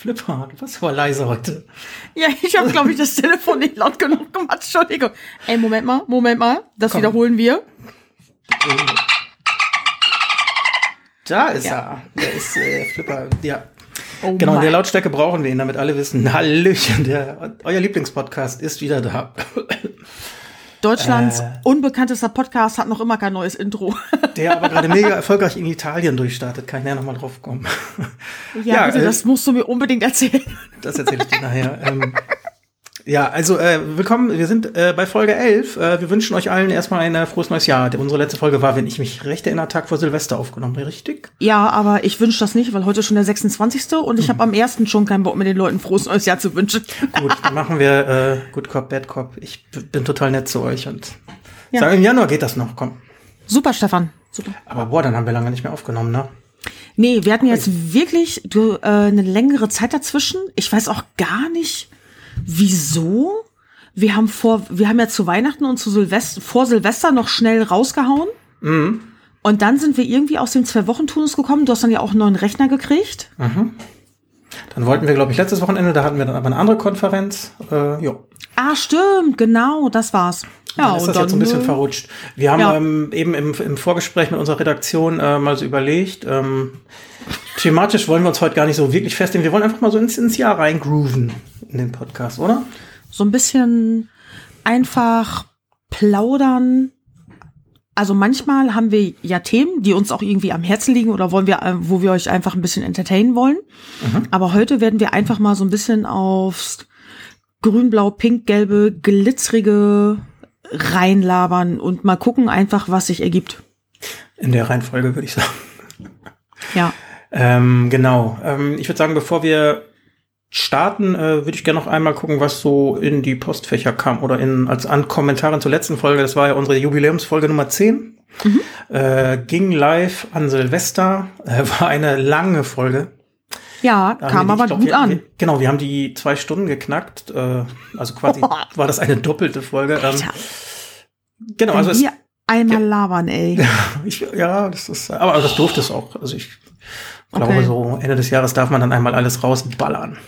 Flipper, du warst aber leise heute. Ja, ich habe, glaube ich, das Telefon nicht laut genug gemacht. Entschuldigung. Ey, Moment mal, Moment mal. Das Komm. wiederholen wir. Da ist Ja. er. Der ist äh, Flipper. Ja. Oh Genau, in der Lautstärke brauchen wir ihn, damit alle wissen, Hallöchen, der, euer Lieblingspodcast ist wieder da. Deutschlands Äh. unbekanntester Podcast hat noch immer kein neues Intro. Der aber gerade mega erfolgreich in Italien durchstartet. Kann ich näher nochmal drauf kommen. Ja, Ja, bitte, äh, das musst du mir unbedingt erzählen. Das erzähle ich dir nachher. Ähm, ja, also äh, willkommen, wir sind äh, bei Folge 11. Äh, wir wünschen euch allen erstmal ein äh, frohes neues Jahr. Unsere letzte Folge war, wenn ich mich recht erinnere, Tag vor Silvester aufgenommen, richtig? Ja, aber ich wünsche das nicht, weil heute ist schon der 26. und ich habe am ersten schon keinen Bock, mir den Leuten frohes neues Jahr zu wünschen. Gut, dann machen wir äh, Good Cop, Bad Cop. Ich bin total nett zu euch und Ja. sagen, im Januar geht das noch, komm. Super, Stefan. Super. Aber boah, dann haben wir lange nicht mehr aufgenommen, ne? Nee, wir hatten jetzt wirklich du, äh, eine längere Zeit dazwischen. Ich weiß auch gar nicht, wieso. Wir haben vor, wir haben ja zu Weihnachten und zu Silvester, vor Silvester noch schnell rausgehauen. Mhm. Und dann sind wir irgendwie aus dem Zwei-Wochen-Turnus gekommen. Du hast dann ja auch einen neuen Rechner gekriegt. Dann wollten wir, glaube ich, letztes Wochenende, da hatten wir dann aber eine andere Konferenz. Äh, ja, Ah, stimmt, genau, das war's. Ja, dann ist das jetzt so ein bisschen äh, verrutscht. Wir haben ja. ähm, eben im, im Vorgespräch mit unserer Redaktion äh, mal so überlegt, ähm, thematisch wollen wir uns heute gar nicht so wirklich festlegen. Wir wollen einfach mal so ins, ins Jahr reingrooven in den Podcast, oder? so ein bisschen einfach plaudern. Also manchmal haben wir ja Themen, die uns auch irgendwie am Herzen liegen oder wollen wir, äh, wo wir euch einfach ein bisschen entertainen wollen. Aber heute werden wir einfach mal so ein bisschen aufs grün, blau, pink, gelbe, glitzerige reinlabern und mal gucken einfach, was sich ergibt. In der Reihenfolge würde ich sagen. Ja. Ähm, genau. Ähm, ich würde sagen, bevor wir starten, äh, würde ich gerne noch einmal gucken, was so in die Postfächer kam oder in als an Kommentaren zur letzten Folge. Das war ja unsere Jubiläumsfolge Nummer 10. Äh, ging live an Silvester. Äh, war eine lange Folge. Ja, Da kam aber glaub, gut wir, an. Wir, genau, wir haben die zwei Stunden geknackt. Äh, also quasi war das eine doppelte Folge. Ähm, genau, also wenn es, wir einmal labern, ey. ich, ja, das ist, aber, aber das durfte es auch. Also ich glaube, Okay. so Ende des Jahres darf man dann einmal alles rausballern.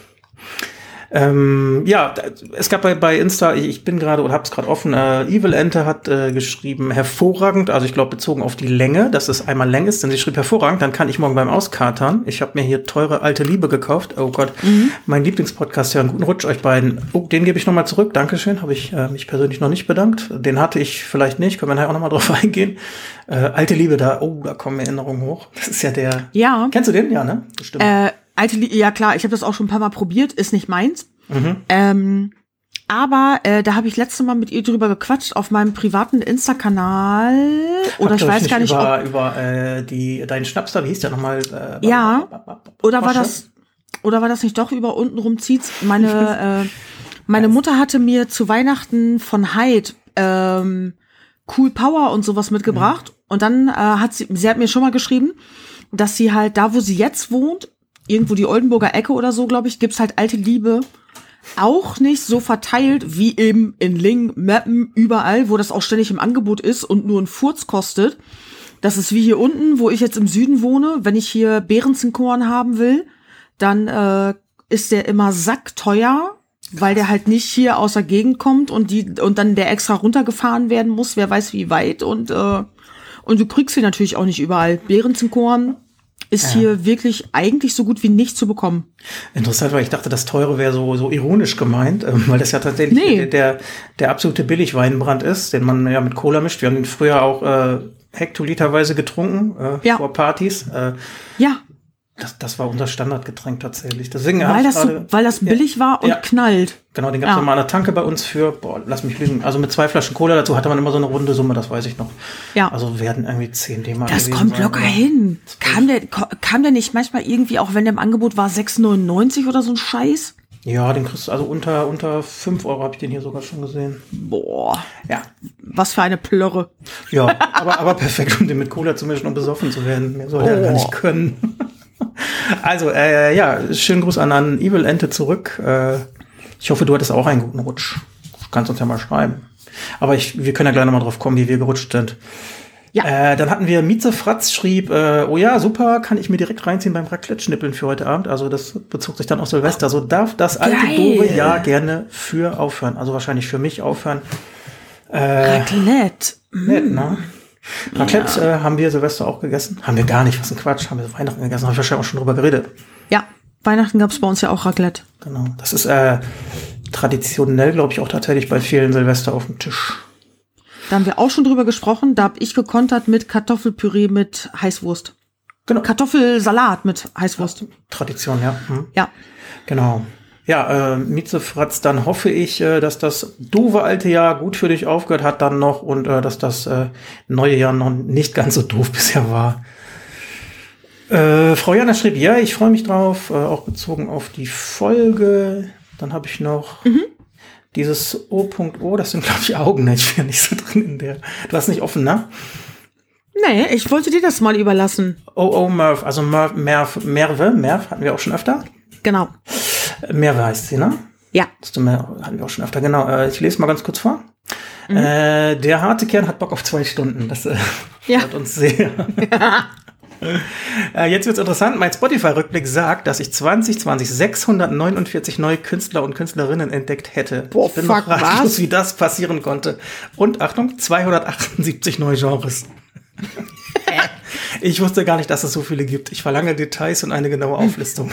Ähm, ja, es gab bei, bei Insta, ich, bin gerade oder hab's gerade offen, äh, Evil Ente hat äh, geschrieben, hervorragend, also ich glaube bezogen auf die Länge, dass es einmal Länge ist, denn sie schrieb hervorragend, dann kann ich morgen beim Auskatern. Ich habe mir hier teure alte Liebe gekauft. Oh Gott, mein Lieblingspodcast, einen guten Rutsch euch beiden. Oh, den gebe ich nochmal zurück, Dankeschön, habe ich äh, mich persönlich noch nicht bedankt. Den hatte ich vielleicht nicht, können wir nachher auch nochmal drauf eingehen. Äh, alte Liebe, da, oh, da kommen Erinnerungen hoch. Das ist ja der. Ja. Kennst du den? Ja, ne? Bestimmt. Äh, alte Lie ja klar, ich habe das auch schon ein paar Mal probiert, ist nicht meins. Mhm. Ähm, aber äh, da habe ich letzte Mal mit ihr drüber gequatscht auf meinem privaten Insta-Kanal. Oder ich weiß gar nicht, ob, über, über äh, die deinen Schnaps da, wie hieß der nochmal? Äh, Ja. oder war das oder war das nicht doch über unten rum zieht's? Meine äh, meine Mutter hatte mir zu Weihnachten von Hyde ähm, Cool Power und sowas mitgebracht und dann äh, hat sie sie hat mir schon mal geschrieben, dass sie halt da, wo sie jetzt wohnt, irgendwo die Oldenburger Ecke oder so, glaube ich, gibt's halt alte Liebe auch nicht so verteilt wie eben in Ling, Meppen, überall, wo das auch ständig im Angebot ist und nur ein Furz kostet. Das ist wie hier unten, wo ich jetzt im Süden wohne. Wenn ich hier Behrensenkorn haben will, dann äh, ist der immer sackteuer, weil der halt nicht hier aus der Gegend kommt und die und dann der extra runtergefahren werden muss, wer weiß wie weit und äh, und du kriegst sie natürlich auch nicht überall. Behrensenkorn ist hier wirklich eigentlich so gut wie nicht zu bekommen. Interessant, weil ich dachte, das Teure wäre so, so ironisch gemeint, ähm, weil das ja tatsächlich Nee. der, der, der absolute Billigweinbrand ist, den man ja mit Cola mischt. Wir haben den früher auch äh, hektoliterweise getrunken äh, Ja. vor Partys. Äh, Ja, das, das war unser Standardgetränk tatsächlich. Deswegen weil das, so, gerade- weil das billig war und Ja. knallt. Genau, den gab es Ja. mal an der Tanke bei uns für, boah, lass mich lügen, also mit zwei Flaschen Cola dazu hatte man immer so eine runde Summe, das weiß ich noch. Ja. Also werden irgendwie 10 D-Mark Das kommt locker hin. Kam der, kam der nicht manchmal irgendwie, auch wenn der im Angebot war, 6,99 oder so ein Scheiß? Ja, den kriegst du, also unter, unter 5 Euro habe ich den hier sogar schon gesehen. Boah, Ja, was für eine Plörre. ja, aber, aber perfekt, um den mit Cola zu mischen und besoffen zu werden. Mehr soll er Oh. gar nicht können. Also, äh, ja, schönen Gruß an, an Evil Ente zurück. Äh, ich hoffe, du hattest auch einen guten Rutsch. Du kannst uns ja mal schreiben. Aber ich, wir können ja gleich nochmal drauf kommen, wie wir gerutscht sind. Ja. Äh, dann hatten wir Mieze Fratz schrieb, äh, oh ja, super, kann ich mir direkt reinziehen beim Raclette-Schnippeln für heute Abend. Also das bezog sich dann auf Silvester. So darf das alte Geil. doofe Jahr gerne für aufhören. Also wahrscheinlich für mich aufhören. Äh, Raclette. nett, ne? Raclette äh, haben wir Silvester auch gegessen. Haben wir gar nicht, was ein Quatsch. Haben wir Weihnachten gegessen. Habe ich wahrscheinlich auch schon drüber geredet. Ja, Weihnachten gab's bei uns ja auch Raclette. Genau. Das ist äh, traditionell, glaube ich, auch tatsächlich bei vielen Silvester auf dem Tisch. Da haben wir auch schon drüber gesprochen. Da hab ich gekontert mit Kartoffelpüree mit Heißwurst. Genau. Kartoffelsalat mit Heißwurst. Tradition, ja. Hm. Ja. Genau. Ja, äh, Mieze Fratz, dann hoffe ich, äh, dass das doofe alte Jahr gut für dich aufgehört hat dann noch und äh, dass das äh, neue Jahr noch nicht ganz so doof bisher war. Äh, Frau Jana schrieb, ja, ich freue mich drauf, äh, auch bezogen auf die Folge. Dann habe ich noch dieses O.O, das sind, glaube ich, Augen, ne? ich bin nicht so drin in der. Du hast nicht offen, ne? Nee, ich wollte dir das mal überlassen. O.O. Merv, also Merv, Merv, Merve, Merv hatten wir auch schon öfter. Genau. Merve heißt sie, ne? Ja. Das hatten wir auch schon öfter, genau. Äh, ich lese mal ganz kurz vor. Äh, der harte Kern hat Bock auf zwei Stunden. Das äh, Ja. freut uns sehr. äh, jetzt wird's interessant. Mein Spotify-Rückblick sagt, dass ich 2020 649 neue Künstler und Künstlerinnen entdeckt hätte. Boah, ich bin fuck, noch ratlos, was? wie das passieren konnte. Und Achtung, 278 neue Genres. Ich wusste gar nicht, dass es so viele gibt. Ich verlange Details und eine genaue Auflistung.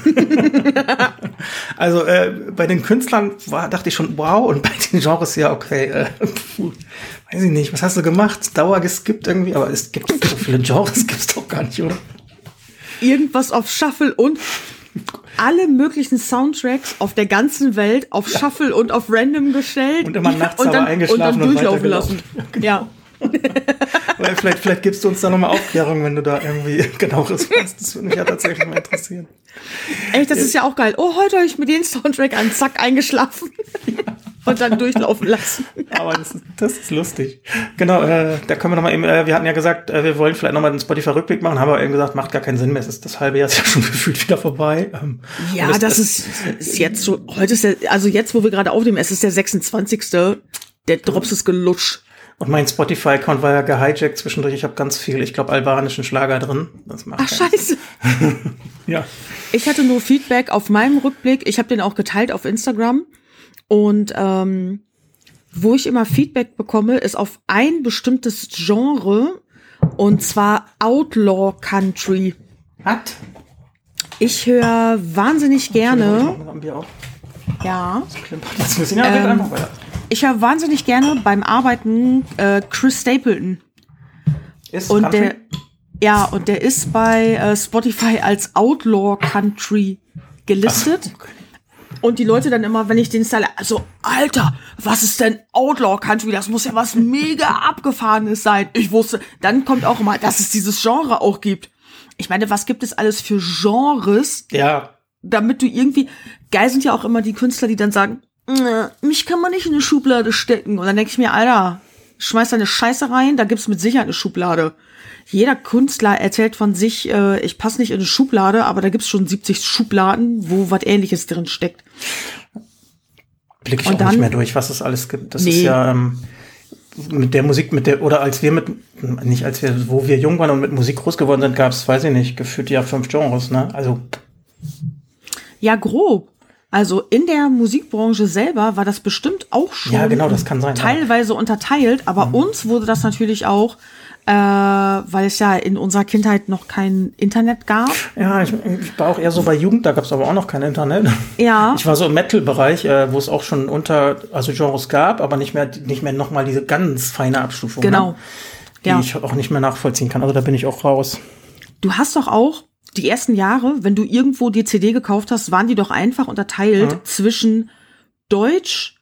also äh, bei den Künstlern war, dachte ich schon, wow, und bei den Genres ja, okay, äh, puh, weiß ich nicht, was hast du gemacht? Dauer geskippt irgendwie, aber es gibt so viele Genres, gibt's doch gar nicht, oder? Irgendwas auf Shuffle und alle möglichen Soundtracks auf der ganzen Welt auf Shuffle und auf Random gestellt. Und immer nachts und dann, eingeschlafen und dann durchlaufen lassen. weitergelaufen. Ja. Vielleicht, vielleicht gibst du uns da nochmal Aufklärung, wenn du da irgendwie genaueres weißt. Das würde mich ja tatsächlich mal interessieren. Echt, das ist ja auch geil. Oh, heute höre ich mir den Soundtrack an, zack, eingeschlafen. Und dann durchlaufen lassen. Aber das ist, das ist lustig. Genau, äh, da können wir nochmal eben, äh, wir hatten ja gesagt, äh, wir wollen vielleicht nochmal den Spotify-Rückblick machen, haben aber eben gesagt, macht gar keinen Sinn mehr. Es ist das halbe Jahr ist ja schon gefühlt wieder vorbei. Ähm, Ja, das es- ist, ist jetzt so, heute ist der, also jetzt, wo wir gerade aufnehmen, es ist der 26. Der Drops ist gelutscht. Und mein Spotify-Account war ja gehijackt zwischendurch. Ich habe ganz viel, ich glaube, albanischen Schlager drin. Das macht Ach, scheiße. Ja. Ich hatte nur Feedback auf meinem Rückblick. Ich habe den auch geteilt auf Instagram. Und ähm, wo ich immer Feedback bekomme, ist auf ein bestimmtes Genre. Und zwar Outlaw Country. Hat? Ich höre wahnsinnig gerne. Ja. Klimpert jetzt ein bisschen. Ja, Ähm, einfach weiter. Ich höre wahnsinnig gerne beim Arbeiten äh, Chris Stapleton. Ist Und Country? der, ja, und der ist bei äh, Spotify als Outlaw Country gelistet. Okay. Und die Leute dann immer, wenn ich den style, also, Alter, was ist denn Outlaw Country? Das muss ja was mega abgefahrenes sein. Ich wusste, dann kommt auch immer, dass es dieses Genre auch gibt. Ich meine, was gibt es alles für Genres, Ja, damit du irgendwie, geil sind ja auch immer die Künstler, die dann sagen, "Äh, mich kann man nicht in eine Schublade stecken. Und dann denke ich mir, Alter, schmeiß deine Scheiße rein, da gibt's mit Sicherheit eine Schublade. Jeder Künstler erzählt von sich, äh, ich passe nicht in eine Schublade, aber da gibt's schon 70 Schubladen, wo was ähnliches drin steckt. blicke ich Und auch nicht dann- mehr durch, was es alles gibt. Das ist Nee. ja ähm, mit der Musik, mit der, oder als wir mit, nicht als wir, wo wir jung waren und mit Musik groß geworden sind, gab es, weiß ich nicht, gefühlt ja fünf Genres, ne? Also, Ja, grob. Also in der Musikbranche selber war das bestimmt auch schon Ja, genau, das kann sein, ja. teilweise unterteilt, aber uns wurde das natürlich auch, äh, weil es ja in unserer Kindheit noch kein Internet gab. ja, ich, ich war auch eher so bei Jugend, da gab es aber auch noch kein Internet. Ja. Ich war so im Metal-Bereich, äh, wo es auch schon unter, also Genres gab, aber nicht mehr, nicht mehr nochmal diese ganz feine Abstufung. Genau. Ne? Die Ja. ich auch nicht mehr nachvollziehen kann. Also da bin ich auch raus. Du hast doch auch die ersten Jahre, wenn du irgendwo die CD gekauft hast, waren die doch einfach unterteilt Mhm. zwischen Deutsch,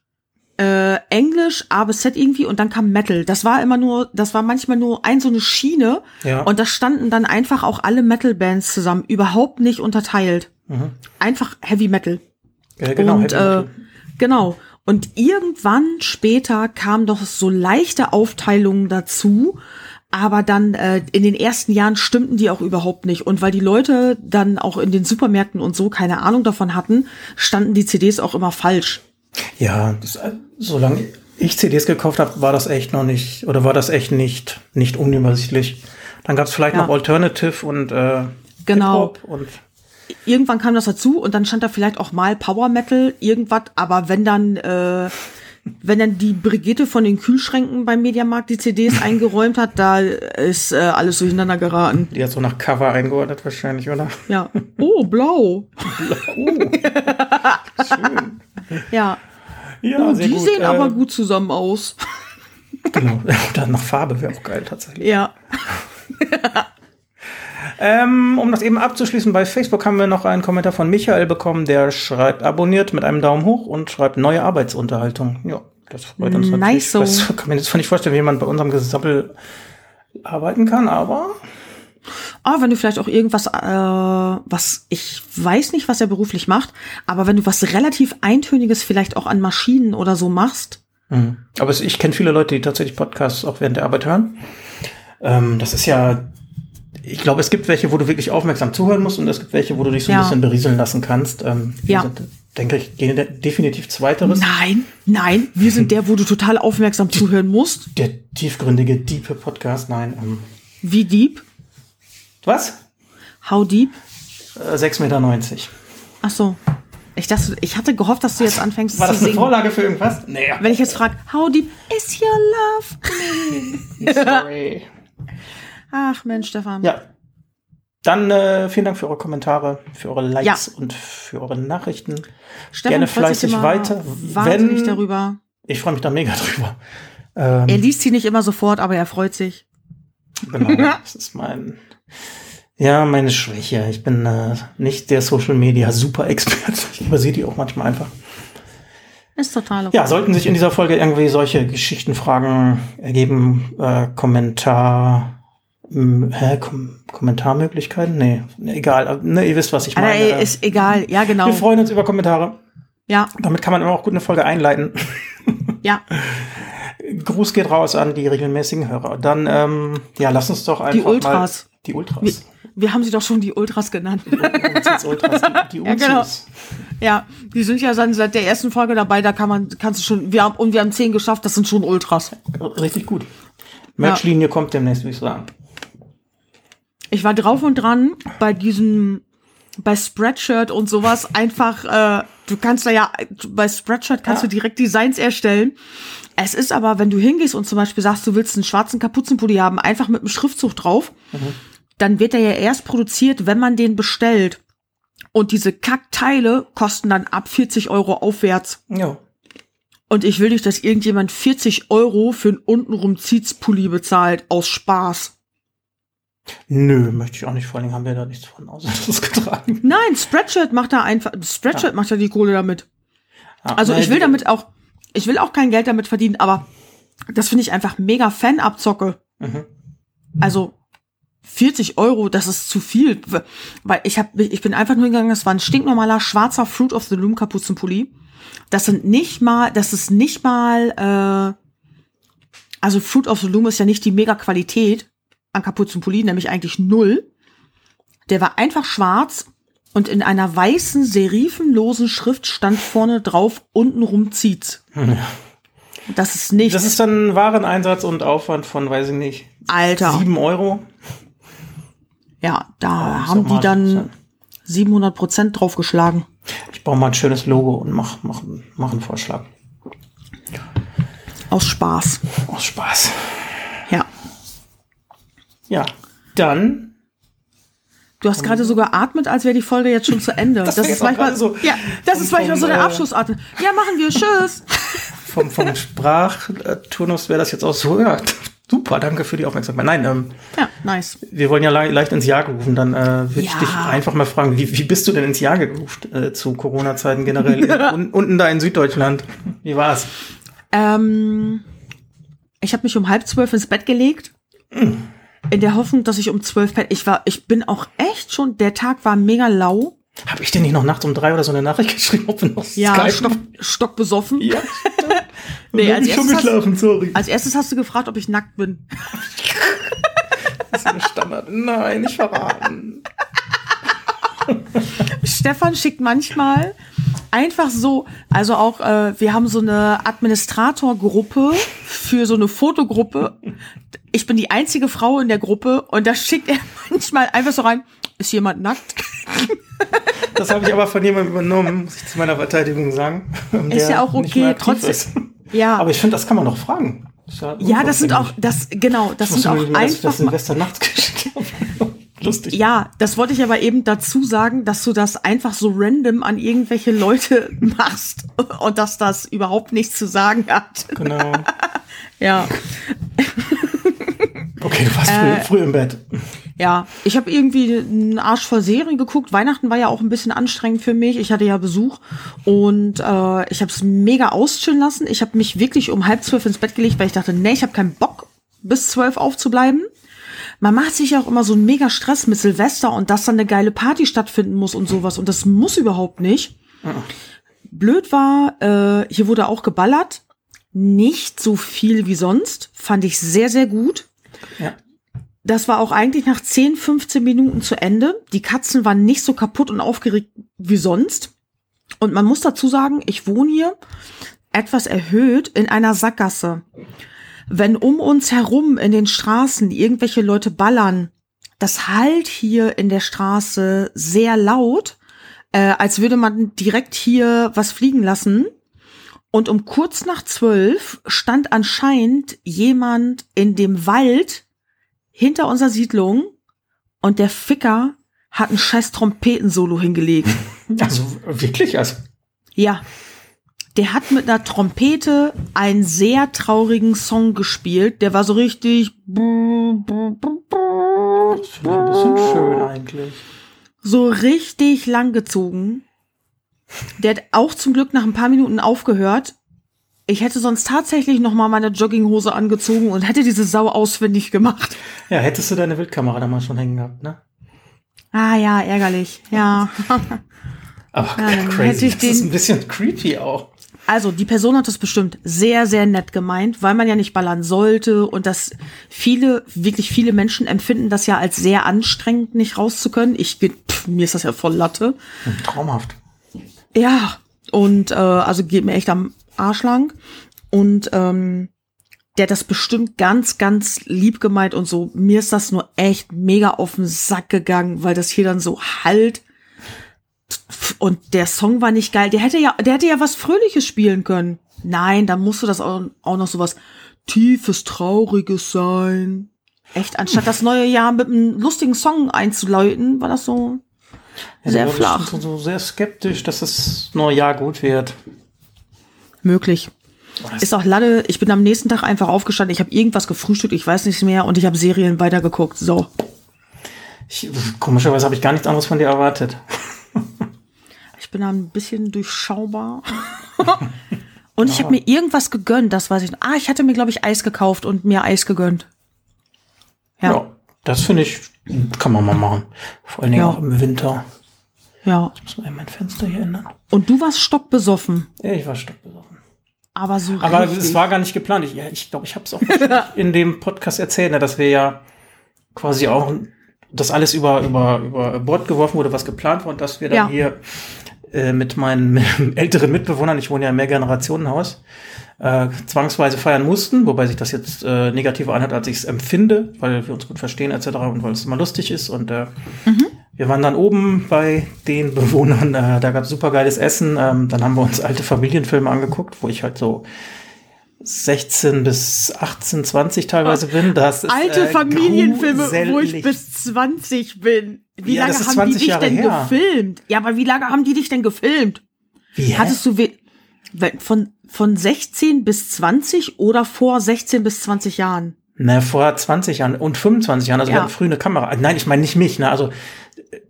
äh, Englisch, A bis Z irgendwie und dann kam Metal. Das war immer nur, das war manchmal nur ein so eine Schiene Ja. und da standen dann einfach auch alle Metal-Bands zusammen, überhaupt nicht unterteilt. Einfach Heavy Metal. Ja, genau. und Heavy äh, Metal. genau. Und irgendwann später kam doch so leichte Aufteilungen dazu, aber dann äh, in den ersten Jahren stimmten die auch überhaupt nicht. Und weil die Leute dann auch in den Supermärkten und so keine Ahnung davon hatten, standen die CDs auch immer falsch. Ja, das, äh, solange, ich CDs gekauft habe, war das echt noch nicht, oder war das echt nicht, nicht unübersichtlich. Dann gab es vielleicht Ja. noch Alternative und äh, Genau. Und Irgendwann kam das dazu und dann stand da vielleicht auch mal Power Metal, irgendwas, aber wenn dann, äh, wenn dann die Brigitte von den Kühlschränken beim Mediamarkt die CDs eingeräumt hat, da ist äh, alles durcheinander geraten. die hat so nach Cover eingeordnet wahrscheinlich, oder? Ja. Oh, blau. Oh, schön. Ja. Ja, Oh, die gut. sehen äh, aber gut zusammen aus. Genau. Dann nach Farbe wäre auch geil tatsächlich. Ja. Ähm, um das eben abzuschließen, bei Facebook haben wir noch einen Kommentar von Michael bekommen, der schreibt, abonniert mit einem Daumen hoch und schreibt neue Arbeitsunterhaltung. Ja, das freut uns natürlich. Nice so. Das kann man jetzt nicht vorstellen, wie jemand bei unserem Gesappel arbeiten kann, aber Ah, wenn du vielleicht auch irgendwas, äh, was ich weiß nicht, was er beruflich macht, aber wenn du was relativ eintöniges vielleicht auch an Maschinen oder so machst, Mhm. Aber ich kenne viele Leute, die tatsächlich Podcasts auch während der Arbeit hören. Ähm, das ist ja, ich glaube, es gibt welche, wo du wirklich aufmerksam zuhören musst und es gibt welche, wo du dich so ein Ja. bisschen berieseln lassen kannst. Ähm, wir Ja. sind, denke ich, de definitiv zweiteres. Nein, nein, wir sind der, wo du total aufmerksam zuhören musst. Der tiefgründige, diepe Podcast, nein. Ähm, Wie deep? was? How deep? Äh, 6,90 Meter. Ach so. Ich dachte, ich hatte gehofft, dass du jetzt anfängst War zu das eine singen. Vorlage für irgendwas? Nee. Wenn ich jetzt frage, how deep is your love? Sorry. Ach Mensch, Stefan. ja. Dann äh, vielen Dank für eure Kommentare, für eure Likes Ja. und für eure Nachrichten. Stefan Gerne fleißig weiter. Wenn- darüber. Ich freue mich da mega drüber. Ähm, Er liest sie nicht immer sofort, aber er freut sich. Genau, das ist mein, ja, meine Schwäche. Ich bin äh, nicht der Social Media Super Experte. Ich übersehe die auch manchmal einfach. Ist total okay. Ja, sollten sich in dieser Folge irgendwie solche Geschichtenfragen ergeben, äh, Kommentar, hä, Kom Kommentarmöglichkeiten? Nee, egal. Ne, ihr wisst, was ich Aber meine. ey, ist egal. Ja, genau. Wir freuen uns über Kommentare. Ja, Damit kann man immer auch gut eine Folge einleiten. ja. Gruß geht raus an die regelmäßigen Hörer. Dann, ähm, ja, lass uns doch einfach Ultras. Mal die Ultras. Wir, wir haben sie doch schon die Ultras genannt. Ultras, Ultras, die, die Ja, genau. Ja, die sind ja dann seit der ersten Folge dabei, da kann man, kannst du schon, wir haben, und wir haben zehn geschafft, das sind schon Ultras. Richtig gut. Merchlinie kommt demnächst, würde ich sagen. Ich war drauf und dran bei diesem, bei Spreadshirt und sowas einfach, äh, du kannst da ja, bei Spreadshirt kannst Ja. du direkt Designs erstellen. Es ist aber, wenn du hingehst und zum Beispiel sagst, du willst einen schwarzen Kapuzenpulli haben, einfach mit einem Schriftzug drauf, dann wird er ja erst produziert, wenn man den bestellt. Und diese Kackteile kosten dann ab 40 Euro aufwärts. Ja. Und ich will nicht, dass irgendjemand 40 Euro für einen untenrum Ziehpulli bezahlt, aus Spaß. Nö, möchte ich auch nicht. Vor allem haben wir da nichts von außer das getragen. Nein, Spreadshirt macht da einfach, Spreadshirt macht da die Kohle damit. Ja, Also ich will damit auch, ich will auch kein Geld damit verdienen, aber das finde ich einfach mega Fan-Abzocke. Mhm. Also 40 Euro, das ist zu viel, weil ich habe, ich bin einfach nur hingegangen, das war ein stinknormaler schwarzer Fruit of the Loom Kapuzenpulli. Das sind nicht mal, das ist nicht mal, äh, also Fruit of the Loom ist ja nicht die mega Qualität an Kapuzenpulli, nämlich eigentlich null. Der war einfach schwarz und in einer weißen serifenlosen Schrift stand vorne drauf, untenrum zieht's. Das ist nichts. Das ist dann Wareneinsatz und Aufwand von, weiß ich nicht, Alter. sieben Euro. Ja, da Oh, haben die dann 700 Prozent draufgeschlagen. Ich baue mal ein schönes Logo und mach, mach, mach einen Vorschlag. Aus Spaß. Aus Spaß. Ja. Dann. Du hast gerade so geatmet, als wäre die Folge jetzt schon zu Ende. Das Das, ist manchmal so Ja, das ist manchmal so vom, der äh, Abschlussatmen. Ja, machen wir. Tschüss. Vom, vom Sprachturnus wäre das jetzt auch so. Ja, super, danke für die Aufmerksamkeit. Nein, ähm, Ja, nice. wir wollen ja le leicht ins Jahr gerufen. Dann äh, würde ich Ja. dich einfach mal fragen, wie, wie bist du denn ins Jahr gerufen äh, zu Corona-Zeiten generell? Un, unten da in Süddeutschland. Wie war's? Ähm, ich habe mich um halb zwölf ins Bett gelegt. In der Hoffnung, dass ich um zwölf penne. Ich war, ich bin auch echt schon, der Tag war mega lau. Habe ich dir nicht noch nachts um drei oder so eine Nachricht geschrieben, ob wir noch Ja, stock, stockbesoffen. Ja, Nee, als schon erstes, hast, geschlafen, sorry. als erstes hast du gefragt, ob ich nackt bin. Das ist ein Standard. Nein, nicht verraten. Stefan schickt manchmal einfach so, also auch, äh, wir haben so eine Administratorgruppe für so eine Fotogruppe. Ich bin die einzige Frau in der Gruppe und da schickt er manchmal einfach so rein, ist jemand nackt? Das habe ich aber von jemandem übernommen, muss ich zu meiner Verteidigung sagen. Ist ja auch okay, trotzdem. Ja. Aber ich finde, das kann man noch fragen. Das ja, ja, das sind auch, das, genau, das sind auch einfach. Das Silvester nachts geschickt Lustig. Ja, das wollte ich aber eben dazu sagen, dass du das einfach so random an irgendwelche Leute machst und dass das überhaupt nichts zu sagen hat. Genau. ja. Okay, du warst früh, äh, früh im Bett. Ja, ich habe irgendwie einen Arsch voll Serien geguckt. Weihnachten war ja auch ein bisschen anstrengend für mich. Ich hatte ja Besuch und äh, ich habe es mega auschillen lassen. Ich habe mich wirklich um halb zwölf ins Bett gelegt, weil ich dachte, nee, ich habe keinen Bock, bis zwölf aufzubleiben. Man macht sich ja auch immer so einen mega Stress mit Silvester und dass dann eine geile Party stattfinden muss und sowas. Und das muss überhaupt nicht. Blöd war, äh, hier wurde auch geballert. Nicht so viel wie sonst. Fand ich sehr, sehr gut. Ja. Das war auch eigentlich nach 10, 15 Minuten zu Ende. Die Katzen waren nicht so kaputt und aufgeregt wie sonst. Und man muss dazu sagen, ich wohne hier etwas erhöht in einer Sackgasse. Wenn um uns herum in den Straßen irgendwelche Leute ballern, das halt hier in der Straße sehr laut, äh, als würde man direkt hier was fliegen lassen. Und um kurz nach zwölf stand anscheinend jemand in dem Wald hinter unserer Siedlung und der Ficker hat ein scheiß Trompetensolo hingelegt. Also wirklich? Also. Ja. Der hat mit einer Trompete einen sehr traurigen Song gespielt. Der war so richtig. Das ist ein bisschen schön eigentlich. So richtig langgezogen. Der hat auch zum Glück nach ein paar Minuten aufgehört. Ich hätte sonst tatsächlich noch mal meine Jogginghose angezogen und hätte diese Sau auswendig gemacht. Ja, hättest du deine Wildkamera da mal schon hängen gehabt, ne? Ah ja, ärgerlich. Ja. Aber ja, crazy. das ist ein bisschen creepy auch. Also die Person hat das bestimmt sehr, sehr nett gemeint, weil man ja nicht ballern sollte und dass viele, wirklich viele Menschen empfinden das ja als sehr anstrengend, nicht rauszukönnen. Ich, pff, mir ist das ja voll Latte. Traumhaft. Ja, und äh, also geht mir echt am Arsch lang. Und ähm, der hat das bestimmt ganz, ganz lieb gemeint und so. Mir ist das nur echt mega auf den Sack gegangen, weil das hier dann so halt. Und der Song war nicht geil. Der hätte ja, der hätte ja was Fröhliches spielen können. Nein, da musste das auch, auch noch so was tiefes, trauriges sein. Echt, anstatt das neue Jahr mit einem lustigen Song einzuläuten, war das so ja, sehr flach. So, so sehr skeptisch, dass das neue Jahr gut wird. Möglich. Ist auch Lade, ich bin am nächsten Tag einfach aufgestanden, ich habe irgendwas gefrühstückt, ich weiß nicht mehr und ich habe Serien weitergeguckt. So. Ich, komischerweise habe ich gar nichts anderes von dir erwartet. Ich bin da ein bisschen durchschaubar. und ich habe mir irgendwas gegönnt, das weiß ich. Ah, ich hatte mir, glaube ich, Eis gekauft und mir Eis gegönnt. Ja. ja das finde ich, kann man mal machen. Vor allen Dingen ja. auch im Winter. Ja. Ich muss mal mein Fenster hier ändern. Und du warst stockbesoffen. Ja, ich war stockbesoffen. Aber so Aber richtig. es war gar nicht geplant. Ich glaube, ich, glaub, ich habe es auch in dem Podcast erzählt, ne, dass wir ja quasi auch das alles über, über, über Bord geworfen wurde, was geplant war und dass wir dann ja. hier äh, mit meinen älteren Mitbewohnern, ich wohne ja im Mehrgenerationenhaus, äh, zwangsweise feiern mussten, wobei sich das jetzt äh, negativer anhört, als ich es empfinde, weil wir uns gut verstehen etc. und weil es immer lustig ist. Und äh, mhm. wir waren dann oben bei den Bewohnern, äh, da gab es super geiles Essen. Ähm, dann haben wir uns alte Familienfilme angeguckt, wo ich halt so 16 bis 18, 20 teilweise bin. Das ist, Alte äh, Familienfilme, wo ich bis 20 bin. Wie ja, lange haben die dich Jahre denn her. gefilmt? Ja, aber wie lange haben die dich denn gefilmt? Wie, Hattest du von, von 16 bis 20 oder vor 16 bis 20 Jahren? Na, vor 20 Jahren und 25 Jahren. Also ja. wir hatten früh eine Kamera. Nein, ich meine nicht mich. Ne? Also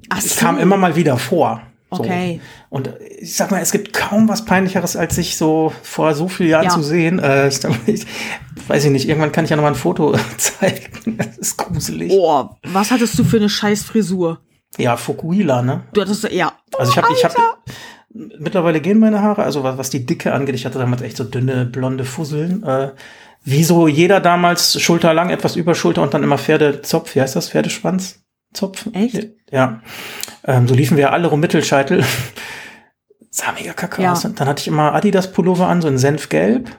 Ach es so. kam immer mal wieder vor. So. Okay. Und ich sag mal, es gibt kaum was peinlicheres, als sich so vor so vielen Jahren ja. zu sehen. Äh, ich, weiß ich nicht, irgendwann kann ich ja noch mal ein Foto zeigen. Das ist gruselig. Boah, was hattest du für eine scheiß Frisur? Ja, Fukuhila, ne? Du hattest ja. Also ich habe ich habe mittlerweile gehen meine Haare, also was, was die Dicke angeht, ich hatte damals echt so dünne, blonde Fusseln. Äh, wie so jeder damals schulterlang, etwas über Schulter und dann immer Pferdezopf, wie heißt das, Pferdeschwanz? Zopf? Echt? Ja. Ähm, so liefen wir alle rum Mittelscheitel. Sah mega kacke ja. aus. Und dann hatte ich immer Adidas Pullover an, so in Senfgelb.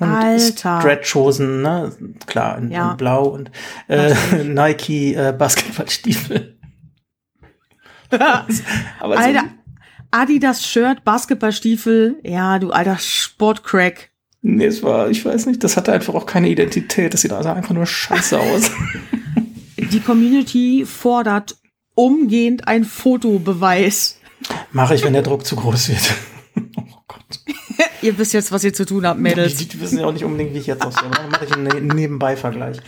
Und Alter. Stretchhosen, ne? Klar, in, ja. in Blau und äh, Nike äh, Basketballstiefel. Aber Alter, so, Adidas Shirt, Basketballstiefel, ja, du alter Sportcrack. Nee, es war, ich weiß nicht, das hatte einfach auch keine Identität. Das sieht also einfach nur scheiße aus. Die Community fordert umgehend ein Fotobeweis. Mache ich, wenn der Druck zu groß wird. oh Gott. ihr wisst jetzt, was ihr zu tun habt, Mädels. Die, die wissen ja auch nicht unbedingt, wie ich jetzt aussehe. Dann mache ich einen ne-, Nebenbei-Vergleich.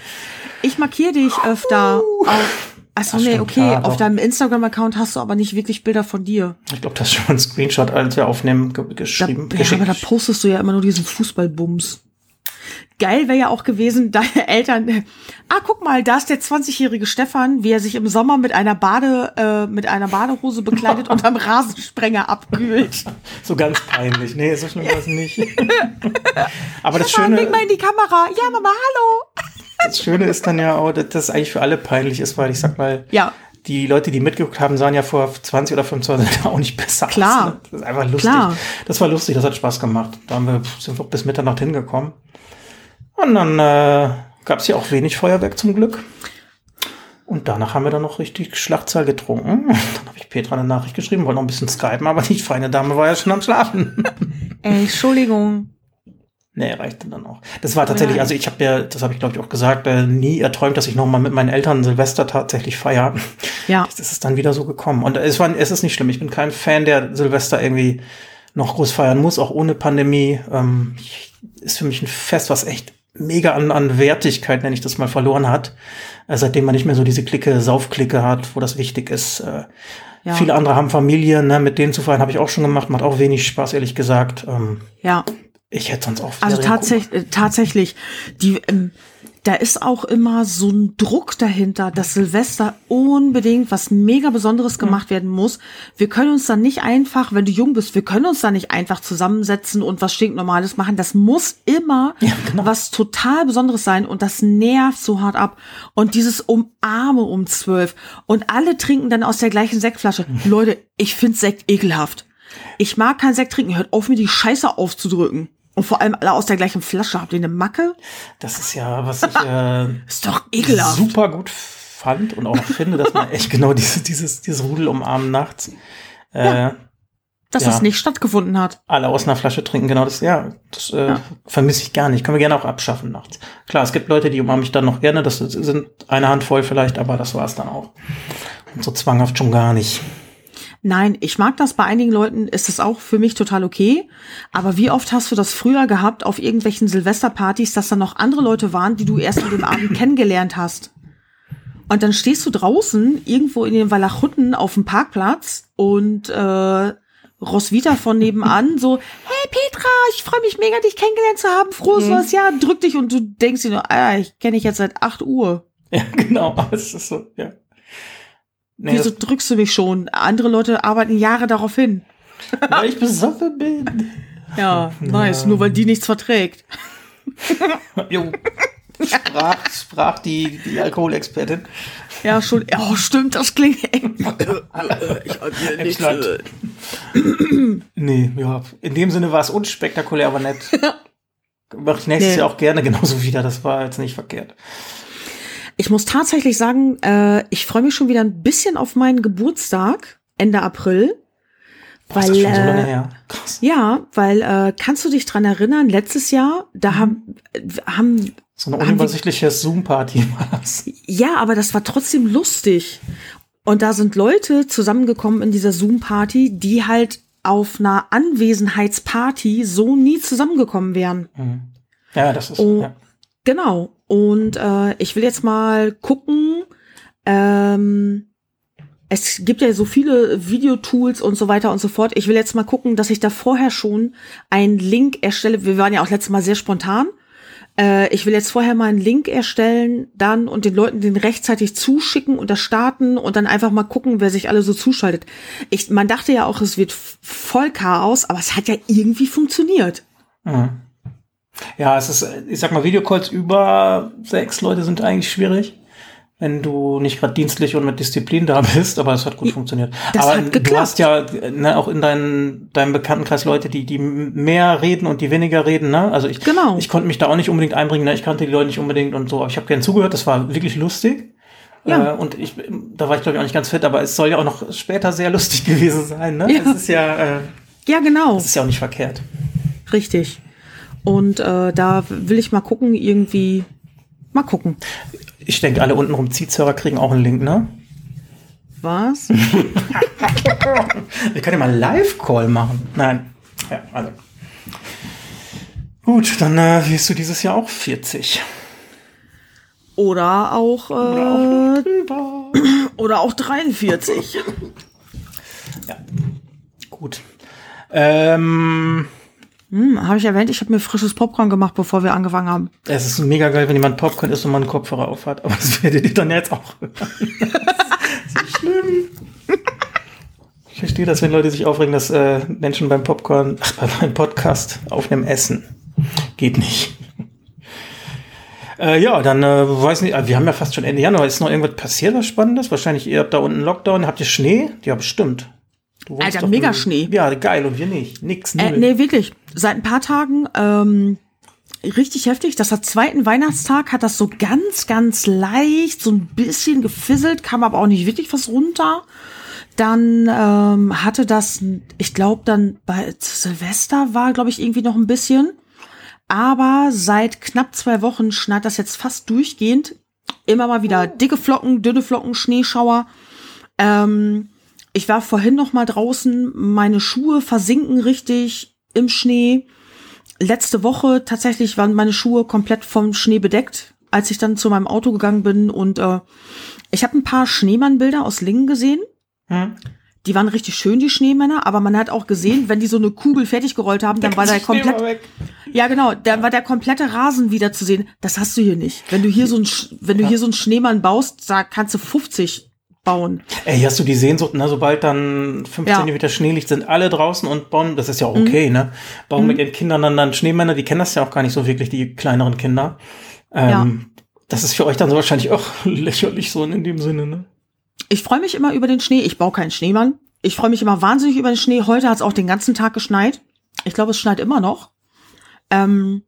Ich markiere dich öfter uh. auf Achso, nee, okay. Ja, Auf deinem Instagram-Account hast du aber nicht wirklich Bilder von dir. Ich glaube, das ist schon ein Screenshot, als wir aufnehmen, ge geschrieben. Da, ja, aber da postest du ja immer nur diesen Fußballbums. Geil wäre ja auch gewesen, deine Eltern. Ah, guck mal, da ist der 20-jährige Stefan, wie er sich im Sommer mit einer Bade, äh, mit einer Badehose bekleidet und am Rasensprenger abkühlt. So ganz peinlich. Nee, so schlimm war es nicht. aber das Stefan, Schöne. Leg mal in die Kamera. Ja, Mama, hallo. Das Schöne ist dann ja auch, dass das eigentlich für alle peinlich ist, weil ich sag mal, ja. die Leute, die mitgeguckt haben, sahen ja vor 20 oder 25 Jahren auch nicht besser Klar. aus. Ne? Das ist einfach lustig. Klar. Das war lustig, das hat Spaß gemacht. Da haben wir, sind wir bis Mitternacht hingekommen. Und dann äh, gab es ja auch wenig Feuerwerk zum Glück. Und danach haben wir dann noch richtig Schlachtzahl getrunken. Dann habe ich Petra eine Nachricht geschrieben, wollte noch ein bisschen skypen, aber die feine Dame war ja schon am Schlafen. Ey, Entschuldigung. Nee, reichte dann auch. Das war tatsächlich, also ich habe ja, das habe ich glaube ich auch gesagt, äh, nie erträumt, dass ich noch mal mit meinen Eltern Silvester tatsächlich feiere. Ja. Das ist dann wieder so gekommen. Und es war, es ist nicht schlimm. Ich bin kein Fan, der Silvester irgendwie noch groß feiern muss, auch ohne Pandemie. Ähm, ist für mich ein Fest, was echt mega an, an Wertigkeit, wenn ich das mal verloren hat. Äh, seitdem man nicht mehr so diese Clique, Saufklicke hat, wo das wichtig ist. Äh, ja. Viele andere haben Familien, ne, mit denen zu feiern habe ich auch schon gemacht, macht auch wenig Spaß, ehrlich gesagt. Ähm, ja. Ich hätte sonst auch Also tatsächlich, äh, tatsächlich, die, ähm, da ist auch immer so ein Druck dahinter, dass Silvester unbedingt was mega Besonderes gemacht werden muss. Wir können uns dann nicht einfach, wenn du jung bist, wir können uns dann nicht einfach zusammensetzen und was stinknormales machen. Das muss immer ja, genau. was total Besonderes sein und das nervt so hart ab. Und dieses Umarme um zwölf und alle trinken dann aus der gleichen Sektflasche. Mhm. Leute, ich finde Sekt ekelhaft. Ich mag kein Sekt trinken. Hört auf, mir die Scheiße aufzudrücken. Und vor allem alle aus der gleichen Flasche. Habt ihr eine Macke? Das ist ja, was ich äh, ist doch ekelhaft. super gut fand und auch finde, dass man echt genau dieses, dieses, dieses Rudel umarmen nachts. Äh, ja, dass ja, das nicht stattgefunden hat. Alle aus einer Flasche trinken, genau das, ja, das äh, ja. vermisse ich gar nicht. Können wir gerne auch abschaffen nachts. Klar, es gibt Leute, die umarmen mich dann noch gerne, das sind eine Handvoll vielleicht, aber das war es dann auch. Und so zwanghaft schon gar nicht. Nein, ich mag das. Bei einigen Leuten ist es auch für mich total okay. Aber wie oft hast du das früher gehabt auf irgendwelchen Silvesterpartys, dass da noch andere Leute waren, die du erst an dem Abend kennengelernt hast? Und dann stehst du draußen irgendwo in den Walachutten auf dem Parkplatz und äh, Roswitha von nebenan so, hey Petra, ich freue mich mega, dich kennengelernt zu haben. Frohes mhm. neues Jahr. Drück dich und du denkst dir nur, ah, ich kenne dich jetzt seit 8 Uhr. Ja, genau. Es ist so, ja. Nee, Wieso drückst du mich schon? Andere Leute arbeiten Jahre darauf hin. Weil ich besoffen bin. Ja, nice. Ja. Nur weil die nichts verträgt. jo. Sprach, sprach die, die Alkoholexpertin. Ja, schon. Oh, stimmt, das klingt eng. ich hatte nicht. nee, ja. In dem Sinne war es unspektakulär, aber nett. Mach ich nächstes nee. Jahr auch gerne genauso wieder. Das war jetzt nicht verkehrt. Ich muss tatsächlich sagen, äh, ich freue mich schon wieder ein bisschen auf meinen Geburtstag Ende April. Boah, weil, so äh. Ja, weil äh, kannst du dich dran erinnern, letztes Jahr, da mhm. haben, haben so eine unübersichtliche Zoom-Party war das. Ja, aber das war trotzdem lustig. Und da sind Leute zusammengekommen in dieser Zoom-Party, die halt auf einer Anwesenheitsparty so nie zusammengekommen wären. Mhm. Ja, das ist. Oh, ja. Genau. Und äh, ich will jetzt mal gucken. Ähm, es gibt ja so viele Videotools und so weiter und so fort. Ich will jetzt mal gucken, dass ich da vorher schon einen Link erstelle. Wir waren ja auch letztes Mal sehr spontan. Äh, ich will jetzt vorher mal einen Link erstellen, dann und den Leuten den rechtzeitig zuschicken und das starten und dann einfach mal gucken, wer sich alle so zuschaltet. Ich, man dachte ja auch, es wird voll Chaos, aber es hat ja irgendwie funktioniert. Mhm. Ja, es ist, ich sag mal, Videocalls über sechs Leute sind eigentlich schwierig. wenn du nicht gerade dienstlich und mit Disziplin da bist, aber es hat gut funktioniert. Das aber hat du geklappt. hast ja ne, auch in deinem deinem Bekanntenkreis Leute, die die mehr reden und die weniger reden, ne? Also ich Genau. ich konnte mich da auch nicht unbedingt einbringen, ne? Ich kannte die Leute nicht unbedingt und so, aber ich habe gern zugehört, das war wirklich lustig. Ja. Äh, und ich da war ich glaube ich auch nicht ganz fit, aber es soll ja auch noch später sehr lustig gewesen sein, ne? Ja. Es ist ja äh, Ja, genau. es ist ja auch nicht verkehrt. Richtig. Und äh, da will ich mal gucken, irgendwie. Mal gucken. Ich denke, alle untenrum Ziehzörer kriegen auch einen Link, ne? Was? Wir können ja mal Live-Call machen. Nein. Ja, also. Gut, dann äh, wirst du dieses Jahr auch 40. Oder auch, Oder äh, drüber. oder auch 43. Ja. Gut. Ähm, Hm, habe ich erwähnt, ich habe mir frisches Popcorn gemacht, bevor wir angefangen haben. es ist mega geil, wenn jemand Popcorn isst und man einen Kopfhörer aufhat. Aber das werdet ihr dann jetzt auch hören. so schlimm. Ich verstehe das, wenn Leute sich aufregen, dass äh, Menschen beim Popcorn, ach, beim Podcast aufnehmen, essen. Geht nicht. Äh, ja, dann äh, weiß nicht, äh, wir haben ja fast schon Ende Januar. Ist noch irgendwas passiert, was Spannendes? Wahrscheinlich, ihr habt da unten Lockdown. Habt ihr Schnee? Ja, bestimmt. Alter, mega Schnee. Ja, geil. Und wir nicht. Nix. Äh, nee, wirklich. Seit ein paar Tagen ähm, richtig heftig. Das hat zweiten Weihnachtstag, hat das so ganz, ganz leicht, so ein bisschen gefisselt, kam aber auch nicht wirklich was runter. Dann ähm, hatte das, ich glaube, dann bei Silvester war, glaube ich, irgendwie noch ein bisschen. Aber seit knapp zwei Wochen schneit das jetzt fast durchgehend. Immer mal wieder dicke Flocken, dünne Flocken, Schneeschauer. Ähm, ich war vorhin noch mal draußen. Meine Schuhe versinken richtig im Schnee. Letzte Woche tatsächlich waren meine Schuhe komplett vom Schnee bedeckt, als ich dann zu meinem Auto gegangen bin. Und äh, ich habe ein paar Schneemannbilder aus Lingen gesehen. Hm? Die waren richtig schön, die Schneemänner, aber man hat auch gesehen, wenn die so eine Kugel fertig gerollt haben, dann war der komplett, ja genau, dann war der komplette Rasen wieder zu sehen. Das hast du hier nicht. Wenn du hier so ein, wenn du hier so einen Schneemann baust, da kannst du 50 bauen. Ey, hast du die Sehnsucht, ne? Sobald dann 5 Ja. Mhm. Zentimeter Schnee liegt, sind alle draußen und bauen, das ist ja auch okay, ne? Bauen mit ihren Kindern dann, dann Schneemänner, die kennen das ja auch gar nicht so wirklich, die kleineren Kinder. Ähm, Das ist für euch dann so wahrscheinlich auch lächerlich so in dem Sinne, ne? Ich freue mich immer über den Schnee. Ich baue keinen Schneemann. Ich freue mich immer wahnsinnig über den Schnee. Heute hat es auch den ganzen Tag geschneit. Ich glaube, es schneit immer noch. Ähm,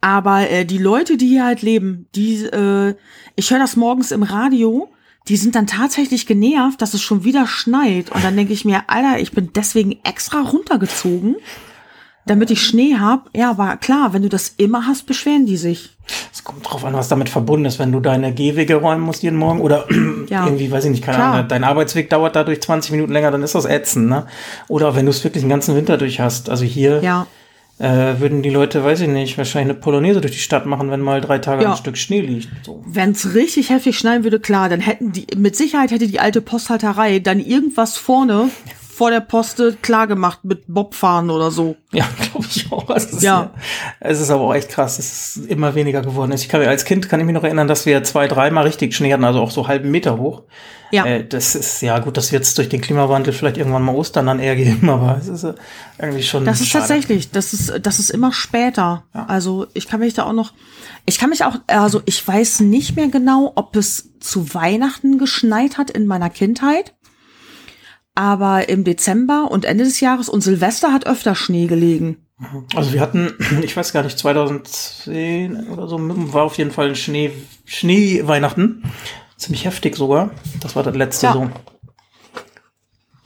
aber äh, die Leute, die hier halt leben, die, äh, ich höre das morgens im Radio, die sind dann tatsächlich genervt, dass es schon wieder schneit. Und dann denke ich mir, Alter, ich bin deswegen extra runtergezogen, damit ich Schnee hab. Ja, aber klar, wenn du das immer hast, beschweren die sich. Es kommt drauf an, was damit verbunden ist, wenn du deine Gehwege räumen musst jeden Morgen oder Ja. irgendwie, weiß ich nicht, keine Klar. Ahnung, dein Arbeitsweg dauert dadurch 20 Minuten länger, dann ist das ätzend, ne? Oder wenn du es wirklich den ganzen Winter durch hast. Also hier Ja, äh, würden die Leute, weiß ich nicht, wahrscheinlich eine Polonaise durch die Stadt machen, wenn mal drei Tage Ja. ein Stück Schnee liegt. So. Wenn es richtig heftig schneien würde, klar, dann hätten die, mit Sicherheit hätte die alte Posthalterei dann irgendwas vorne vor der Poste klar gemacht mit Bobfahren oder so. Ja, glaube ich auch. Also es ist, Ja. Es ist aber auch echt krass. Es ist immer weniger geworden. Ich kann, als Kind kann ich mich noch erinnern, dass wir zwei, dreimal richtig Schnee hatten, also auch so halben Meter hoch. Ja. Äh, das ist, ja gut, das wird es durch den Klimawandel vielleicht irgendwann mal Ostern dann eher geben, aber es ist äh, irgendwie schon Das ist schade. tatsächlich, das ist, das ist immer später. Also ich kann mich da auch noch, ich kann mich auch, also ich weiß nicht mehr genau, ob es zu Weihnachten geschneit hat in meiner Kindheit. Aber im Dezember und Ende des Jahres und Silvester hat öfter Schnee gelegen. Also wir hatten, ich weiß gar nicht, 2010 oder so, war auf jeden Fall ein Schnee, Schnee-Weihnachten. Ziemlich heftig sogar. Das war das letzte Ja. so.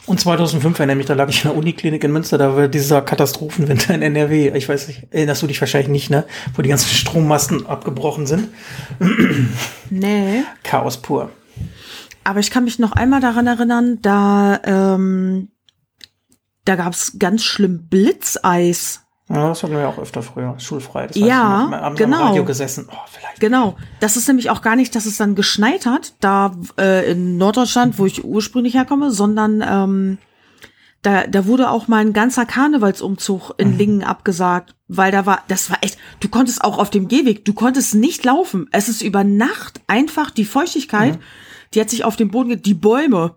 Und 2005 erinnere mich, da lag ich in der Uniklinik in Münster, da war dieser Katastrophenwinter in NRW. Ich weiß nicht, erinnerst du dich wahrscheinlich nicht, ne? Wo die ganzen Strommasten abgebrochen sind. Nee. Chaos pur. Aber ich kann mich noch einmal daran erinnern, da, ähm, da gab's ganz schlimm Blitzeis. Ja, das hatten wir ja auch öfter früher, schulfrei. Das Ja, wir haben genau. am Radio gesessen. Oh, vielleicht. Genau. Das ist nämlich auch gar nicht, dass es dann geschneit hat, da äh, in Norddeutschland, wo ich ursprünglich herkomme, sondern ähm, da, da wurde auch mal ein ganzer Karnevalsumzug in Lingen abgesagt, weil da war, das war echt, du konntest auch auf dem Gehweg, du konntest nicht laufen. Es ist über Nacht einfach die Feuchtigkeit, die hat sich auf den Boden, die Bäume.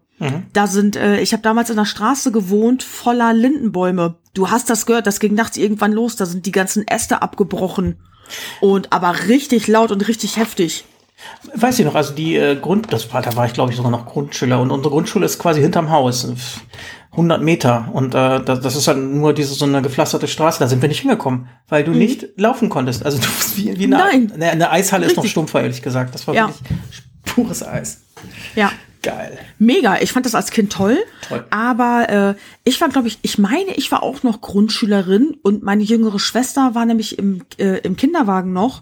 Da sind, äh, ich habe damals in der Straße gewohnt, voller Lindenbäume. Du hast das gehört, das ging nachts irgendwann los, da sind die ganzen Äste abgebrochen. Und aber richtig laut und richtig heftig. Weiß ich noch, also die äh, Grund, das war, da war ich glaube ich sogar noch Grundschüler und unsere Grundschule ist quasi hinterm Haus. 100 Meter und äh, das, das ist dann nur diese so eine gepflasterte Straße, da sind wir nicht hingekommen, weil du mhm. nicht laufen konntest. Also du wie, wie eine, Nein. eine, eine Eishalle Richtig. ist noch stumpfer, ehrlich gesagt. Das war ja. wirklich pures Eis. Ja. Geil. Mega. Ich fand das als Kind toll. Toll. Aber äh, ich war, glaube ich, ich meine, ich war auch noch Grundschülerin und meine jüngere Schwester war nämlich im, äh, im Kinderwagen noch.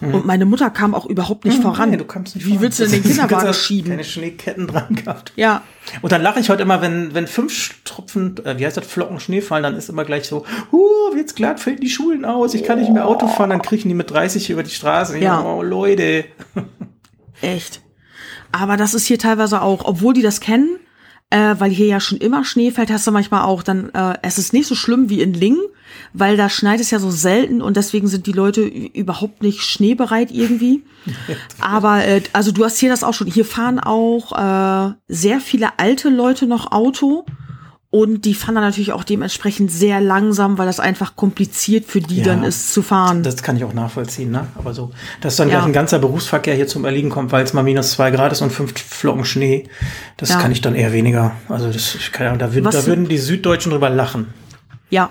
Mhm. Und meine Mutter kam auch überhaupt nicht mhm, voran. Nee, du kamst nicht Wie voran. willst du denn den Kinderwagen schieben? Keine Schneeketten dran gehabt. Ja. Und dann lache ich heute immer, wenn, wenn fünf Tropfen, äh, wie heißt das, Flocken Schnee fallen, dann ist immer gleich so, huh, jetzt glatt fällt die Schulen aus, ich kann nicht mehr Auto fahren, dann kriechen die mit 30 über die Straße. Ja. Oh, Leute. Echt. Aber das ist hier teilweise auch, obwohl die das kennen, äh, weil hier ja schon immer Schnee fällt, hast du manchmal auch dann, äh, es ist nicht so schlimm wie in Lingen, weil da schneit es ja so selten und deswegen sind die Leute überhaupt nicht schneebereit irgendwie. Aber äh, also du hast hier das auch schon. Hier fahren auch äh, sehr viele alte Leute noch Auto und die fahren dann natürlich auch dementsprechend sehr langsam, weil das einfach kompliziert für die ja, dann ist zu fahren. Das kann ich auch nachvollziehen, ne? Aber so, dass dann ja. gleich ein ganzer Berufsverkehr hier zum Erliegen kommt, weil es mal minus zwei Grad ist und fünf Flocken Schnee, das ja. kann ich dann eher weniger. Also das, ich kann, da, würd, da würden die Süddeutschen drüber lachen. Ja.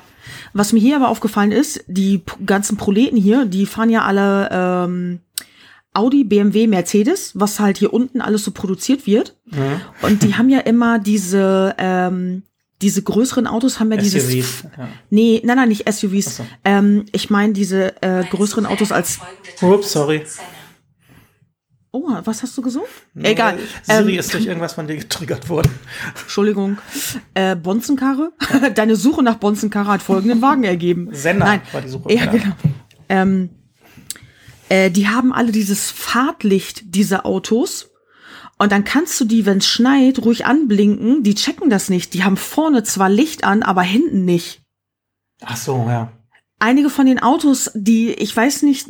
Was mir hier aber aufgefallen ist, die ganzen Proleten hier, die fahren ja alle ähm, Audi, BMW, Mercedes, was halt hier unten alles so produziert wird. Mhm. Und die haben ja immer diese ähm, diese größeren Autos haben ja SUVs, dieses. Ja. Nee, nein, nein, nicht SUVs. So. Ähm, ich meine diese äh, größeren Autos als. Ups, sorry. Oh, was hast du gesucht? Nee, Egal. Siri ähm, ist durch irgendwas von dir getriggert worden. Entschuldigung. Äh, Bonzenkarre? Deine Suche nach Bonzenkarre hat folgenden Wagen ergeben. Senna Nein. war die Suche. Ja, genau. Ähm, äh, die haben alle dieses Fahrtlicht dieser Autos und dann kannst du die, wenn es schneit, ruhig anblinken. Die checken das nicht. Die haben vorne zwar Licht an, aber hinten nicht. Ach so, ja. Einige von den Autos, die, ich weiß nicht,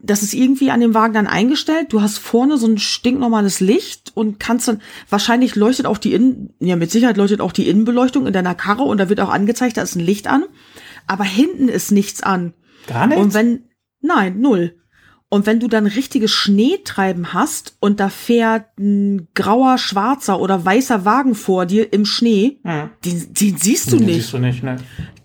das ist irgendwie an dem Wagen dann eingestellt. Du hast vorne so ein stinknormales Licht und kannst dann, wahrscheinlich leuchtet auch die Innen, ja, mit Sicherheit leuchtet auch die Innenbeleuchtung in deiner Karre und da wird auch angezeigt, da ist ein Licht an. Aber hinten ist nichts an. Gar nichts? Und wenn, nein, null. Und wenn du dann richtiges Schneetreiben hast und da fährt ein grauer, schwarzer oder weißer Wagen vor dir im Schnee, mhm. den, den siehst du den nicht. Siehst du nicht ne?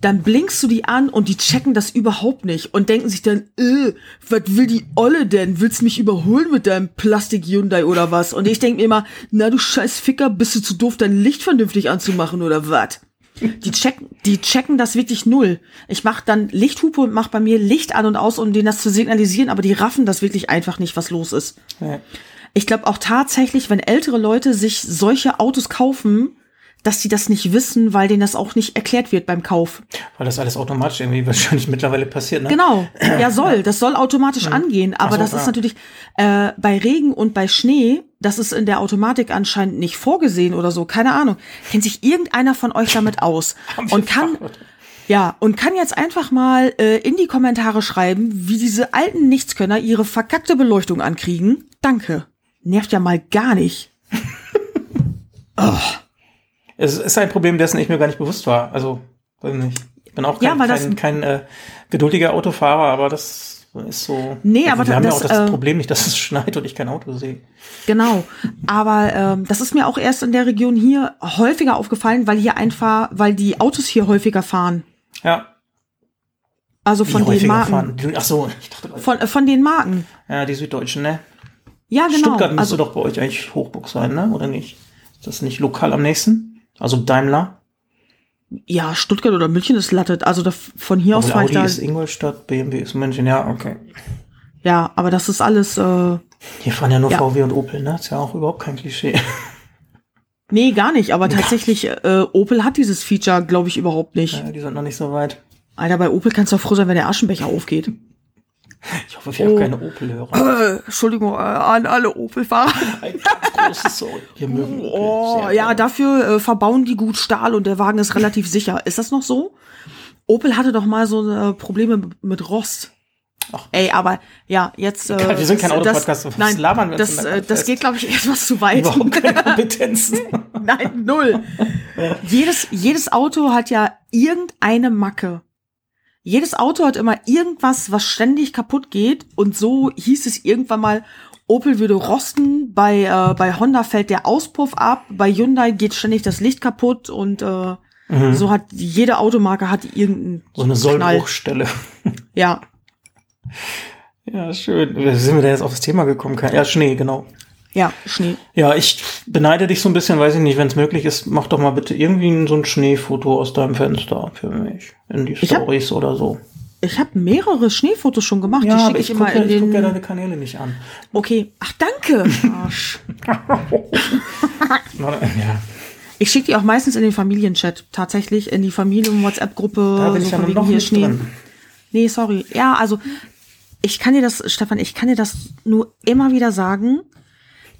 Dann blinkst du die an und die checken das überhaupt nicht und denken sich dann, äh, was will die Olle denn? Willst mich überholen mit deinem Plastik Hyundai oder was? Und ich denke mir immer, na du scheiß Ficker, bist du zu doof, dein Licht vernünftig anzumachen oder was? Die checken, die checken das wirklich null. Ich mache dann Lichthupe und mache bei mir Licht an und aus, um denen das zu signalisieren, aber die raffen das wirklich einfach nicht, was los ist. Ja. Ich glaube auch tatsächlich, wenn ältere Leute sich solche Autos kaufen, dass sie das nicht wissen, weil denen das auch nicht erklärt wird beim Kauf. Weil das alles automatisch irgendwie wahrscheinlich mittlerweile passiert, ne? Genau, ja soll, das soll automatisch mhm. angehen, aber so, das ist natürlich äh, bei Regen und bei Schnee, das ist in der Automatik anscheinend nicht vorgesehen oder so, keine Ahnung. Kennt sich irgendeiner von euch damit aus und kann ja, und kann jetzt einfach mal äh, in die Kommentare schreiben, wie diese alten Nichtskönner ihre verkackte Beleuchtung ankriegen. Danke. Nervt ja mal gar nicht. oh. Es ist ein Problem, dessen ich mir gar nicht bewusst war. Also, weiß nicht. Ich bin auch kein, ja, kein, kein äh, geduldiger Autofahrer, aber das ist so. Nee, also aber wir haben das, ja auch das äh, Problem nicht, dass es schneit und ich kein Auto sehe. Genau. Aber ähm, das ist mir auch erst in der Region hier häufiger aufgefallen, weil hier einfach, weil die Autos hier häufiger fahren. Ja. Also von den Marken. Fahren. Ach so, ich dachte, von, äh, von den Marken. Ja, die Süddeutschen, ne? Ja, genau. Stuttgart müsste also, doch bei euch eigentlich Hochburg sein, ne? Oder nicht? Ist das nicht lokal am nächsten? Also Daimler? Ja, Stuttgart oder München ist Latte. Also da, von hier aber aus fahre ich da. ist Ingolstadt, BMW ist München, ja, okay. Ja, aber das ist alles. Äh, hier fahren ja nur ja. VW und Opel, ne? Ist ja auch überhaupt kein Klischee. Nee, gar nicht. Aber tatsächlich, äh, Opel hat dieses Feature, glaube ich, überhaupt nicht. Ja, die sind noch nicht so weit. Alter, bei Opel kannst du auch froh sein, wenn der Aschenbecher aufgeht. Ich hoffe, wir oh. haben keine Opel-Hörer. Äh, Entschuldigung äh, an alle Opel-Fahrer. Ein ganz großes Sorry. Wir mögen oh, ja, dafür äh, verbauen die gut Stahl und der Wagen ist relativ sicher. Ist das noch so? Opel hatte doch mal so äh, Probleme mit Rost. Ach. Ey, aber ja, jetzt. Äh, wir sind kein Autopodcast. Was nein, labern wir das, äh, das geht, glaube ich, etwas zu weit. Überhaupt keine Kompetenzen. nein, null. jedes, jedes Auto hat ja irgendeine Macke. Jedes Auto hat immer irgendwas, was ständig kaputt geht. Und so hieß es irgendwann mal, Opel würde rosten, bei, äh, bei Honda fällt der Auspuff ab, bei Hyundai geht ständig das Licht kaputt und äh, Mhm. so hat jede Automarke hat irgendeinen So eine. Sollbruchstelle. Ja, Ja, schön. Wie sind wir denn jetzt auf das Thema gekommen? Ja, Schnee, genau. Ja, Schnee. Ja, ich beneide dich so ein bisschen, weiß ich nicht, wenn es möglich ist, mach doch mal bitte irgendwie so ein Schneefoto aus deinem Fenster für mich. In die Ich hab- Stories oder so. Ich habe mehrere Schneefotos schon gemacht. Ja, die aber schicke ich ich immer gucke ja, in ich guck ja deine Kanäle nicht an. Okay, ach danke. Arsch. Ja, Ich schicke die auch meistens in den Familienchat. Tatsächlich in die Familien-WhatsApp-Gruppe. da bin so ich ja noch hier Schnee. drin. Nee, sorry. Ja, also ich kann dir das, Stefan, ich kann dir das nur immer wieder sagen.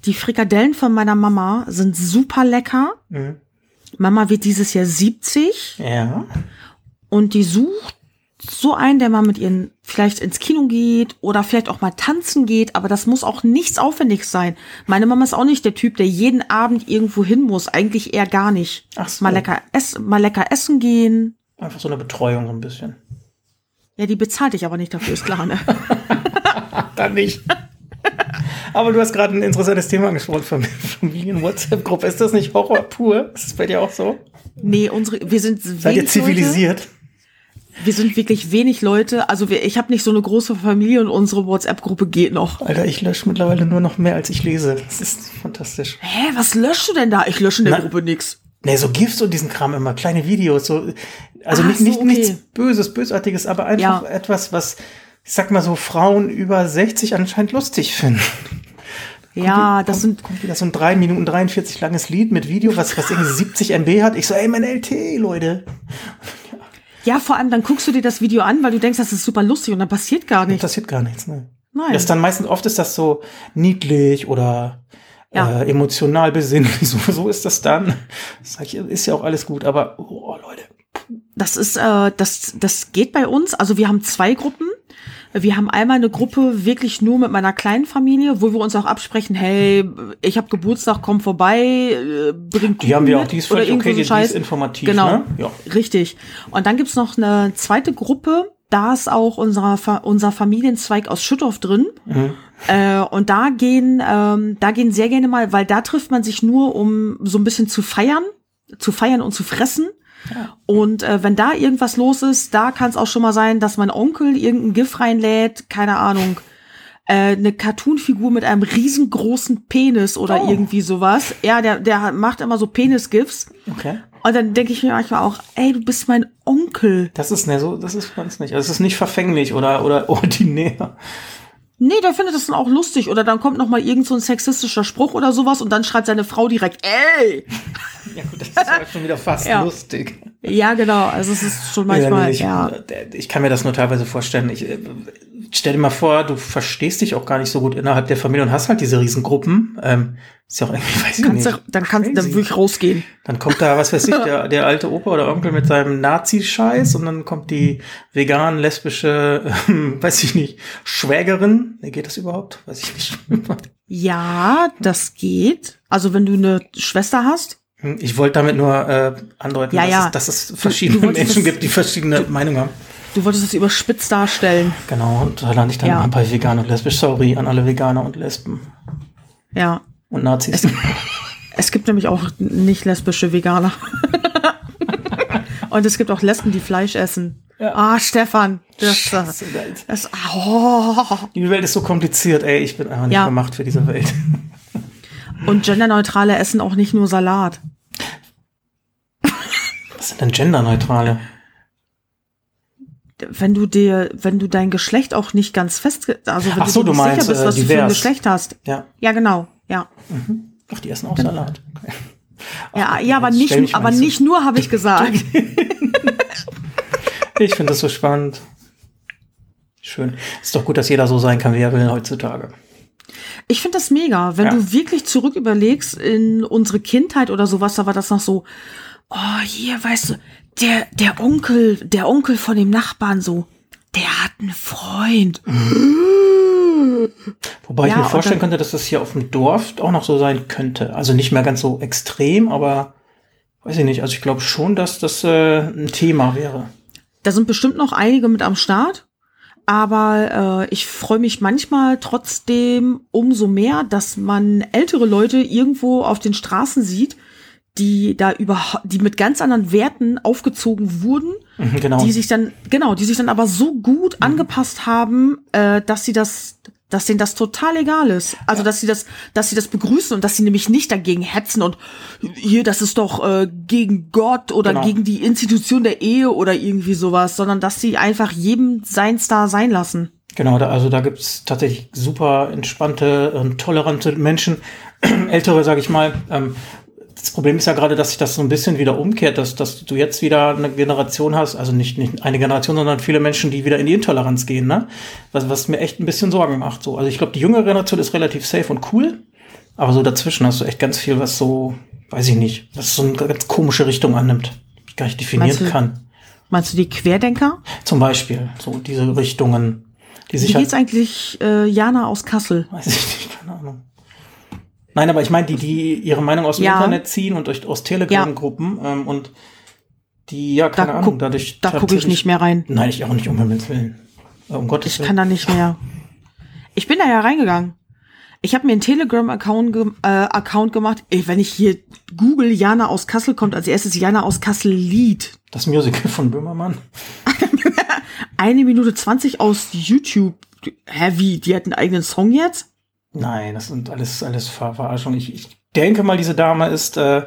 Die Frikadellen von meiner Mama sind super lecker. Mhm. Mama wird dieses Jahr 70 Ja. und die sucht so einen, der mal mit ihren vielleicht ins Kino geht oder vielleicht auch mal tanzen geht, aber das muss auch nichts Aufwendiges sein. Meine Mama ist auch nicht der Typ, der jeden Abend irgendwo hin muss, eigentlich eher gar nicht. Ach so. Mal lecker, ess, mal lecker essen gehen. Einfach so eine Betreuung so ein bisschen. Ja, die bezahlt dich aber nicht dafür, ist klar, ne? Dann nicht. Aber du hast gerade ein interessantes Thema angesprochen, Fam- Familien-WhatsApp-Gruppe. Ist das nicht Horror pur? Ist das bei dir auch so? Nee, unsere, wir sind Seid ihr wenig Leute. zivilisiert? Wir sind wirklich wenig Leute. Also wir, ich habe nicht so eine große Familie und unsere WhatsApp-Gruppe geht noch. Alter, ich lösche mittlerweile nur noch mehr, als ich lese. Das ist fantastisch. Hä, was löschst du denn da? Ich lösche in der Na- Gruppe nix. Nee, so GIFs und diesen Kram immer, kleine Videos, so, also Ach nicht, so, nicht okay. nichts Böses, Bösartiges, aber einfach Ja. etwas, was, ich sag mal so, Frauen über 60 anscheinend lustig finden. Ja, das sind, Kommt wieder so ein 3 Minuten 43 langes Lied mit Video, was, was irgendwie 70 MB hat. Ich so, ey, mein LT, Leute. ja, vor allem dann guckst du dir das Video an, weil du denkst, das ist super lustig und dann passiert gar nichts. passiert gar nichts, ne? Nein. Das ist dann meistens, oft ist das so niedlich oder Ja. äh, emotional besinnlich. So, so ist das dann. Sag ich, ist ja auch alles gut, aber, oh, Leute. Das ist, äh, das, das geht bei uns. Also wir haben zwei Gruppen. Wir haben einmal eine Gruppe wirklich nur mit meiner kleinen Familie, wo wir uns auch absprechen, hey, ich habe Geburtstag, komm vorbei, äh, bring Die haben wir auch, die ist völlig irgend so okay, die, die ist informativ, Genau, ne? Ja. richtig. Und dann gibt's noch eine zweite Gruppe, da ist auch unser, unser Familienzweig aus Schüttorf drin. Mhm. Äh, und da gehen, ähm, da gehen sehr gerne mal, weil da trifft man sich nur, um so ein bisschen zu feiern, zu feiern und zu fressen. Und äh, wenn da irgendwas los ist, da kann es auch schon mal sein, dass mein Onkel irgendein GIF reinlädt, keine Ahnung, äh, eine Cartoon-Figur mit einem riesengroßen Penis oder Oh. irgendwie sowas. Ja, der, der macht immer so Penis-GIFs. Okay. Und dann denke ich mir manchmal auch, ey, du bist mein Onkel. Das ist ne, so, das ist uns nicht. Also es ist nicht verfänglich oder, oder ordinär. Nee, der findet das dann auch lustig. Oder dann kommt noch mal irgend so ein sexistischer Spruch oder sowas und dann schreibt seine Frau direkt, ey! Ja gut, das ist halt schon wieder fast Ja. lustig. Ja, genau. Also es ist schon manchmal, nee, ich, ja. ich kann mir das nur teilweise vorstellen. Ich äh, stell dir mal vor, du verstehst dich auch gar nicht so gut innerhalb der Familie und hast halt diese Riesengruppen. Ähm, ist ja auch irgendwie, weiß ich Kannst nicht. du, dann kannst dann crazy. würde ich rausgehen. Dann kommt da, was weiß ich, der, der alte Opa oder Onkel mit seinem Nazi-Scheiß und dann kommt die vegan, lesbische, ähm, weiß ich nicht, Schwägerin. Nee, geht das überhaupt? Weiß ich nicht. Ja, das geht. Also wenn du eine Schwester hast. Ich wollte damit nur äh, andeuten, Ja, dass, ja. Es, dass es verschiedene du wolltest Menschen das- gibt, die verschiedene Meinungen haben. Du wolltest es überspitzt darstellen. Genau, und da lande ich dann Ja. bei vegan und lesbisch. Sorry an alle Veganer und Lesben Ja. und Nazis. Es gibt nämlich auch nicht lesbische Veganer. Und es gibt auch Lesben, die Fleisch essen. Ja. Ah, Stefan. Das, das, Scheiße, Welt. das, oh. Die Welt ist so kompliziert, ey. Ich bin einfach nicht Ja. gemacht für diese Welt. Und genderneutrale essen auch nicht nur Salat. Was sind denn Genderneutrale? Wenn du dir, wenn du dein Geschlecht auch nicht ganz fest, also wenn Ach so, du du nicht meinst, sicher bist, äh, was du für ein divers. Geschlecht hast. Ja. Ja, genau. Ja. Ach, die essen auch Salat. Okay. Ja, ja, aber nicht, aber nicht so- nicht nur, habe ich gesagt. Ich finde das so spannend. Schön. Ist doch gut, dass jeder so sein kann, wie er will heutzutage. Ich finde das mega. Wenn Ja. du wirklich zurück überlegst in unsere Kindheit oder sowas, da war das noch so, oh, hier, weißt du, der, der Onkel, der Onkel von dem Nachbarn so, der hat einen Freund. Wobei ich Ja, mir und vorstellen dann- könnte, dass das hier auf dem Dorf auch noch so sein könnte. Also nicht mehr ganz so extrem, aber weiß ich nicht. Also ich glaube schon, dass das äh, ein Thema wäre. Da sind bestimmt noch einige mit am Start. aber äh, ich freue mich manchmal trotzdem umso mehr, dass man ältere Leute irgendwo auf den Straßen sieht, die da über, die mit ganz anderen Werten aufgezogen wurden, Mhm, Genau. die sich dann, genau, die sich dann aber so gut angepasst haben, äh, dass sie das, dass denen das total egal ist. Also, dass sie das, dass sie das begrüßen und dass sie nämlich nicht dagegen hetzen und hier, das ist doch äh, gegen Gott oder Genau. gegen die Institution der Ehe oder irgendwie sowas, sondern dass sie einfach jedem sein Star sein lassen. Genau, da, also da gibt's tatsächlich super entspannte und tolerante Menschen, ältere, sage ich mal. Ähm, das Problem ist ja gerade, dass sich das so ein bisschen wieder umkehrt, dass, dass du jetzt wieder eine Generation hast, also nicht, nicht eine Generation, sondern viele Menschen, die wieder in die Intoleranz gehen, ne? Was, was mir echt ein bisschen Sorgen macht. So. Also ich glaube, die jüngere Generation ist relativ safe und cool, aber so dazwischen hast du echt ganz viel, was so, weiß ich nicht, was so eine ganz komische Richtung annimmt, die ich gar nicht definieren Meinst du- kann. Meinst du die Querdenker? Zum Beispiel, so diese Richtungen, die sich Wie halt geht's eigentlich äh, Jana aus Kassel? Weiß ich nicht, keine Ahnung. Nein, aber ich meine, die, die ihre Meinung aus dem Ja. Internet ziehen und durch, aus Telegram-Gruppen ähm, und die, ja, keine Da Ahnung, guck- dadurch. Da gucke ich nicht mehr rein. Nein, ich auch nicht, um Himmels Willen. Um Gottes Ich Willen. kann da nicht mehr. Ich bin da ja reingegangen. Ich habe mir einen Telegram-Account ge äh, Account gemacht. Ey, wenn ich hier Google Jana aus Kassel kommt, als erstes Jana aus Kassel Lied. Das Musical von Böhmermann. Eine Minute zwanzig aus YouTube. Hä, wie? Die hat einen eigenen Song jetzt? Nein, das sind alles, alles Ver Verarschung. Ich, ich denke mal, diese Dame ist äh,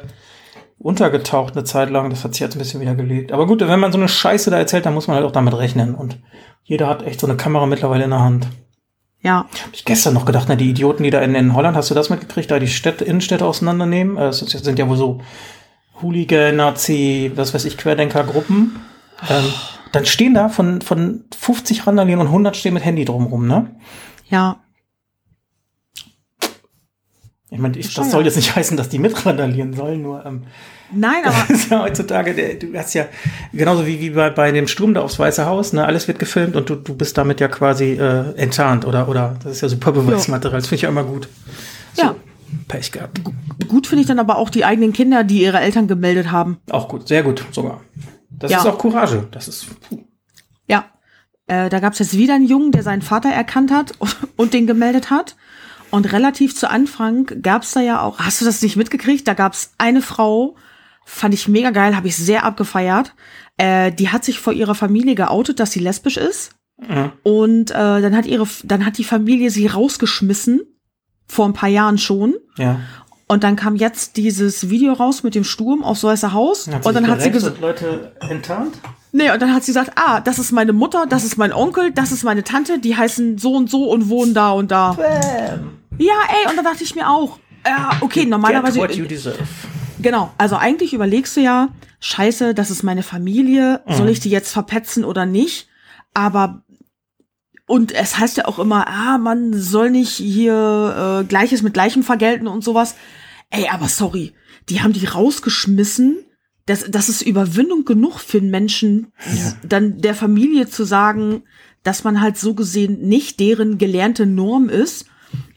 untergetaucht eine Zeit lang. Das hat sich jetzt ein bisschen wieder gelegt. Aber gut, wenn man so eine Scheiße da erzählt, dann muss man halt auch damit rechnen. Und jeder hat echt so eine Kamera mittlerweile in der Hand. Ja. Hab ich gestern noch gedacht, ne, die Idioten, die da in, in Holland, hast du das mitgekriegt, da die Städte, Innenstädte auseinandernehmen? Äh, Das sind sind ja wohl so Hooligan, Nazi, was weiß ich, Querdenker-Gruppen. Ähm, dann stehen da von, von 50 Randalieren und 100 stehen mit Handy drumrum, ne? Ja. Ich meine, ich, das soll jetzt nicht heißen, dass die mitrandalieren sollen, nur ähm, Nein, das aber ist ja heutzutage, der, du hast ja genauso wie, wie bei, bei dem Sturm da aufs Weiße Haus, ne, alles wird gefilmt und du, du bist damit ja quasi äh, enttarnt oder, oder das ist ja super Beweismaterial, das finde ich ja immer gut. ja. Pech gehabt. Gut finde ich dann aber auch die eigenen Kinder, die ihre Eltern gemeldet haben. Auch gut, sehr gut sogar. Das Ja. ist auch Courage. Das ist puh. Ja. Äh, da gab es jetzt wieder einen Jungen, der seinen Vater erkannt hat und den gemeldet hat. Und relativ zu Anfang gab es da ja auch, hast du das nicht mitgekriegt? Da gab es eine Frau, fand ich mega geil, habe ich sehr abgefeiert. Äh, die hat sich vor ihrer Familie geoutet, dass sie lesbisch ist. Ja. Und äh, dann hat ihre, dann hat die Familie sie rausgeschmissen vor ein paar Jahren schon. ja. Und dann kam jetzt dieses Video raus mit dem Sturm aufs Weiße Haus. Hat und dann hat sie gesagt, Leute enttarnt. Nee, und dann hat sie gesagt, ah, das ist meine Mutter, das ist mein Onkel, das ist meine Tante, die heißen so und so und wohnen da und da. Bam. Ja, ey, und da dachte ich mir auch, ja, okay, Get normalerweise, what you deserve. genau, also eigentlich überlegst du ja, scheiße, das ist meine Familie, soll ich die jetzt verpetzen oder nicht? Aber, und es heißt ja auch immer, ah, man soll nicht hier äh, Gleiches mit Gleichem vergelten und sowas. Ey, aber sorry, die haben die rausgeschmissen. Das, das ist Überwindung genug für einen Menschen, Ja. dann der Familie zu sagen, dass man halt so gesehen nicht deren gelernte Norm ist.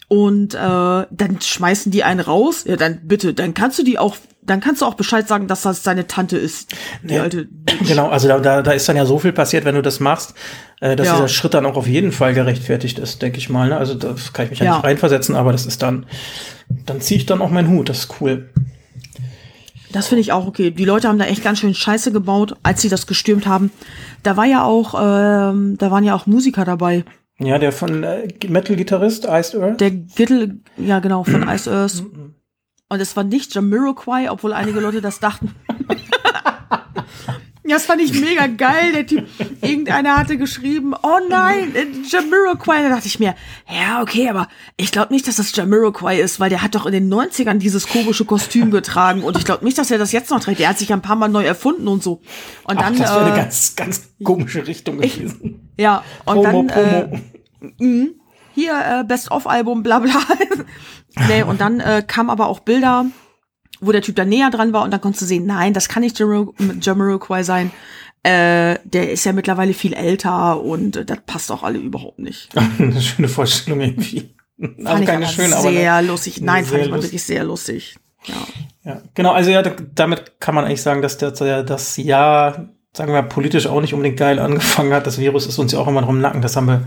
Und äh, dann schmeißen die einen raus. Ja, dann bitte, dann kannst du die auch, dann kannst du auch Bescheid sagen, dass das deine Tante ist. Die Ja. alte. Genau, also da, da, da ist dann ja so viel passiert, wenn du das machst, äh, dass Ja. dieser Schritt dann auch auf jeden Fall gerechtfertigt ist, denke ich mal. Ne? Also das kann ich mich ja, Ja. nicht reinversetzen, aber das ist dann, dann ziehe ich dann auch meinen Hut, das ist cool. Das finde ich auch okay. Die Leute haben da echt ganz schön Scheiße gebaut, als sie das gestürmt haben. Da war ja auch, ähm, da waren ja auch Musiker dabei. Ja, der von äh, Metal-Gitarrist, Iced Earth. Der Gittel, ja genau, von Ice Earth. Und es war nicht Jamiroquai, obwohl einige Leute das dachten. Ja, das fand ich mega geil. Der Typ, irgendeiner hatte geschrieben, oh nein, äh, Jamiroquai. Da dachte ich mir, ja, okay, aber ich glaube nicht, dass das Jamiroquai ist, weil der hat doch in den 90ern dieses komische Kostüm getragen. Und ich glaube nicht, dass er das jetzt noch trägt. Der hat sich ja ein paar Mal neu erfunden und so. Und Ach, dann, das wäre eine äh, ganz, ganz komische Richtung gewesen. ja, und Promo, dann, äh, Promo. hier äh, Best-of-Album, bla bla. nee, und dann äh, kam aber auch Bilder, wo der Typ da näher dran war und dann konntest du sehen, nein, das kann nicht Jamiro- Jamiroquai sein. Äh, der ist ja mittlerweile viel älter und äh, das passt auch alle überhaupt nicht. eine schöne Vorstellung irgendwie. Also Fand ich keine schöne, aber sehr lustig. Nein, sehr fand ich mal wirklich sehr lustig. Ja. ja, genau. Also ja, da- damit kann man eigentlich sagen, dass der, der das Jahr sagen wir, politisch auch nicht unbedingt geil angefangen hat. Das Virus ist uns ja auch immer noch im Nacken. Das haben wir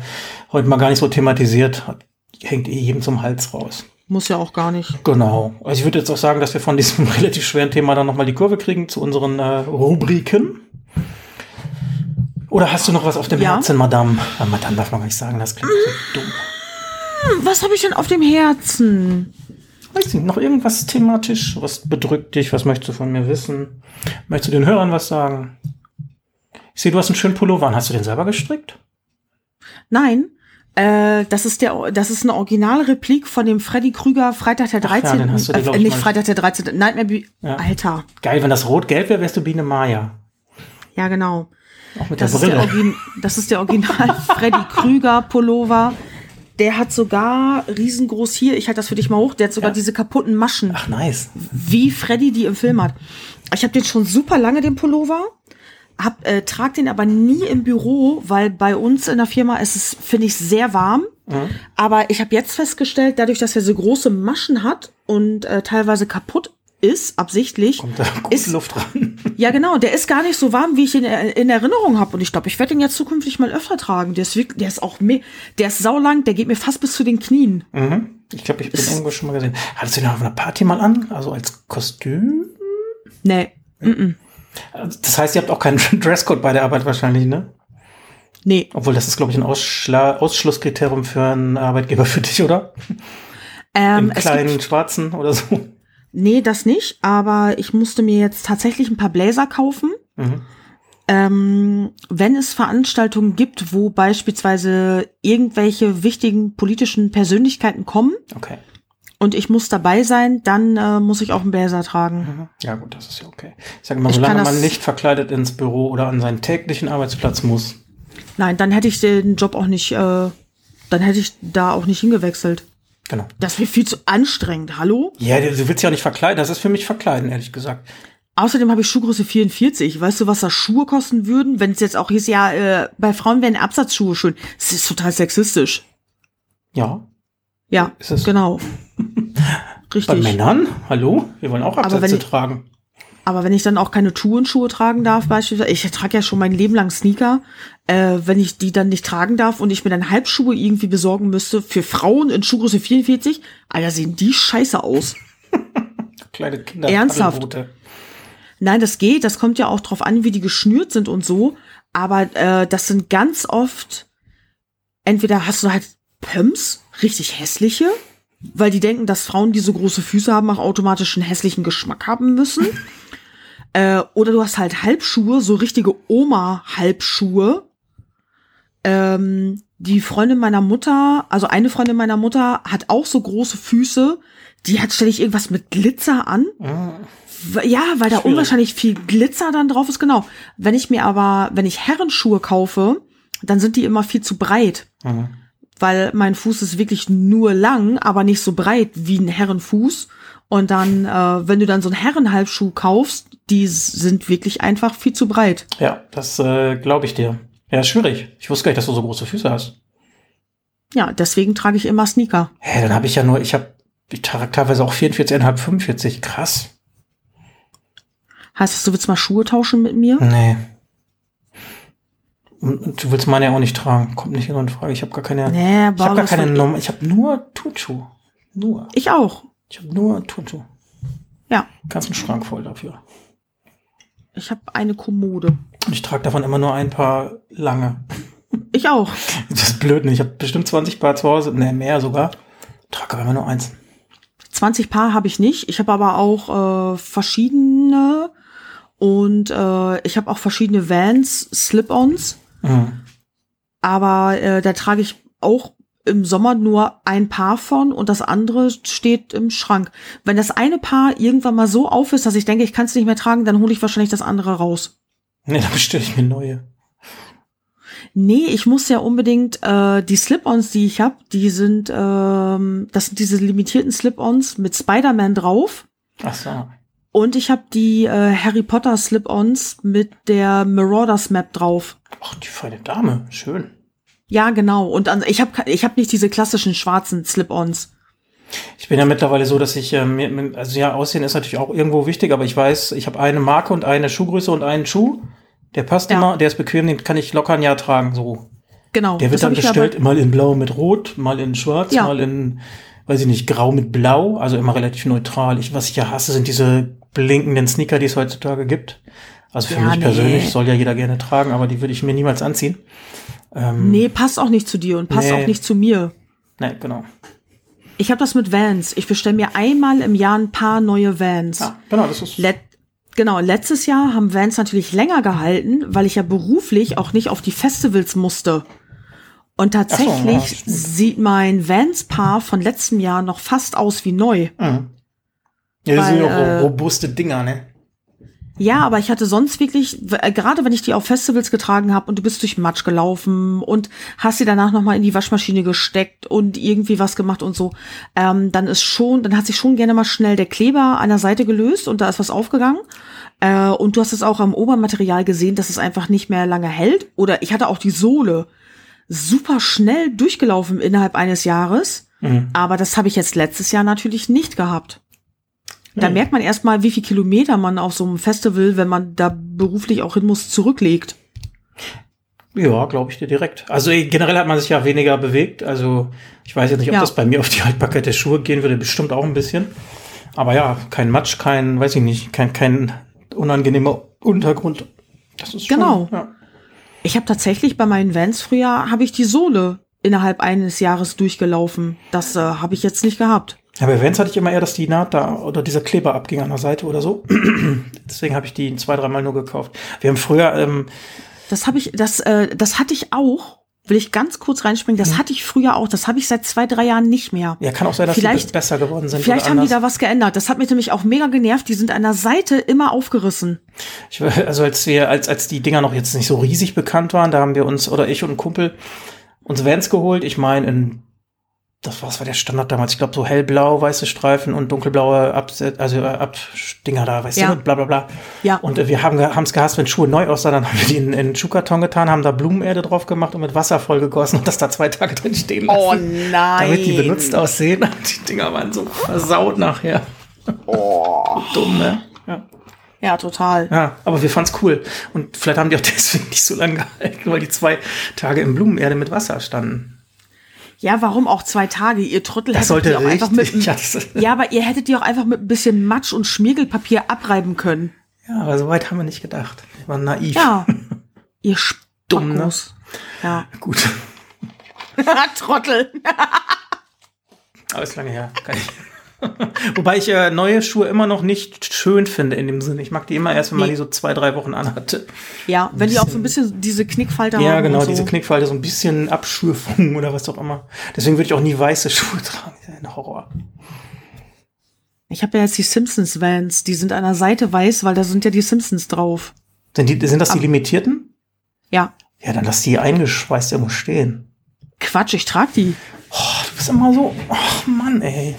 heute mal gar nicht so thematisiert. Hängt eh jedem zum Hals raus. Muss ja auch gar nicht. Genau. Also ich würde jetzt auch sagen, dass wir von diesem relativ schweren Thema dann nochmal die Kurve kriegen zu unseren äh, Rubriken. Oder hast du noch was auf dem Ja. Herzen, Madame? Ah, Madame darf man gar nicht sagen, das klingt so dumm. Hm, Was habe ich denn auf dem Herzen? Weiß nicht, noch irgendwas thematisch? Was bedrückt dich? Was möchtest du von mir wissen? Möchtest du den Hörern was sagen? Ich sehe, du hast einen schönen Pullover an. Hast du den selber gestrickt? Nein, äh, das ist der, das ist eine Originalreplik von dem Freddy Krüger Freitag der Ach ja, 13. den äh, ich, nicht Freitag der 13. Nightmare Be Ja. Alter. Geil, wenn das rot-gelb wäre, wärst du Biene Maya. Ja, genau. Auch mit Das der ist der, Brille. Das ist der Original Freddy Krüger Pullover. Der hat sogar riesengroß hier, ich halte das für dich mal hoch, der hat sogar Ja. diese kaputten Maschen, Ach, nice. wie Freddy die im Film hat. Ich habe den schon super lange, den Pullover. Hab, äh, trag den aber nie im Büro, weil bei uns in der Firma ist es, finde ich, sehr warm. Mhm. Aber ich habe jetzt festgestellt, dadurch, dass er so große Maschen hat und äh, teilweise kaputt ist, absichtlich, Kommt da gut ist, Luft ran. ja, genau. Der ist gar nicht so warm, wie ich ihn äh, in Erinnerung habe. Und ich glaube, ich werde ihn jetzt zukünftig mal öfter tragen. Der ist wirklich, der ist auch me der ist saulang, der geht mir fast bis zu den Knien. Mhm. Ich glaube, ich bin irgendwo schon mal gesehen. Hattest du den auf einer Party mal an? Also als Kostüm? Nee. Mm Das heißt, ihr habt auch keinen Dresscode bei der Arbeit wahrscheinlich, ne? Nee. Obwohl, das ist, glaube ich, ein Ausschla Ausschlusskriterium für einen Arbeitgeber für dich, oder? Ähm, Im kleinen Schwarzen oder so. nee, das nicht. Aber ich musste mir jetzt tatsächlich ein paar Bläser kaufen. Mhm. Ähm, wenn es Veranstaltungen gibt, wo beispielsweise irgendwelche wichtigen politischen Persönlichkeiten kommen Okay. Und ich muss dabei sein, dann äh, muss ich auch einen Bläser tragen. Mhm. Ja, gut, das ist ja okay. Ich sage immer, Ich solange man nicht verkleidet ins Büro oder an seinen täglichen Arbeitsplatz muss. Nein, dann hätte ich den Job auch nicht, äh, dann hätte ich da auch nicht hingewechselt. Genau. Das wäre viel zu anstrengend. Hallo? Ja, du du willst ja auch nicht verkleiden. Das ist für mich verkleiden, ehrlich gesagt. Außerdem habe ich Schuhgröße 44. Weißt du, was da Schuhe kosten würden? Wenn es jetzt auch hieß, ja, äh, bei Frauen werden Absatzschuhe schön. Das ist total sexistisch. Ja. Ja, Ist es- genau. Bei Richtig. Männern? Hallo? Wir wollen auch Absätze ich- tragen. Aber wenn ich dann auch keine Turnschuhe tragen darf, beispielsweise, ich trage ja schon mein Leben lang Sneaker, äh, wenn ich die dann nicht tragen darf und ich mir dann Halbschuhe irgendwie besorgen müsste für Frauen in Schuhgröße 44, Alter, sehen die scheiße aus. Kleine Kinder. Ernsthaft? Paddelboote. Nein, das geht. Das kommt ja auch drauf an, wie die geschnürt sind und so. Aber äh, das sind ganz oft, entweder hast du halt Pumps, richtig hässliche, weil die denken, dass Frauen, die so große Füße haben, auch automatisch einen hässlichen Geschmack haben müssen. äh, oder du hast halt Halbschuhe, so richtige Oma-Halbschuhe. Ähm, die Freundin meiner Mutter, also eine Freundin meiner Mutter, hat auch so große Füße. Die hat ständig irgendwas mit Glitzer an. W- Ja, weil da Schwierig. unwahrscheinlich viel Glitzer dann drauf ist, genau. Wenn ich mir aber, wenn ich Herrenschuhe kaufe, dann sind die immer viel zu breit. Mhm. Weil mein Fuß ist wirklich nur lang, aber nicht so breit wie ein Herrenfuß. Und dann, äh, wenn du dann so einen Herrenhalbschuh kaufst, die sind wirklich einfach viel zu breit. Ja, das äh, glaube ich dir. Ja, ist schwierig. Ich wusste gar nicht, dass du so große Füße hast. Ja, deswegen trage ich immer Sneaker. Hä, dann habe ich ja nur, ich habe ich trage teilweise auch 44,5, 45. Krass. Heißt das, du willst mal Schuhe tauschen mit mir? Nee. Und, und du willst meine ja auch nicht tragen. Kommt nicht in Frage. Ich habe gar keine. Nee, ich habe gar keine Nummer. Ich habe nur Turnschuhe. Nur. Ich auch. Ich habe nur Turnschuhe. Ja, Ganzen Schrank voll dafür. ich habe eine Kommode. Und ich trage davon immer nur ein paar lange. Ich auch. Das ist blöd, ne? Ich habe bestimmt 20 Paar zu Hause. Ne, mehr sogar. Trage aber immer nur eins. 20 Paar habe ich nicht. Ich habe aber auch äh, verschiedene und äh, ich habe auch verschiedene Vans, Slip-ons. Mhm. Aber äh, da trage ich auch im Sommer nur ein Paar von und das andere steht im Schrank. Wenn das eine Paar irgendwann mal so auf ist, dass ich denke, ich kann es nicht mehr tragen, dann hole ich wahrscheinlich das andere raus. Ne, dann bestelle ich mir neue. Nee, ich muss ja unbedingt äh, die Slip-ons, die ich habe, die sind, ähm, das sind diese limitierten Slip-ons mit Spider-Man drauf. Ach so. Und ich habe die äh, Harry Potter Slip-ons mit der Marauders Map drauf. Ach, die feine Dame. Schön. Ja, genau. Und an, ich habe ich hab nicht diese klassischen schwarzen Slip-ons. Ich bin ja mittlerweile so, dass ich, ähm, also ja, Aussehen ist natürlich auch irgendwo wichtig, aber ich weiß, ich habe eine Marke und eine Schuhgröße und einen Schuh. Der passt Ja. immer, der ist bequem, den kann ich locker ein Jahr tragen, so. Genau. Der wird dann bestellt, mal in blau mit rot, mal in schwarz, Ja. mal in, weiß ich nicht, grau mit blau, also immer relativ neutral. Ich, was ich ja hasse, sind diese blinkenden Sneaker, die es heutzutage gibt. Also für Ja, mich nee. persönlich soll ja jeder gerne tragen, aber die würde ich mir niemals anziehen. Ähm, Nee, passt auch nicht zu dir und passt Nee. auch nicht zu mir. nee, genau. Ich habe das mit Vans. Ich bestelle mir einmal im Jahr ein paar neue Vans. Ja, genau, das ist. Let genau, letztes Jahr haben Vans natürlich länger gehalten, weil ich ja beruflich auch nicht auf die Festivals musste. Und tatsächlich ja, stimmt. sieht mein Vans-Paar von letztem Jahr noch fast aus wie neu. Mhm. Ja, das sind Weil, ja auch äh, robuste Dinger, ne? Ja, aber ich hatte sonst wirklich, äh, gerade wenn ich die auf Festivals getragen habe und du bist durch Matsch gelaufen und hast sie danach nochmal in die Waschmaschine gesteckt und irgendwie was gemacht und so, ähm, dann ist schon, dann hat sich schon gerne mal schnell der Kleber an der Seite gelöst und da ist was aufgegangen. Äh, und du hast es auch am Obermaterial gesehen, dass es einfach nicht mehr lange hält. Oder ich hatte auch die Sohle super schnell durchgelaufen innerhalb eines Jahres. Mhm. Aber das habe ich jetzt letztes Jahr natürlich nicht gehabt. Da Nee. merkt man erstmal, wie viel Kilometer man auf so einem Festival, wenn man da beruflich auch hin muss, zurücklegt. Ja, glaube ich dir direkt. Also eh, generell hat man sich ja weniger bewegt. Also ich weiß jetzt nicht, ob Ja. das bei mir auf die Haltbarkeit der Schuhe gehen würde, bestimmt auch ein bisschen. Aber ja, kein Matsch, kein, weiß ich nicht, kein, kein unangenehmer Untergrund. Das ist schon, Genau. Ja. Ich habe tatsächlich bei meinen Vans früher, habe ich die Sohle innerhalb eines Jahres durchgelaufen. Das äh, habe ich jetzt nicht gehabt. Ja, bei Vans hatte ich immer eher, dass die Naht da oder dieser Kleber abging an der Seite oder so. Deswegen habe ich die zwei, dreimal nur gekauft. Wir haben früher, ähm, Das habe ich, das, äh, das hatte ich auch. Will ich ganz kurz reinspringen. Das hatte ich früher auch. Das habe ich seit zwei, drei Jahren nicht mehr. ja, kann auch sein, dass Vielleicht- die besser geworden sind. Vielleicht haben die da was geändert. Das hat mich nämlich auch mega genervt. Die sind an der Seite immer aufgerissen. Ich, also als wir, als, als die Dinger noch jetzt nicht so riesig bekannt waren, da haben wir uns, oder ich und ein Kumpel, uns Vans geholt. Ich meine, in, das war, was war der Standard damals? Ich glaube, so hellblau, weiße Streifen und dunkelblaue Abset, also äh, Abdinger da, weißt Ja. du, bla bla bla. Ja. Und äh, wir haben es gehasst, wenn Schuhe neu aussahen, dann haben wir die in, in einen Schuhkarton getan, haben da Blumenerde drauf gemacht und mit Wasser voll gegossen und das da zwei Tage drin stehen lassen. Oh nein. Damit die benutzt aussehen. Die Dinger waren so versaut nachher. Oh. Dumm, ne? Ja. Ja, total. Ja, aber wir fanden's cool. Und vielleicht haben die auch deswegen nicht so lange gehalten, weil die zwei Tage in Blumenerde mit Wasser standen. Ja, warum auch zwei Tage? Ihr Trottel Das hättet sollte auch einfach mit. Ja, aber ihr hättet die auch einfach mit ein bisschen Matsch und Schmiergelpapier abreiben können. ja, aber so weit haben wir nicht gedacht. Wir waren naiv. Ja. ihr Dumm, ne? Ja. Gut. Trottel. Aber ist lange her. Kann ich. Wobei ich äh, neue Schuhe immer noch nicht schön finde in dem Sinne. Ich mag die immer erst, wenn man Nee. die so zwei, drei Wochen anhatte. Ja, wenn die auch so ein bisschen diese Knickfalte haben. Ja, genau, so. diese Knickfalte, so ein bisschen Abschürfung oder was auch immer. Deswegen würde ich auch nie weiße Schuhe tragen. Das ist ein Horror. Ich habe ja jetzt die Simpsons Vans, die sind an der Seite weiß, weil da sind ja die Simpsons drauf. Sind, die, sind das die limitierten? Ja. Ja, dann lass die eingeschweißt irgendwo stehen. Quatsch, ich trag die. Oh, du bist immer so, ach Mann, ey.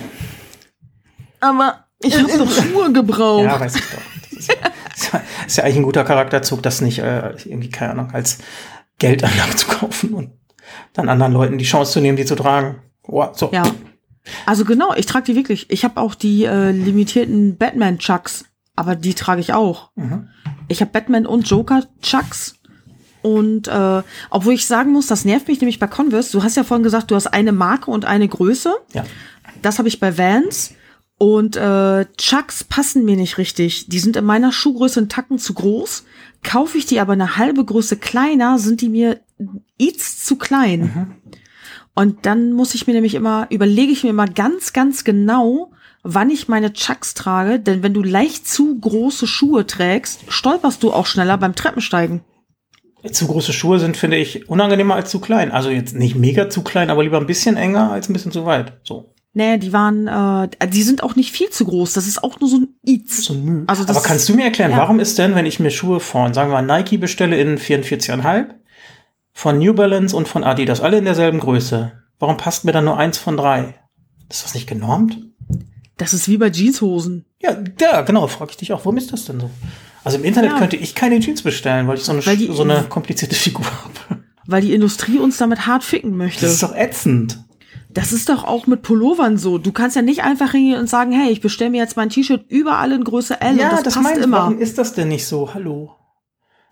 Aber ich habe doch Schuhe gebraucht. Ja, weiß ich doch. Das ist ja, ist ja, ist ja eigentlich ein guter Charakterzug, das nicht äh, irgendwie, keine Ahnung, als Geldanlage zu kaufen und dann anderen Leuten die Chance zu nehmen, die zu tragen. Wow, so. Ja. Also genau, ich trage die wirklich. Ich habe auch die äh, limitierten Batman Chucks, aber die trage ich auch. Mhm. Ich habe Batman und Joker Chucks. Und äh, obwohl ich sagen muss, das nervt mich nämlich bei Converse. Du hast ja vorhin gesagt, du hast eine Marke und eine Größe. Ja. Das habe ich bei Vans. Und äh, Chucks passen mir nicht richtig. Die sind in meiner Schuhgröße einen Tacken zu groß. Kaufe ich die aber eine halbe Größe kleiner, sind die mir iets zu klein. Und dann muss ich mir nämlich immer, überlege ich mir immer ganz, ganz genau, wann ich meine Chucks trage. Denn wenn du leicht zu große Schuhe trägst, stolperst du auch schneller beim Treppensteigen. Zu große Schuhe sind, finde ich, unangenehmer als zu klein. Also jetzt nicht mega zu klein, aber lieber ein bisschen enger als ein bisschen zu weit. So. Nee, die waren, äh, die sind auch nicht viel zu groß. Das ist auch nur so ein Iets. So ein. Also das aber kannst du mir erklären, ja. warum ist denn, wenn ich mir Schuhe von, sagen wir mal, Nike bestelle in 44,5, von New Balance und von Adidas, alle in derselben Größe, warum passt mir dann nur eins von drei? Ist das nicht genormt? Das ist wie bei Jeanshosen. Ja, ja, genau, frage ich dich auch. Warum ist das denn so? Also im Internet Ja. könnte ich keine Jeans bestellen, weil ich so eine, die- so eine komplizierte Figur habe. Weil die Industrie uns damit hart ficken möchte. Das ist doch ätzend. Das ist doch auch mit Pullovern so. Du kannst ja nicht einfach hingehen und sagen, hey, ich bestelle mir jetzt mein T-Shirt überall in Größe L und das, passt meine ich. immer. Warum ist das denn nicht so? Hallo.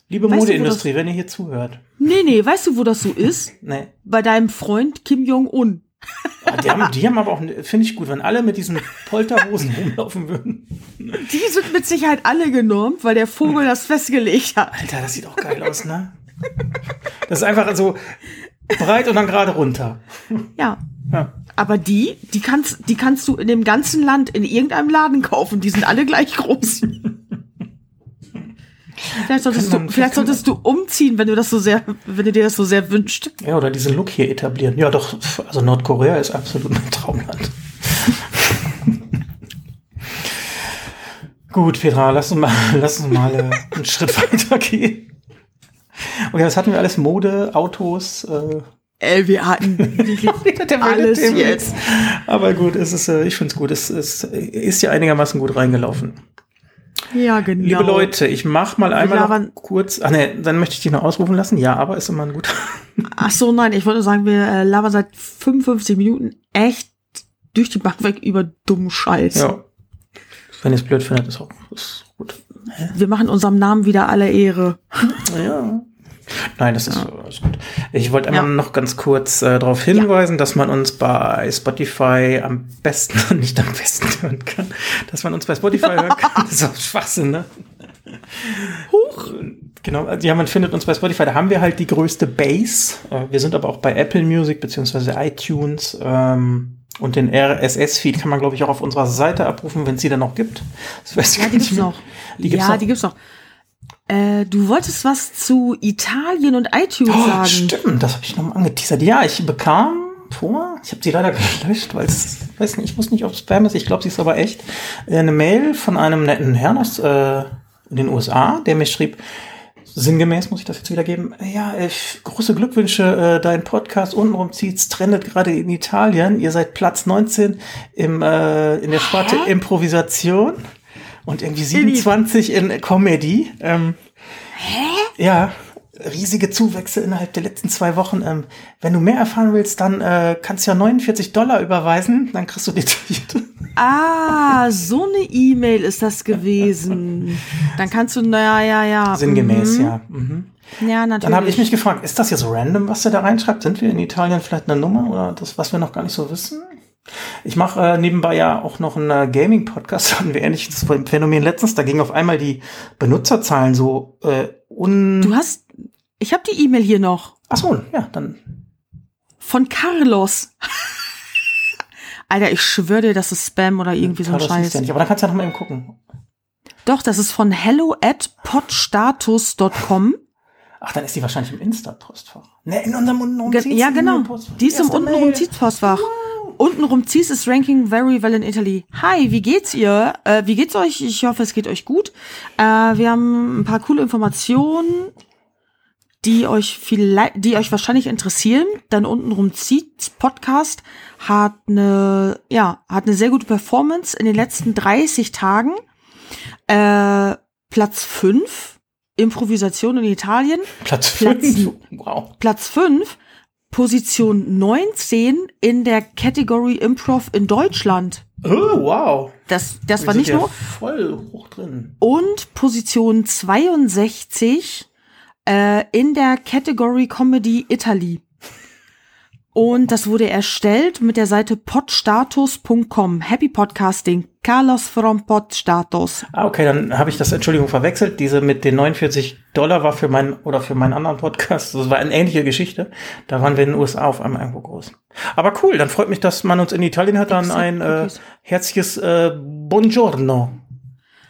Liebe Weißt Modeindustrie, wenn ihr hier zuhört. Nee, nee, weißt du, wo das so ist? Nee. Bei deinem Freund Kim Jong-un. Ah, Die haben, die haben aber auch, finde ich gut, wenn alle mit diesen Polterhosen rumlaufen würden. Die sind mit Sicherheit alle genormt, weil der Vogel das festgelegt hat. Alter, das sieht auch geil aus, ne? Das ist einfach so breit und dann gerade runter. Ja. Ja. Aber die, die kannst, die kannst du in dem ganzen Land in irgendeinem Laden kaufen. Die sind alle gleich groß. Vielleicht solltest, man- du, vielleicht solltest du umziehen, wenn du das so sehr, wenn du dir das so sehr wünscht. Ja, oder diesen Look hier etablieren. Ja, doch, also Nordkorea ist absolut mein Traumland. Gut, Petra, lass uns mal, lass uns mal äh, einen Schritt weiter gehen. Okay, was hatten wir alles? Mode, Autos, äh, Ey, wir hatten alles Themen jetzt. Aber gut, es ist, äh, ich finde es gut. Es, es ist ja einigermaßen gut reingelaufen. Ja, genau. Liebe Leute, ich mach mal einmal kurz. Ah ne, dann möchte ich dich noch ausrufen lassen. Ja, aber ist immer ein guter. Ach so, nein, ich wollte sagen, wir äh, labern seit 55 Minuten echt durch die Bank weg über dummen Scheiß. Ja. Wenn ihr es blöd findet, ist auch ist gut. Wir machen unserem Namen wieder alle Ehre. Ja. Nein, das ist alles gut. Ich wollte einmal Ja. noch ganz kurz äh, darauf hinweisen, dass man uns bei Spotify am besten, nicht am besten hören kann, dass man uns bei Spotify hören kann. Das ist auch Schwachsinn, ne? Huch. Genau, also, ja, man findet uns bei Spotify, da haben wir halt die größte Base. Äh, Wir sind aber auch bei Apple Music beziehungsweise iTunes ähm, und den RSS-Feed kann man, glaube ich, auch auf unserer Seite abrufen, wenn es die dann noch gibt. Das weiß ich Ja, die gibt's noch. Die gibt's ja, noch. die gibt's noch. Äh, du wolltest was zu Italien und iTunes Oh, sagen. stimmt, das habe ich noch mal angeteasert. Ja, ich bekam vor, ich habe sie leider gelöscht, weil es, weiß nicht, ich wusste nicht, ob es Spam ist, ich glaube, sie ist aber echt, äh, eine Mail von einem netten Herrn aus äh, den USA, der mir schrieb, sinngemäß muss ich das jetzt wiedergeben, ja, äh, große Glückwünsche, äh, dein Podcast untenrum zieht's, trendet gerade in Italien, ihr seid Platz 19 im, äh, in der Sparte? Improvisation und irgendwie 27 in Comedy. Ähm, ja, riesige Zuwächse innerhalb der letzten zwei Wochen. Ähm, wenn du mehr erfahren willst, dann äh, kannst du ja 49 Dollar überweisen, dann kriegst du detaillierte. Ah, so eine E-Mail ist das gewesen. Dann kannst du, naja, ja, ja. Sinngemäß, mhm. ja. Mhm. Ja, natürlich. Dann habe ich mich gefragt, ist das jetzt random, was der da reinschreibt? Sind wir in Italien vielleicht eine Nummer oder das, was wir noch gar nicht so wissen? Ich mache äh, nebenbei ja auch noch einen äh, Gaming-Podcast, hatten wir ähnliches Phänomen letztens, da ging auf einmal die Benutzerzahlen so äh, un... Du hast, ich habe die E-Mail hier noch Ach so, ja, dann von Carlos. Alter, ich schwöre dir, das ist Spam oder irgendwie so ein Carlos Scheiß. der nicht, aber dann kannst du ja noch mal eben gucken. Doch, das ist von hello at podstatus.com. Ach, dann ist die wahrscheinlich im Insta-Postfach. Ne, in unserem untenrum Ge ja, genau. Die ist im untenrum Mail. Ziehpostfach. Untenrum Ziehs ist Ranking very well in Italy. Hi, wie geht's ihr? Äh, wie geht's euch? Ich hoffe, es geht euch gut. Äh, wir haben ein paar coole Informationen, die euch vielleicht, die euch wahrscheinlich interessieren. Dann untenrum Ziehs Podcast hat eine, ja, hat eine sehr gute Performance in den letzten 30 Tagen. Äh, Platz 5 Improvisation in Italien. Platz Platz- 5. Wow. Platz 5, Position 19 in der Category Improv in Deutschland. Oh, wow. Das, das Wir war nicht ja nur. voll hoch drin. Und Position 62 äh, in der Category Comedy Italy. Und das wurde erstellt mit der Seite podstatus.com. Happy Podcasting. Carlos from Podstatus. Ah, okay, dann habe ich das, Entschuldigung, verwechselt. Diese mit den 49 Dollar war für meinen oder für meinen anderen Podcast. Das war eine ähnliche Geschichte. Da waren wir in den USA auf einmal irgendwo groß. Aber cool, dann freut mich, dass man uns in Italien hat. Dann ein äh, herzliches äh, Buongiorno.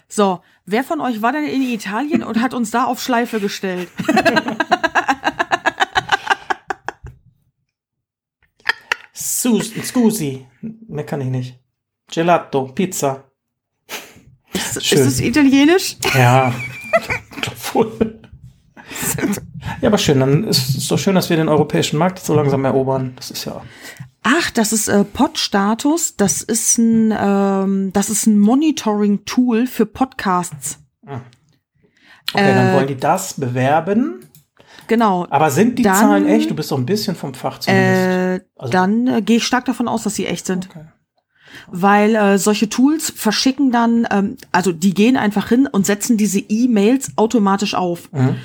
So, wer von euch war denn in Italien und hat uns da auf Schleife gestellt? Sus Scusi. Mehr kann ich nicht. Gelato, Pizza. Ist, Schön. ist es italienisch? Ja, wohl. Ja, aber schön. Dann ist es doch schön, dass wir den europäischen Markt so langsam erobern. Das ist ja. Ach, das ist äh, Podstatus. Das ist ein, ähm, das ist ein Monitoring-Tool für Podcasts. Okay, dann Äh, wollen die das bewerben. Genau. Aber sind die Dann- Zahlen echt? Du bist doch ein bisschen vom Fach zumindest. Äh, Also- dann äh, gehe ich stark davon aus, dass sie echt sind. Okay. weil äh, solche Tools verschicken dann, ähm, also die gehen einfach hin und setzen diese E-Mails automatisch auf. Mhm.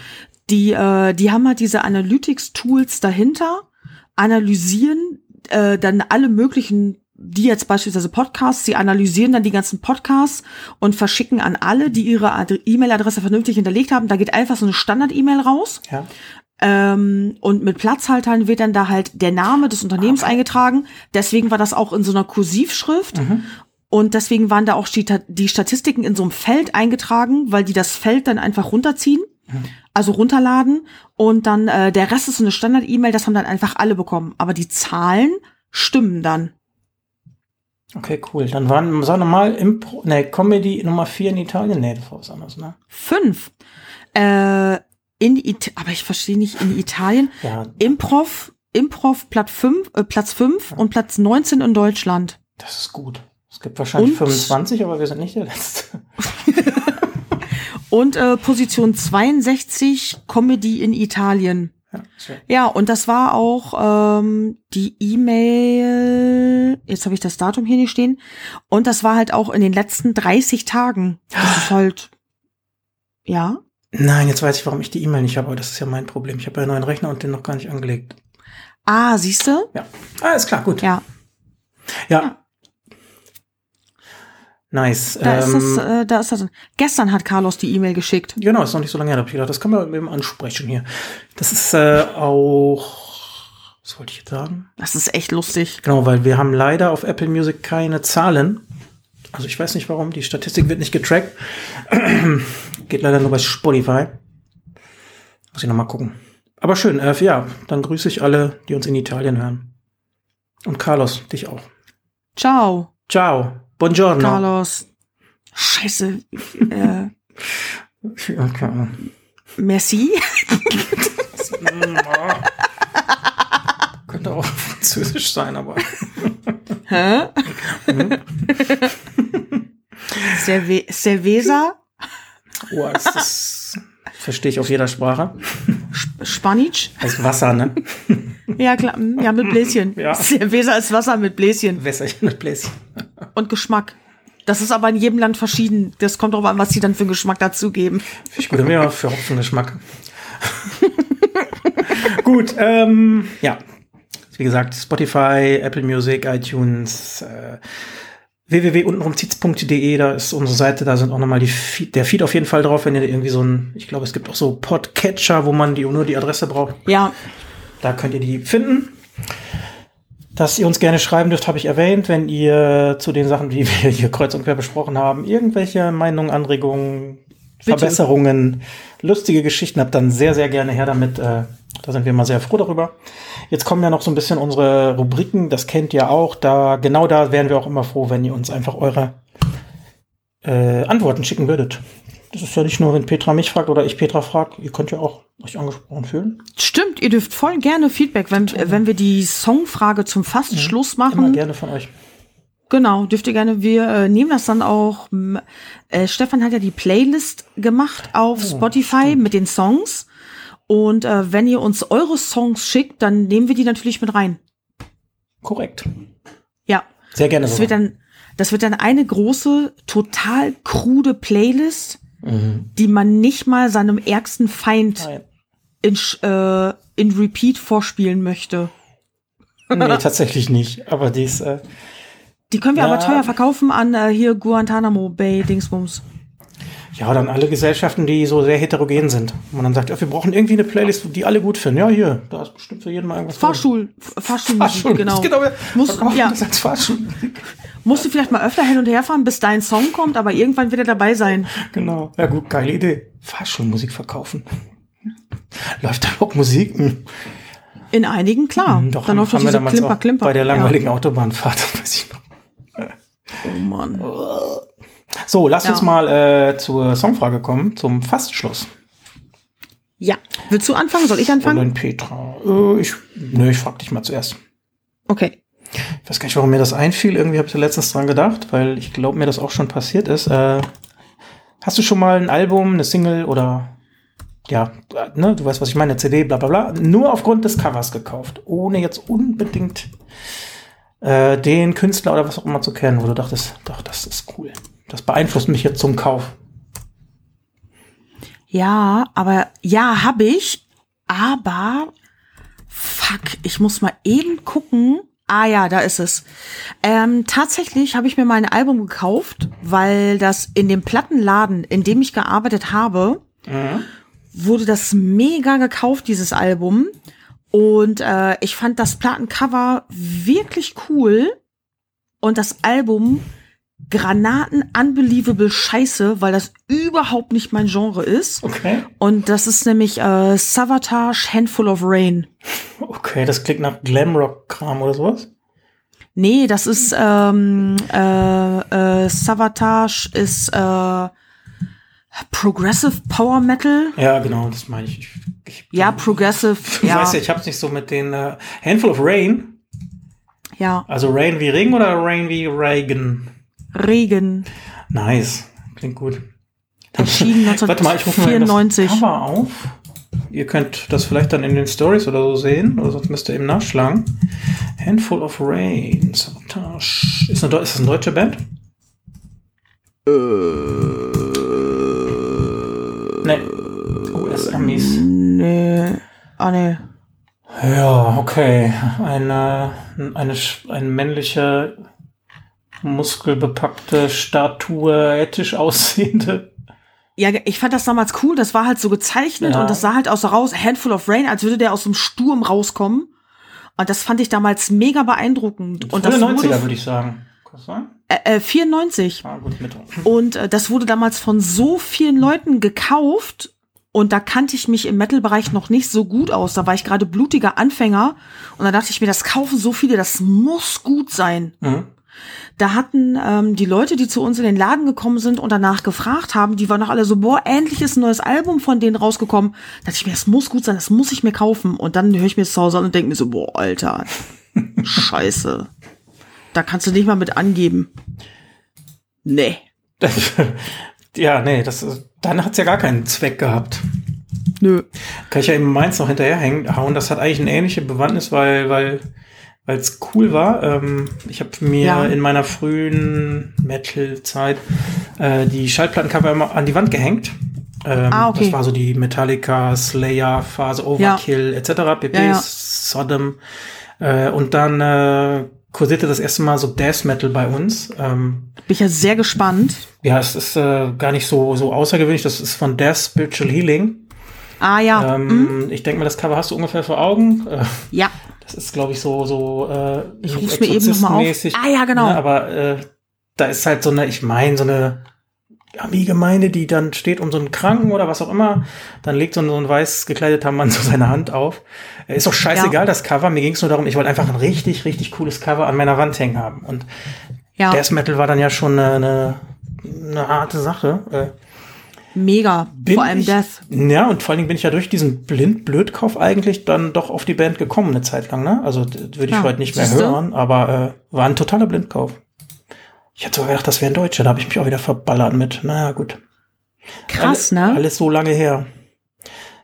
Die, äh, die haben halt diese Analytics-Tools dahinter, analysieren äh, dann alle möglichen die jetzt beispielsweise Podcasts, sie analysieren dann die ganzen Podcasts und verschicken an alle, die ihre Ad- E-Mail-Adresse vernünftig hinterlegt haben. Da geht einfach so eine Standard-E-Mail raus. Ja. Ähm, und mit Platzhaltern wird dann da halt der Name des Unternehmens eingetragen. Deswegen war das auch in so einer Kursivschrift. Und deswegen waren da auch die, die Statistiken in so einem Feld eingetragen, weil die das Feld dann einfach runterziehen, also runterladen. Und dann äh, der Rest ist so eine Standard-E-Mail, das haben dann einfach alle bekommen. Aber die Zahlen stimmen dann. Okay, cool. Dann waren, sag nochmal, Impro, ne, Comedy Nummer 4 in Italien. Nee, das war was anderes, ne? Fünf. Äh, in It aber ich verstehe nicht, in Italien. Ja, Improv, Improv Platz 5, äh, Platz 5 und Platz 19 in Deutschland. das ist gut. Es gibt wahrscheinlich Und- 25, aber wir sind nicht der Letzte. Und äh, Position 62, Comedy in Italien. Ja. Ja, und das war auch ähm, die E-Mail, jetzt habe ich das Datum hier nicht stehen, und das war halt auch in den letzten 30 Tagen. Das ist halt, ja. Nein, jetzt weiß ich, warum ich die E-Mail nicht habe, aber das ist ja mein Problem. Ich habe ja einen neuen Rechner und den noch gar nicht angelegt. Ah, siehst du? Ja. Ah, ist klar, gut. Ja, Ja. Nice. da ist Ähm, das, äh, da ist das. Gestern hat Carlos die E-Mail geschickt. Genau, ist noch nicht so lange her, da hab ich gedacht, das kann man eben ansprechen hier. Das ist äh, auch, was wollte ich jetzt sagen? Das ist echt lustig. Genau, weil wir haben leider auf Apple Music keine Zahlen. Also ich weiß nicht warum, die Statistik wird nicht getrackt. Geht leider nur bei Spotify. Muss ich nochmal gucken. Aber schön, äh, ja, dann grüße ich alle, die uns in Italien hören. Und Carlos, dich auch. Ciao, Ciao. Buongiorno. Carlos. Scheiße. äh, Okay. merci. Könnte auch französisch sein, aber. Hä? Cerve Cerveza? Oh, ist das verstehe ich auf jeder Sprache. Spanisch? Heißt Wasser, ne? Ja, klar. mm, Ja, mit Bläschen. Ja. Cerveza ist Wasser mit Bläschen Wässerchen mit Bläschen. und Geschmack. Das ist aber in jedem Land verschieden. Das kommt drauf an, was sie dann für einen Geschmack dazugeben. Ich wir ja für Hopfengeschmack. gut, ähm, ja. Wie gesagt, Spotify, Apple Music, iTunes, äh, www.untenrumzieht's.de, da ist unsere Seite, da sind auch nochmal die Feed, der Feed auf jeden Fall drauf, wenn ihr irgendwie so ein, ich glaube, es gibt auch so Podcatcher, wo man die nur die Adresse braucht. Ja, Da könnt ihr die finden. Dass ihr uns gerne schreiben dürft, habe ich erwähnt. Wenn ihr zu den Sachen, die wir hier kreuz und quer besprochen haben, irgendwelche Meinungen, Anregungen, Bitte. Verbesserungen, lustige Geschichten habt, dann sehr, sehr gerne her damit. Äh, da sind wir mal sehr froh darüber. Jetzt kommen ja noch so ein bisschen unsere Rubriken. Das kennt ihr auch. Da, genau da wären wir auch immer froh, wenn ihr uns einfach eure äh, Antworten schicken würdet. Das ist ja nicht nur, wenn Petra mich fragt oder ich Petra fragt. Ihr könnt ja auch euch angesprochen fühlen. stimmt. Ihr dürft voll gerne Feedback, wenn, wenn wir die Songfrage zum fast Schluss Immer machen. gerne von euch. Genau, dürft ihr gerne. Wir äh, nehmen das dann auch. Äh, Stefan hat ja die Playlist gemacht auf Oh, Spotify mit den Songs. Und äh, wenn ihr uns eure Songs schickt, dann nehmen wir die natürlich mit rein. Korrekt. Ja. Sehr gerne. Das so. wird dann, das wird dann eine große, total krude Playlist, Mhm. die man nicht mal seinem ärgsten Feind Nein. in, äh, in Repeat vorspielen möchte. Nee, tatsächlich nicht. Aber dies, äh, Die können wir Ja. aber teuer verkaufen an äh, hier Guantanamo Bay Dingsbums. ja, dann alle Gesellschaften, die so sehr heterogen sind. Und man dann sagt, ja, wir brauchen irgendwie eine Playlist, die alle gut finden. Ja, hier, da ist bestimmt für jeden mal irgendwas. drin. Fahrstuhl, F- Fahrstuhlmusik, Fahrschul, genau. genau. Muss- ja. Fahrschul. Musst du vielleicht mal öfter hin und her fahren, bis dein Song kommt, aber irgendwann wird er dabei sein. Genau. Ja, gut, geile Idee. Fahrschulmusik verkaufen. Läuft da überhaupt Musik? Hm. In einigen, klar. Hm, Doch, dann haben wir diese Klimper, Klimper. Bei der langweiligen Autobahnfahrt, weiß ich noch. Oh Mann. So, lasst Ja. uns mal äh, zur Songfrage kommen, zum Fastschluss. Ja. Willst du anfangen? Soll ich Und anfangen? dann Petra. Äh, ich, nö, ich frag dich mal zuerst. Okay. Ich weiß gar nicht, warum mir das einfiel. Irgendwie habe ich da letztens dran gedacht, weil ich glaube, mir das auch schon passiert ist. Äh, hast du schon mal ein Album, eine Single oder ja, äh, ne, du weißt, was ich meine, eine CD, bla bla bla, nur aufgrund des Covers gekauft, ohne jetzt unbedingt äh, den Künstler oder was auch immer zu kennen, wo du dachtest, doch, das ist cool. Das beeinflusst mich jetzt zum Kauf. Ja, aber ja, habe ich. Aber fuck, ich muss mal eben gucken. Ah ja, da ist es. Ähm, tatsächlich habe ich mir mal ein Album gekauft, weil das in dem Plattenladen, in dem ich gearbeitet habe, mhm. wurde das mega gekauft, dieses Album. Und äh, ich fand das Plattencover wirklich cool. Und das Album Granaten unbelievable Scheiße, weil das überhaupt nicht mein Genre ist. Okay. Und das ist nämlich äh, Savatage Handful of Rain. Okay, das klingt nach Glamrock-Kram oder sowas? Nee, das ist ähm, äh, äh, Savatage ist äh, Progressive Power Metal. Ja, genau, das meine ich. ich, ich ja, Progressive. Ich ja. weiß ja, ich hab's nicht so mit den äh, Handful of Rain. Ja. Also Rain wie Regen oder Rain wie Reagan? Regen. Nice. Klingt gut. Erschienen 1994. Warte mal, ich rufe mal das Cover auf. Ihr könnt das vielleicht dann in den Stories oder so sehen, oder sonst müsst ihr eben nachschlagen. Handful of Rain, Sabotage. Ist, eine, ist das eine deutsche Band? Äh. US-Amis. Nee. Ah, nee. Ja, okay. Eine, eine, ein männlicher muskelbepackte Statue, ethisch aussehende. Ja, ich fand das damals cool. Das war halt so gezeichnet ja. und das sah halt aus so raus, Handful of Rain, als würde der aus dem Sturm rauskommen. Und das fand ich damals mega beeindruckend. Und das 90er würde ich sagen. Äh, äh, 94. Ah, gut, mit. Und äh, das wurde damals von so vielen Leuten gekauft. Und da kannte ich mich im Metal-Bereich noch nicht so gut aus. Da war ich gerade blutiger Anfänger. Und da dachte ich mir, das kaufen so viele, das muss gut sein. Mhm. Da hatten ähm, die Leute, die zu uns in den Laden gekommen sind und danach gefragt haben, die waren noch alle so, boah, endlich ist ein neues Album von denen rausgekommen. Da dachte ich mir, das muss gut sein, das muss ich mir kaufen. Und dann höre ich mir das zu Hause an und denke mir so, boah, Alter, scheiße. Da kannst du nicht mal mit angeben. Nee. ja, nee, das ist, dann hat's ja gar keinen Zweck gehabt. Nö. Kann ich ja eben meins noch hinterherhängen hauen. Das hat eigentlich eine ähnliche Bewandtnis, weil, weil weil es cool war. Ähm, ich habe mir ja. in meiner frühen Metal-Zeit äh, die Schallplattencover immer an die Wand gehängt. Ähm, ah, okay. Das war so die Metallica, Slayer, Phase, Overkill ja. etc. pp. Ja. Sodom. Äh, und dann äh, kursierte das erste Mal so Death Metal bei uns. Ähm, Bin ich ja sehr gespannt. Ja, es ist äh, gar nicht so, so außergewöhnlich. Das ist von Death Spiritual Healing. Ah ja. Ähm, mhm. Ich denke mal, das Cover hast du ungefähr vor Augen. Äh, ja. Das ist, glaube ich, so, so äh, ich ruf's mir eben nochmal auf. Ah ja, genau. Ne, aber äh, da ist halt so eine, ich meine, so eine Ami-Gemeinde, die dann steht um so einen Kranken oder was auch immer, dann legt so ein, so ein weiß gekleideter Mann so seine Hand auf. Ist doch scheißegal, ja. das Cover. Mir ging es nur darum, ich wollte einfach ein richtig, richtig cooles Cover an meiner Wand hängen haben. Und ja. Death Metal war dann ja schon eine, eine, eine harte Sache. Äh, Mega, bin vor allem ich, Death. Ja, und vor allen Dingen bin ich ja durch diesen Blind-Blödkauf eigentlich dann doch auf die Band gekommen eine Zeit lang. Ne? Also würde ich ja, heute nicht mehr hören, aber äh, war ein totaler Blindkauf. Ich hatte sogar gedacht, das wäre ein Deutscher, da habe ich mich auch wieder verballert mit. Naja, gut. Krass, Alle, ne? Alles so lange her.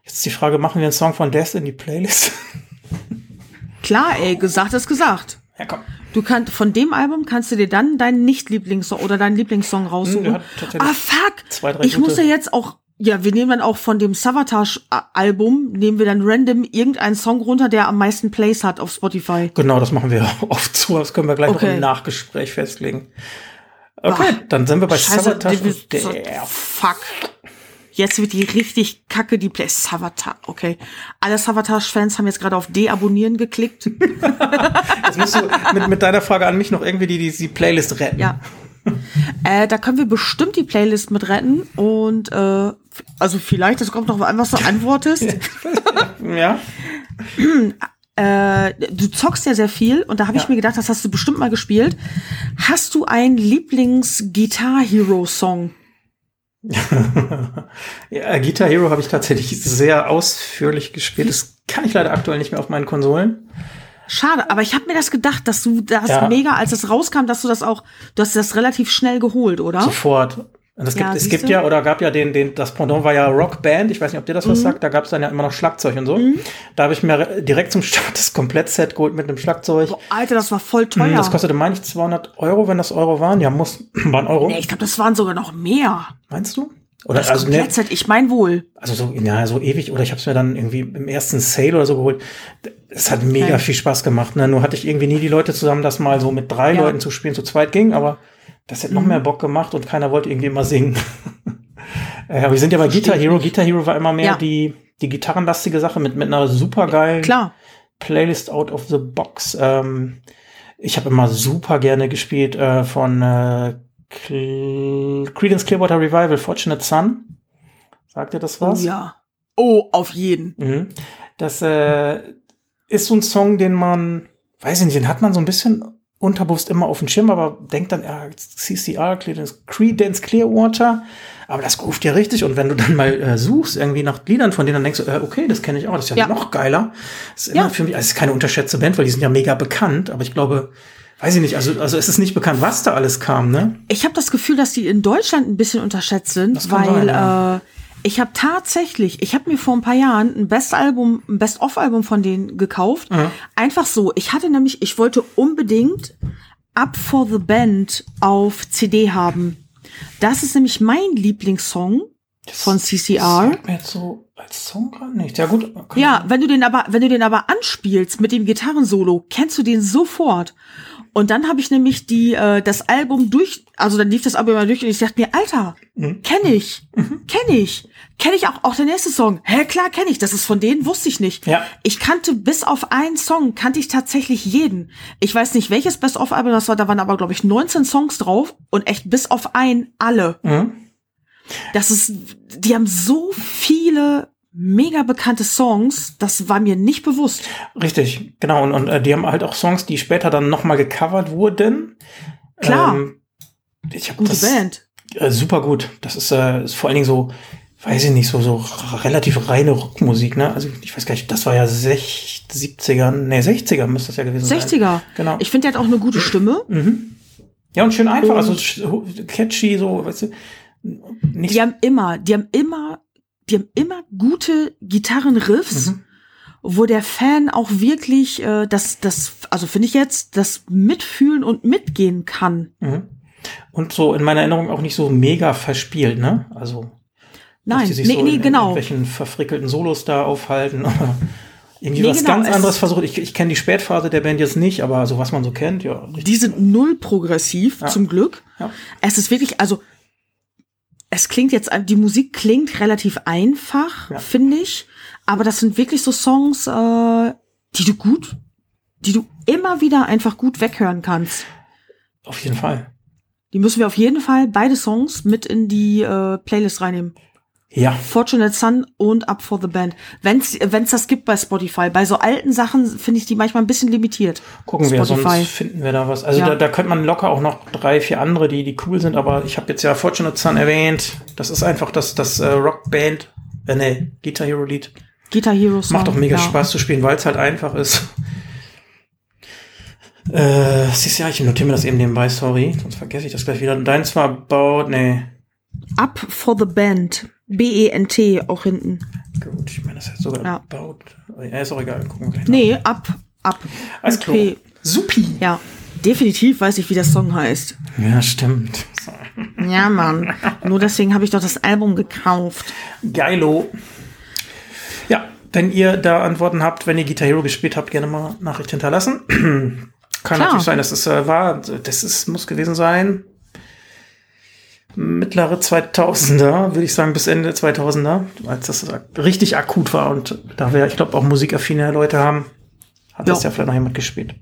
Jetzt die Frage, machen wir einen Song von Death in die Playlist? Klar, ey, gesagt ist gesagt. Ja, komm. Du kannst von dem Album kannst du dir dann deinen Nicht-Lieblingssong oder deinen Lieblingssong raussuchen. Hm, ah fuck! Zwei, ich muss ja jetzt auch ja, wir nehmen dann auch von dem Savatage-Album, nehmen wir dann random irgendeinen Song runter, der am meisten Plays hat auf Spotify. Genau, das machen wir oft zu. Das können wir gleich okay. noch im Nachgespräch festlegen. Okay, Ach, dann sind wir bei Scheiße, Savatage. Fuck. Jetzt wird die richtig kacke, die Play Savatage. Okay. Alle Savatage-Fans haben jetzt gerade auf Deabonnieren geklickt. jetzt musst du mit, mit deiner Frage an mich noch irgendwie die, die, die Playlist retten. Ja. Äh, da können wir bestimmt die Playlist mit retten und äh, also vielleicht, das kommt noch an, was du antwortest. ja. Äh, du zockst ja sehr viel und da habe ja. ich mir gedacht, das hast du bestimmt mal gespielt. Hast du einen Lieblings-Guitar-Hero-Song? ja, Guitar Hero habe ich tatsächlich sehr ausführlich gespielt. Das kann ich leider aktuell nicht mehr auf meinen Konsolen. Schade, aber ich habe mir das gedacht, dass du das ja. mega, als es rauskam, dass du das auch, du hast das relativ schnell geholt, oder? Sofort. Und es gibt, Ja, es gibt ja, oder gab ja den, den, das Pendant war ja Rockband, ich weiß nicht, ob dir das Mhm. was sagt, da gab es dann ja immer noch Schlagzeug und so. Da habe ich mir re- direkt zum Start das Komplettset geholt mit einem Schlagzeug. Boah, Alter, das war voll Mhm, teuer. Das kostete, meine ich, 200 Euro, wenn das Euro waren. Ja, muss, waren Euro. nee, ich glaube, das waren sogar noch mehr. Meinst du? Oder, Das also, ne, Komplettset, ich mein wohl. also so, ja, so ewig, oder ich habe es mir dann irgendwie im ersten Sale oder so geholt. Es hat mega Okay. viel Spaß gemacht. Ne? Nur hatte ich irgendwie nie die Leute zusammen, das mal so mit drei Ja. Mhm. Leuten zu spielen, zu zweit ging, aber das hätte noch mehr Bock gemacht und keiner wollte irgendwie immer singen. äh, aber wir sind ja bei Guitar Hero. nicht. Guitar Hero war immer mehr Ja. die, die gitarrenlastige Sache mit, mit einer supergeilen Klar. Playlist out of the box. Ähm, ich habe immer super gerne gespielt äh, von äh, Cl Creedence Clearwater Revival, Fortunate Son. Sagt ihr das Oh was? ja. Oh, auf jeden. Mhm. Das äh, ist so ein Song, den man, weiß ich nicht, den hat man so ein bisschen unterbewusst immer auf dem Schirm, aber denkt dann, ja, CCR, Creedence Clearwater, aber das ruft ja richtig und wenn du dann mal äh, suchst, irgendwie nach Liedern von denen, dann denkst du, äh, okay, das kenne ich auch, das ist ja, Ja. noch geiler. Das ist immer Ja. für mich, also es ist keine unterschätzte Band, weil die sind ja mega bekannt, aber ich glaube, weiß ich nicht, also, also es ist nicht bekannt, was da alles kam, ne? Ich habe das Gefühl, dass die in Deutschland ein bisschen unterschätzt sind, weil sein, ja. äh, ich habe tatsächlich, ich habe mir vor ein paar Jahren ein Best-Album, ein Best-of-Album von denen gekauft. Mhm. Einfach so. Ich hatte nämlich, ich wollte unbedingt Up for the Band auf CD haben. Das ist nämlich mein Lieblingssong von CCR. Sagt mir jetzt so als Song gerade nicht. Ja gut. Ja, wenn du den aber, wenn du den aber anspielst mit dem Gitarrensolo, kennst du den sofort. Und dann habe ich nämlich die äh, das Album durch, also dann lief das Album mal durch und ich dachte mir, Alter, Mhm. kenne ich, kenne ich, kenne ich auch auch der nächste Song. Hä, klar kenne ich, das ist von denen, wusste ich nicht. Ja. Ich kannte bis auf einen Song kannte ich tatsächlich jeden. Ich weiß nicht welches Best of Album das war, da waren aber glaube ich 19 Songs drauf und echt bis auf einen alle. Mhm. Das ist, die haben so viele mega bekannte Songs, das war mir nicht bewusst. Richtig, genau. Und, und äh, die haben halt auch Songs, die später dann nochmal gecovert wurden. Klar. Ähm, ich hab Gute das, Band. Äh, super gut. Das ist, äh, ist vor allen Dingen so, weiß ich nicht, so, so relativ reine Rockmusik, ne? Also ich weiß gar nicht, das war ja 60, 70er, nee, 60er müsste das ja gewesen sein. 60er. Genau. Ich finde, der hat auch eine gute Stimme. Mhm. Ja, und schön einfach, Und- also catchy, so, weißt du. Nicht Die haben immer, die haben immer, die haben immer gute Gitarrenriffs, Mhm. wo der Fan auch wirklich äh, das, das, also finde ich jetzt, das mitfühlen und mitgehen kann. Mhm. Und so in meiner Erinnerung auch nicht so mega verspielt, ne? Also Nein, die sich nee, so nee, in, genau. In welchen verfrickelten Solos da aufhalten. oder Irgendwie Nee, was genau, ganz es- anderes versucht. Ich, ich kenne die Spätphase der Band jetzt nicht, aber so was man so kennt, ja. richtig. Die sind null progressiv, Ja. zum Glück. Ja. Es ist wirklich, also es klingt jetzt, die Musik klingt relativ einfach, Ja. finde ich. Aber das sind wirklich so Songs, äh, die du gut, die du immer wieder einfach gut weghören kannst. Auf jeden Fall. Die müssen wir auf jeden Fall beide Songs mit in die äh, Playlist reinnehmen. Ja, Fortunate Son und Up for the Band. Wenn's wenn's das gibt bei Spotify. Bei so alten Sachen finde ich die manchmal ein bisschen limitiert. gucken wir, Spotify. sonst finden wir da was. Also Ja. da, da könnte man locker auch noch drei, vier andere, die, die cool sind, aber ich habe jetzt ja Fortunate Son erwähnt. Das ist einfach das, das äh, Rockband, äh, nee, Guitar Hero Lied. Guitar Hero Song. Macht doch mega ja. Spaß zu spielen, weil es halt einfach ist. Äh, siehst du, ja, ich notiere mir das eben nebenbei, sorry, sonst vergesse ich das gleich wieder. Deins war baut, nee. Up for the Band. B-E-N-T auch hinten. Gut, ich meine, das heißt sogar Ja. baut. Ja, ist auch egal, gucken wir gleich. nach. Nee, Up, Up. Alles klar. Supi. Ja, definitiv weiß ich, wie der Song heißt. Ja, stimmt. Ja, Mann. Nur deswegen habe ich doch das Album gekauft. Geilo. Ja, wenn ihr da Antworten habt, wenn ihr Guitar Hero gespielt habt, gerne mal Nachricht hinterlassen. Kann Klar. natürlich sein, dass es äh, war. Das ist, muss gewesen sein. Mittlere 2000er, würde ich sagen, bis Ende 2000er, als das richtig akut war. Und da wir, ich glaube, auch musikaffine Leute haben, hat das Ja. vielleicht noch jemand gespielt.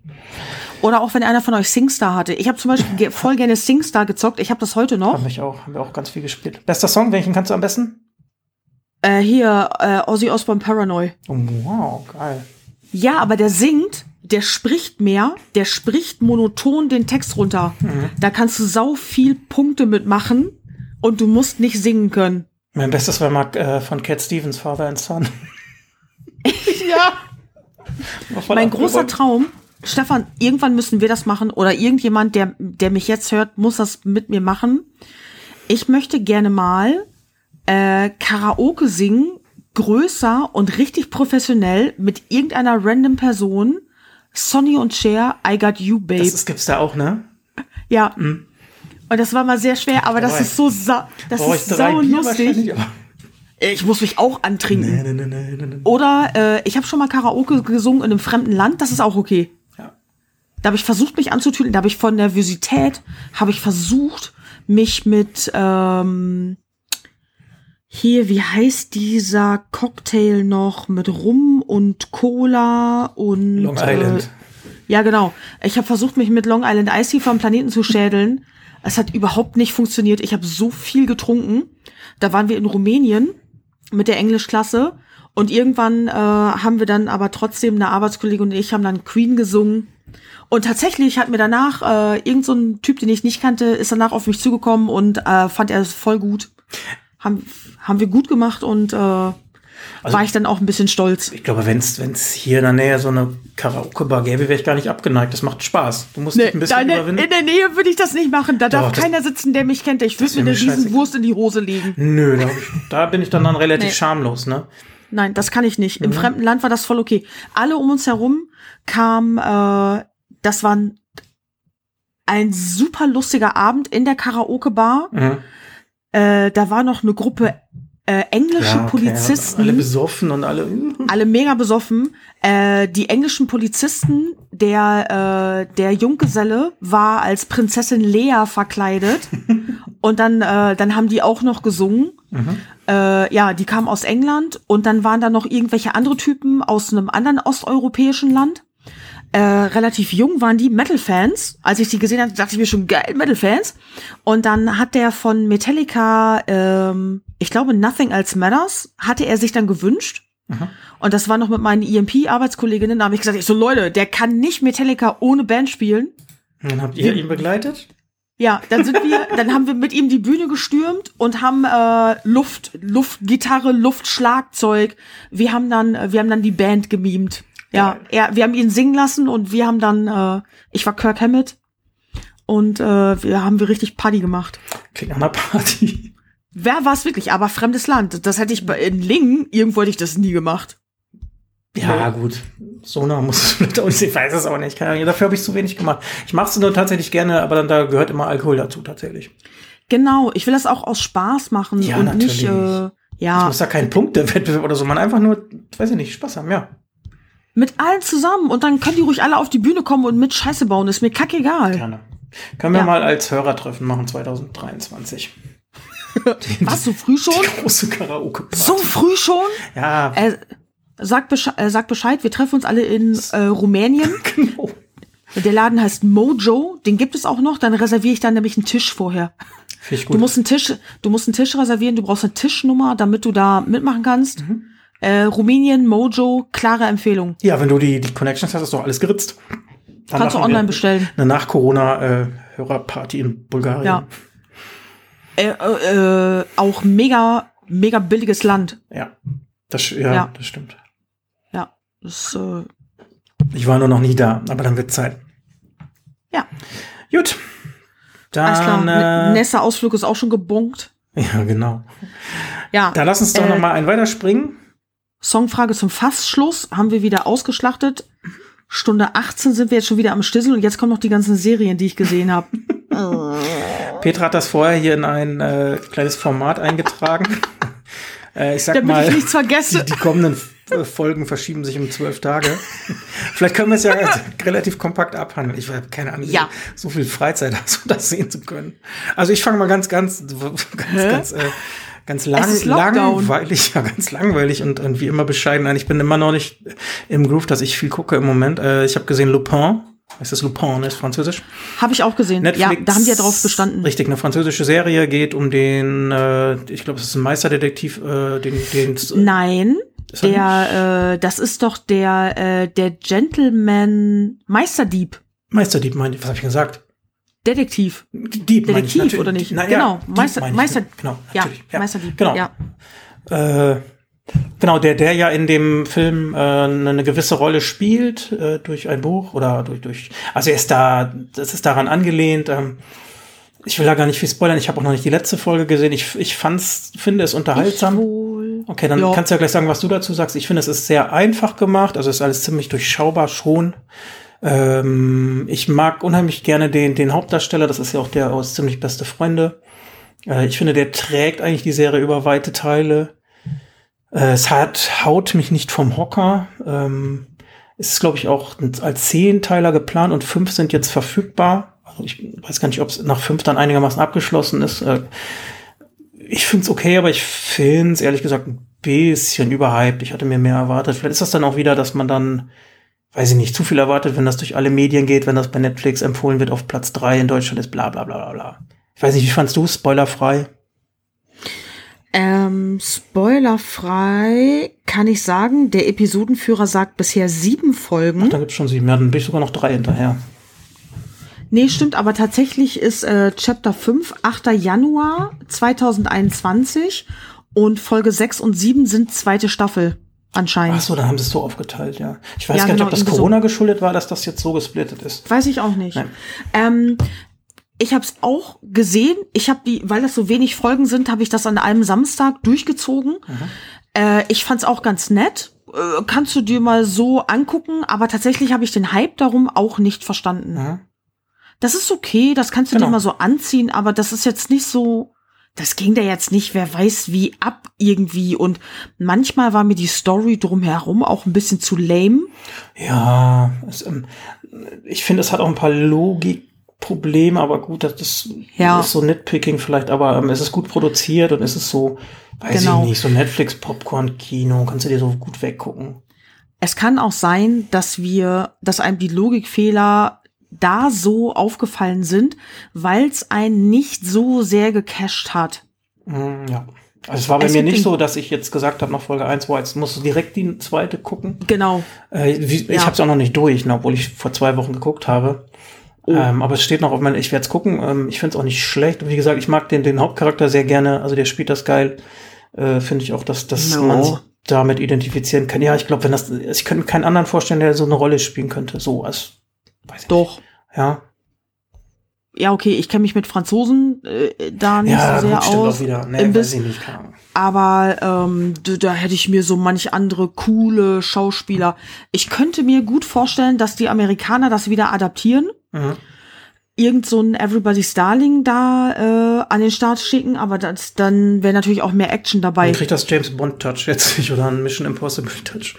Oder auch wenn einer von euch SingStar hatte. Ich habe zum Beispiel voll gerne SingStar gezockt. Ich habe das heute noch. Haben wir auch, haben wir auch ganz viel gespielt. Bester Song, welchen kannst du am besten? Äh, hier, äh, Ozzy Osbourne Paranoid. Oh, wow, geil. Ja, aber der singt, der spricht mehr, der spricht monoton den Text runter. Da kannst du sau viel Punkte mitmachen und du musst nicht singen können. Mein bestes war mal äh, von Cat Stevens, Father and Son. Ja. Mein großer. Traum, Stefan, irgendwann müssen wir das machen oder irgendjemand, der, der mich jetzt hört, muss das mit mir machen. ich möchte gerne mal äh, Karaoke singen, größer und richtig professionell mit irgendeiner random Person. Sonny und Cher, I Got You, Babe. Das, das gibt's da auch, ne? Ja. Und das war mal sehr schwer, aber das Drei. ist so sa das Brauch ist sau lustig. Ich muss mich auch antrinken. Nee, nee, nee. Oder äh, ich habe schon mal Karaoke gesungen in einem fremden Land, das ist auch okay. Ja. Da habe ich versucht, mich anzutüten. Da habe ich von Nervosität, habe ich versucht, mich mit ähm, hier, wie heißt dieser Cocktail noch mit Rum und Cola und Long Island. Äh, ja, genau. Ich habe versucht, mich mit Long Island Ice Tea vom Planeten zu schädeln. Es hat überhaupt nicht funktioniert. Ich habe so viel getrunken. Da waren wir in Rumänien mit der Englischklasse und irgendwann äh, haben wir dann aber trotzdem eine Arbeitskollegin und ich haben dann Queen gesungen. Und tatsächlich hat mir danach äh, irgend so ein Typ, den ich nicht kannte, ist danach auf mich zugekommen und äh, fand er es voll gut. Haben, haben wir gut gemacht und äh, war ich dann auch ein bisschen stolz. Ich glaube, wenn es hier in der Nähe so eine Karaoke-Bar gäbe, wäre ich gar nicht abgeneigt. Das macht Spaß. Du musst dich ein bisschen da in, der, überwinden. in der Nähe würde ich das nicht machen. Da darf das- keiner sitzen, der mich kennt. Ich würde mir eine riesen scheißegal. Wurst in die Hose legen. Nö, da, ich, da bin ich dann, dann relativ Nee. schamlos, ne? Nein, das kann ich nicht. Mhm. Im fremden Land war das voll okay. Alle um uns herum kam, äh, das war ein, ein super lustiger Abend in der Karaoke-Bar. Mhm. Äh, da war noch eine Gruppe äh, englische okay. Polizisten. Alle besoffen und alle. alle mega besoffen. Äh, die englischen Polizisten, der, äh, der Junggeselle war als Prinzessin Lea verkleidet. und dann, äh, dann haben die auch noch gesungen. Äh, ja, die kamen aus England und dann waren da noch irgendwelche andere Typen aus einem anderen osteuropäischen Land. Äh, relativ jung waren die Metal-Fans. Als ich die gesehen habe, dachte ich mir schon geil, Metal-Fans. Und dann hat der von Metallica, ähm, ich glaube, Nothing Else Matters, hatte er sich dann gewünscht. Und das war noch mit meinen EMP-Arbeitskolleginnen. Da habe ich gesagt, ich so, Leute, der kann nicht Metallica ohne Band spielen. Dann habt ihr ihn begleitet? Ja, dann sind wir, dann haben wir mit ihm die Bühne gestürmt und haben äh, Luft, Luftgitarre, Luftschlagzeug. Wir haben dann, wir haben dann die Band gemimt. Ja, er, wir haben ihn singen lassen und wir haben dann, äh, ich war Kirk Hammett und äh, wir haben wir richtig Party gemacht. Klingt nach einer Party. Wer war es wirklich? Aber fremdes Land. Das hätte ich bei in Lingen, irgendwo hätte ich das nie gemacht. Ja, gut. So nah muss es vielleicht auch nicht. Ich weiß es auch nicht. Keine Ahnung. Dafür habe ich zu wenig gemacht. Ich mache es nur tatsächlich gerne, aber dann da gehört immer Alkohol dazu, tatsächlich. Genau, ich will das auch aus Spaß machen Ja, und natürlich. nicht, äh, Es ja, muss da kein Punktewettbewerb oder so, man einfach nur, weiß ich nicht, Spaß haben, ja. Mit allen zusammen und dann können die ruhig alle auf die Bühne kommen und mit Scheiße bauen, ist mir kackegal. Gerne. Können wir Ja. mal als Hörertreffen machen 2023. Was, so früh schon? Die große Karaoke. So früh schon? Ja, Äh, sag, Besche äh, sag Bescheid, wir treffen uns alle in äh, Rumänien. genau. Der Laden heißt Mojo, den gibt es auch noch, dann reserviere ich dann nämlich einen Tisch vorher. Finde ich gut. Du musst einen Tisch, du musst einen Tisch reservieren, du brauchst eine Tischnummer, damit du da mitmachen kannst. Mhm. Äh, Rumänien, Mojo, klare Empfehlung. ja, wenn du die, die Connections hast, ist doch alles geritzt. Dann Kannst du machen wir online bestellen. Eine Nach-Corona-Hörerparty in Bulgarien. Ja. Äh, äh, äh, auch mega, mega billiges Land. Ja. Das, ja, Ja. das stimmt. Ja. Das, äh, Ich war nur noch nie da, aber dann wird Zeit. ja. Gut. Alles klar. Dann, N- äh, Nächster Ausflug ist auch schon gebunkt. ja, genau. Ja. Da lass uns doch Äh, noch mal einen weiterspringen. Songfrage zum Fassschluss haben wir wieder ausgeschlachtet. Stunde 18 sind wir jetzt schon wieder am Stissel und jetzt kommen noch die ganzen Serien, die ich gesehen habe. Petra hat das vorher hier in ein äh, kleines Format eingetragen. äh, ich sag Damit mal, ich nichts vergesse. die, die kommenden äh, Folgen verschieben sich um zwölf Tage. Vielleicht können wir es ja relativ kompakt abhandeln. Ich habe keine Ahnung, Ja. so, so viel Freizeit hast, um das sehen zu können. Also ich fange mal ganz, ganz, ganz, ganz, äh, ganz lang, langweilig, ja, ganz langweilig und, und wie immer bescheiden. Nein, Ich bin immer noch nicht im Groove, dass ich viel gucke im Moment. Äh, ich habe gesehen Lupin. Heißt das Lupin, ne? ist französisch. Habe ich auch gesehen. Ja, da haben die ja drauf bestanden. Richtig, eine französische Serie geht um den, äh, ich glaube, es ist ein Meisterdetektiv, äh, den, den Nein, er der, äh, das ist doch der, äh, der Gentleman Meisterdieb. Meisterdieb, meine ich, was habe ich gesagt? Detektiv. Dieb, Detektiv, oder nicht? Na, Genau, ja, Dieb Meister-. Meister- genau, Ja, ja. Meisterdieb. Genau. Ja. Äh, genau, der, der ja in dem Film äh, eine, eine gewisse Rolle spielt, äh, durch ein Buch oder durch, durch, also er ist da, das ist daran angelehnt, ähm, Ich will da gar nicht viel spoilern. Ich habe auch noch nicht die letzte Folge gesehen. Ich, ich fand's, finde es unterhaltsam. Okay, dann Ja. kannst du ja gleich sagen, was du dazu sagst. Ich finde, es ist sehr einfach gemacht. Also es ist alles ziemlich durchschaubar schon. Ähm, ich mag unheimlich gerne den, den Hauptdarsteller. Das ist ja auch der aus ziemlich beste Freunde. Äh, ich finde, der trägt eigentlich die Serie über weite Teile. Äh, es hat, haut mich nicht vom Hocker. Ähm, es ist, glaube ich, auch als Zehnteiler geplant und fünf sind jetzt verfügbar. Also ich weiß gar nicht, ob es nach fünf dann einigermaßen abgeschlossen ist. Äh, ich finde es okay, aber ich finde es ehrlich gesagt ein bisschen überhyped. Ich hatte mir mehr erwartet. Vielleicht ist das dann auch wieder, dass man dann, weiß ich nicht, zu viel erwartet, wenn das durch alle Medien geht, wenn das bei Netflix empfohlen wird auf Platz drei in Deutschland ist, bla bla bla bla bla. Ich weiß nicht, wie fandst du Spoilerfrei? Ähm, spoilerfrei kann ich sagen, der Episodenführer sagt bisher sieben Folgen. Da gibt's schon sieben. Ja, dann bin ich sogar noch drei hinterher. Nee, stimmt, aber tatsächlich ist äh, Chapter 5 8. Januar 2021 und Folge 6 und 7 sind zweite Staffel anscheinend. Ach so, dann haben sie es so aufgeteilt, ja. Ich weiß Ja, gar nicht, genau, ob das irgendwie so. Corona geschuldet war, dass das jetzt so gesplittet ist. Weiß ich auch nicht. Ähm, ich habe es auch gesehen. Ich habe die, weil das so wenig Folgen sind, habe ich das an einem Samstag durchgezogen. Äh, ich fand's auch ganz nett. Äh, kannst du dir mal so angucken, aber tatsächlich habe ich den Hype darum auch nicht verstanden. Mhm. Das ist okay, das kannst du Genau. dir mal so anziehen, aber das ist jetzt nicht so. Das ging da jetzt nicht, wer weiß wie ab irgendwie. Und manchmal war mir die Story drumherum auch ein bisschen zu lame. Ja, es, ähm, ich finde, es hat auch ein paar Logikprobleme, aber gut, das ist, Ja. ist so Nitpicking vielleicht, aber ähm, es ist gut produziert und es ist so, weiß Genau. ich nicht, so Netflix-Popcorn-Kino, kannst du dir so gut weggucken. Es kann auch sein, dass wir, dass einem die Logikfehler da so aufgefallen sind, weil es einen nicht so sehr gecached hat. Mm, ja. Also es war bei Es mir nicht so, dass ich jetzt gesagt habe nach Folge 1, boah, jetzt musst du direkt die zweite gucken. Genau. Äh, Ich Ja. habe es auch noch nicht durch, ne, obwohl ich vor zwei Wochen geguckt habe. Oh. Ähm, aber es steht noch auf meinem, ich werde es gucken. Ähm, ich finde es auch nicht schlecht. Und wie gesagt, ich mag den, den Hauptcharakter sehr gerne. Also der spielt das geil. Äh, finde ich auch, dass, dass No. man sich damit identifizieren kann. Ja, ich glaube, wenn das, ich könnte mir keinen anderen vorstellen, der so eine Rolle spielen könnte. So als, weiß Doch. nicht. Ja, Ja, okay, ich kenne mich mit Franzosen äh, da nicht ja, so sehr gut, stimmt aus. auch wieder. Nee, Im weiß Biss- ich nicht. Ahnung. Aber ähm, da, da hätte ich mir so manch andere coole Schauspieler. Ich könnte mir gut vorstellen, dass die Amerikaner das wieder adaptieren. Mhm. Irgend so ein Everybody's Darling da äh, an den Start schicken, aber das, dann wäre natürlich auch mehr Action dabei. Dann kriegt das James Bond Touch jetzt nicht oder ein Mission Impossible Touch.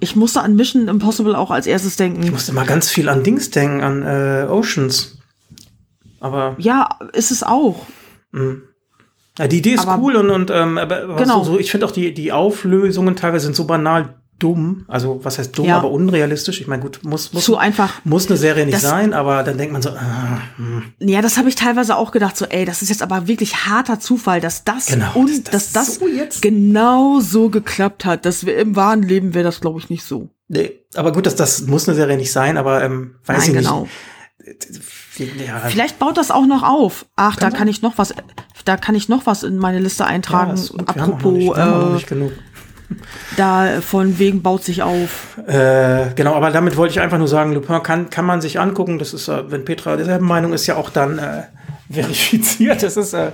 Ich musste an Mission Impossible auch als erstes Ich denken. musste mal ganz viel an Dings denken, an äh, Oceans. Aber Ja, ist es auch. ja, die Idee ist Aber- cool und, und ähm, aber Genau. so, so, ich finde auch die, die Auflösungen teilweise sind so banal dumm. Also was heißt dumm, Ja. aber unrealistisch. Ich meine, gut, muss, muss, Zu einfach. muss eine Serie nicht Das- sein, aber dann denkt man so, ah, hm. Ja, das habe ich teilweise auch gedacht, so, ey, das ist jetzt aber wirklich harter Zufall, dass das Genau, und dass dass das das, so jetzt- genau so geklappt hat. Das wär, im wahren Leben wäre das, glaube ich, nicht so. nee. aber gut, das, das muss eine Serie nicht sein, aber ähm, weiß Nein, ich genau. nicht. Ja, Vielleicht baut das auch noch auf. Ach, Kann da kann ich noch was, da kann ich noch was in meine Liste ja, eintragen. Wir Apropos, wir auch noch äh, nicht genug. Da von wegen baut sich auf. Äh, genau, aber damit wollte ich einfach nur sagen, Lupin kann, kann man sich angucken. Das ist, äh, wenn Petra derselben Meinung ist, ja auch dann äh, verifiziert. Das ist, äh,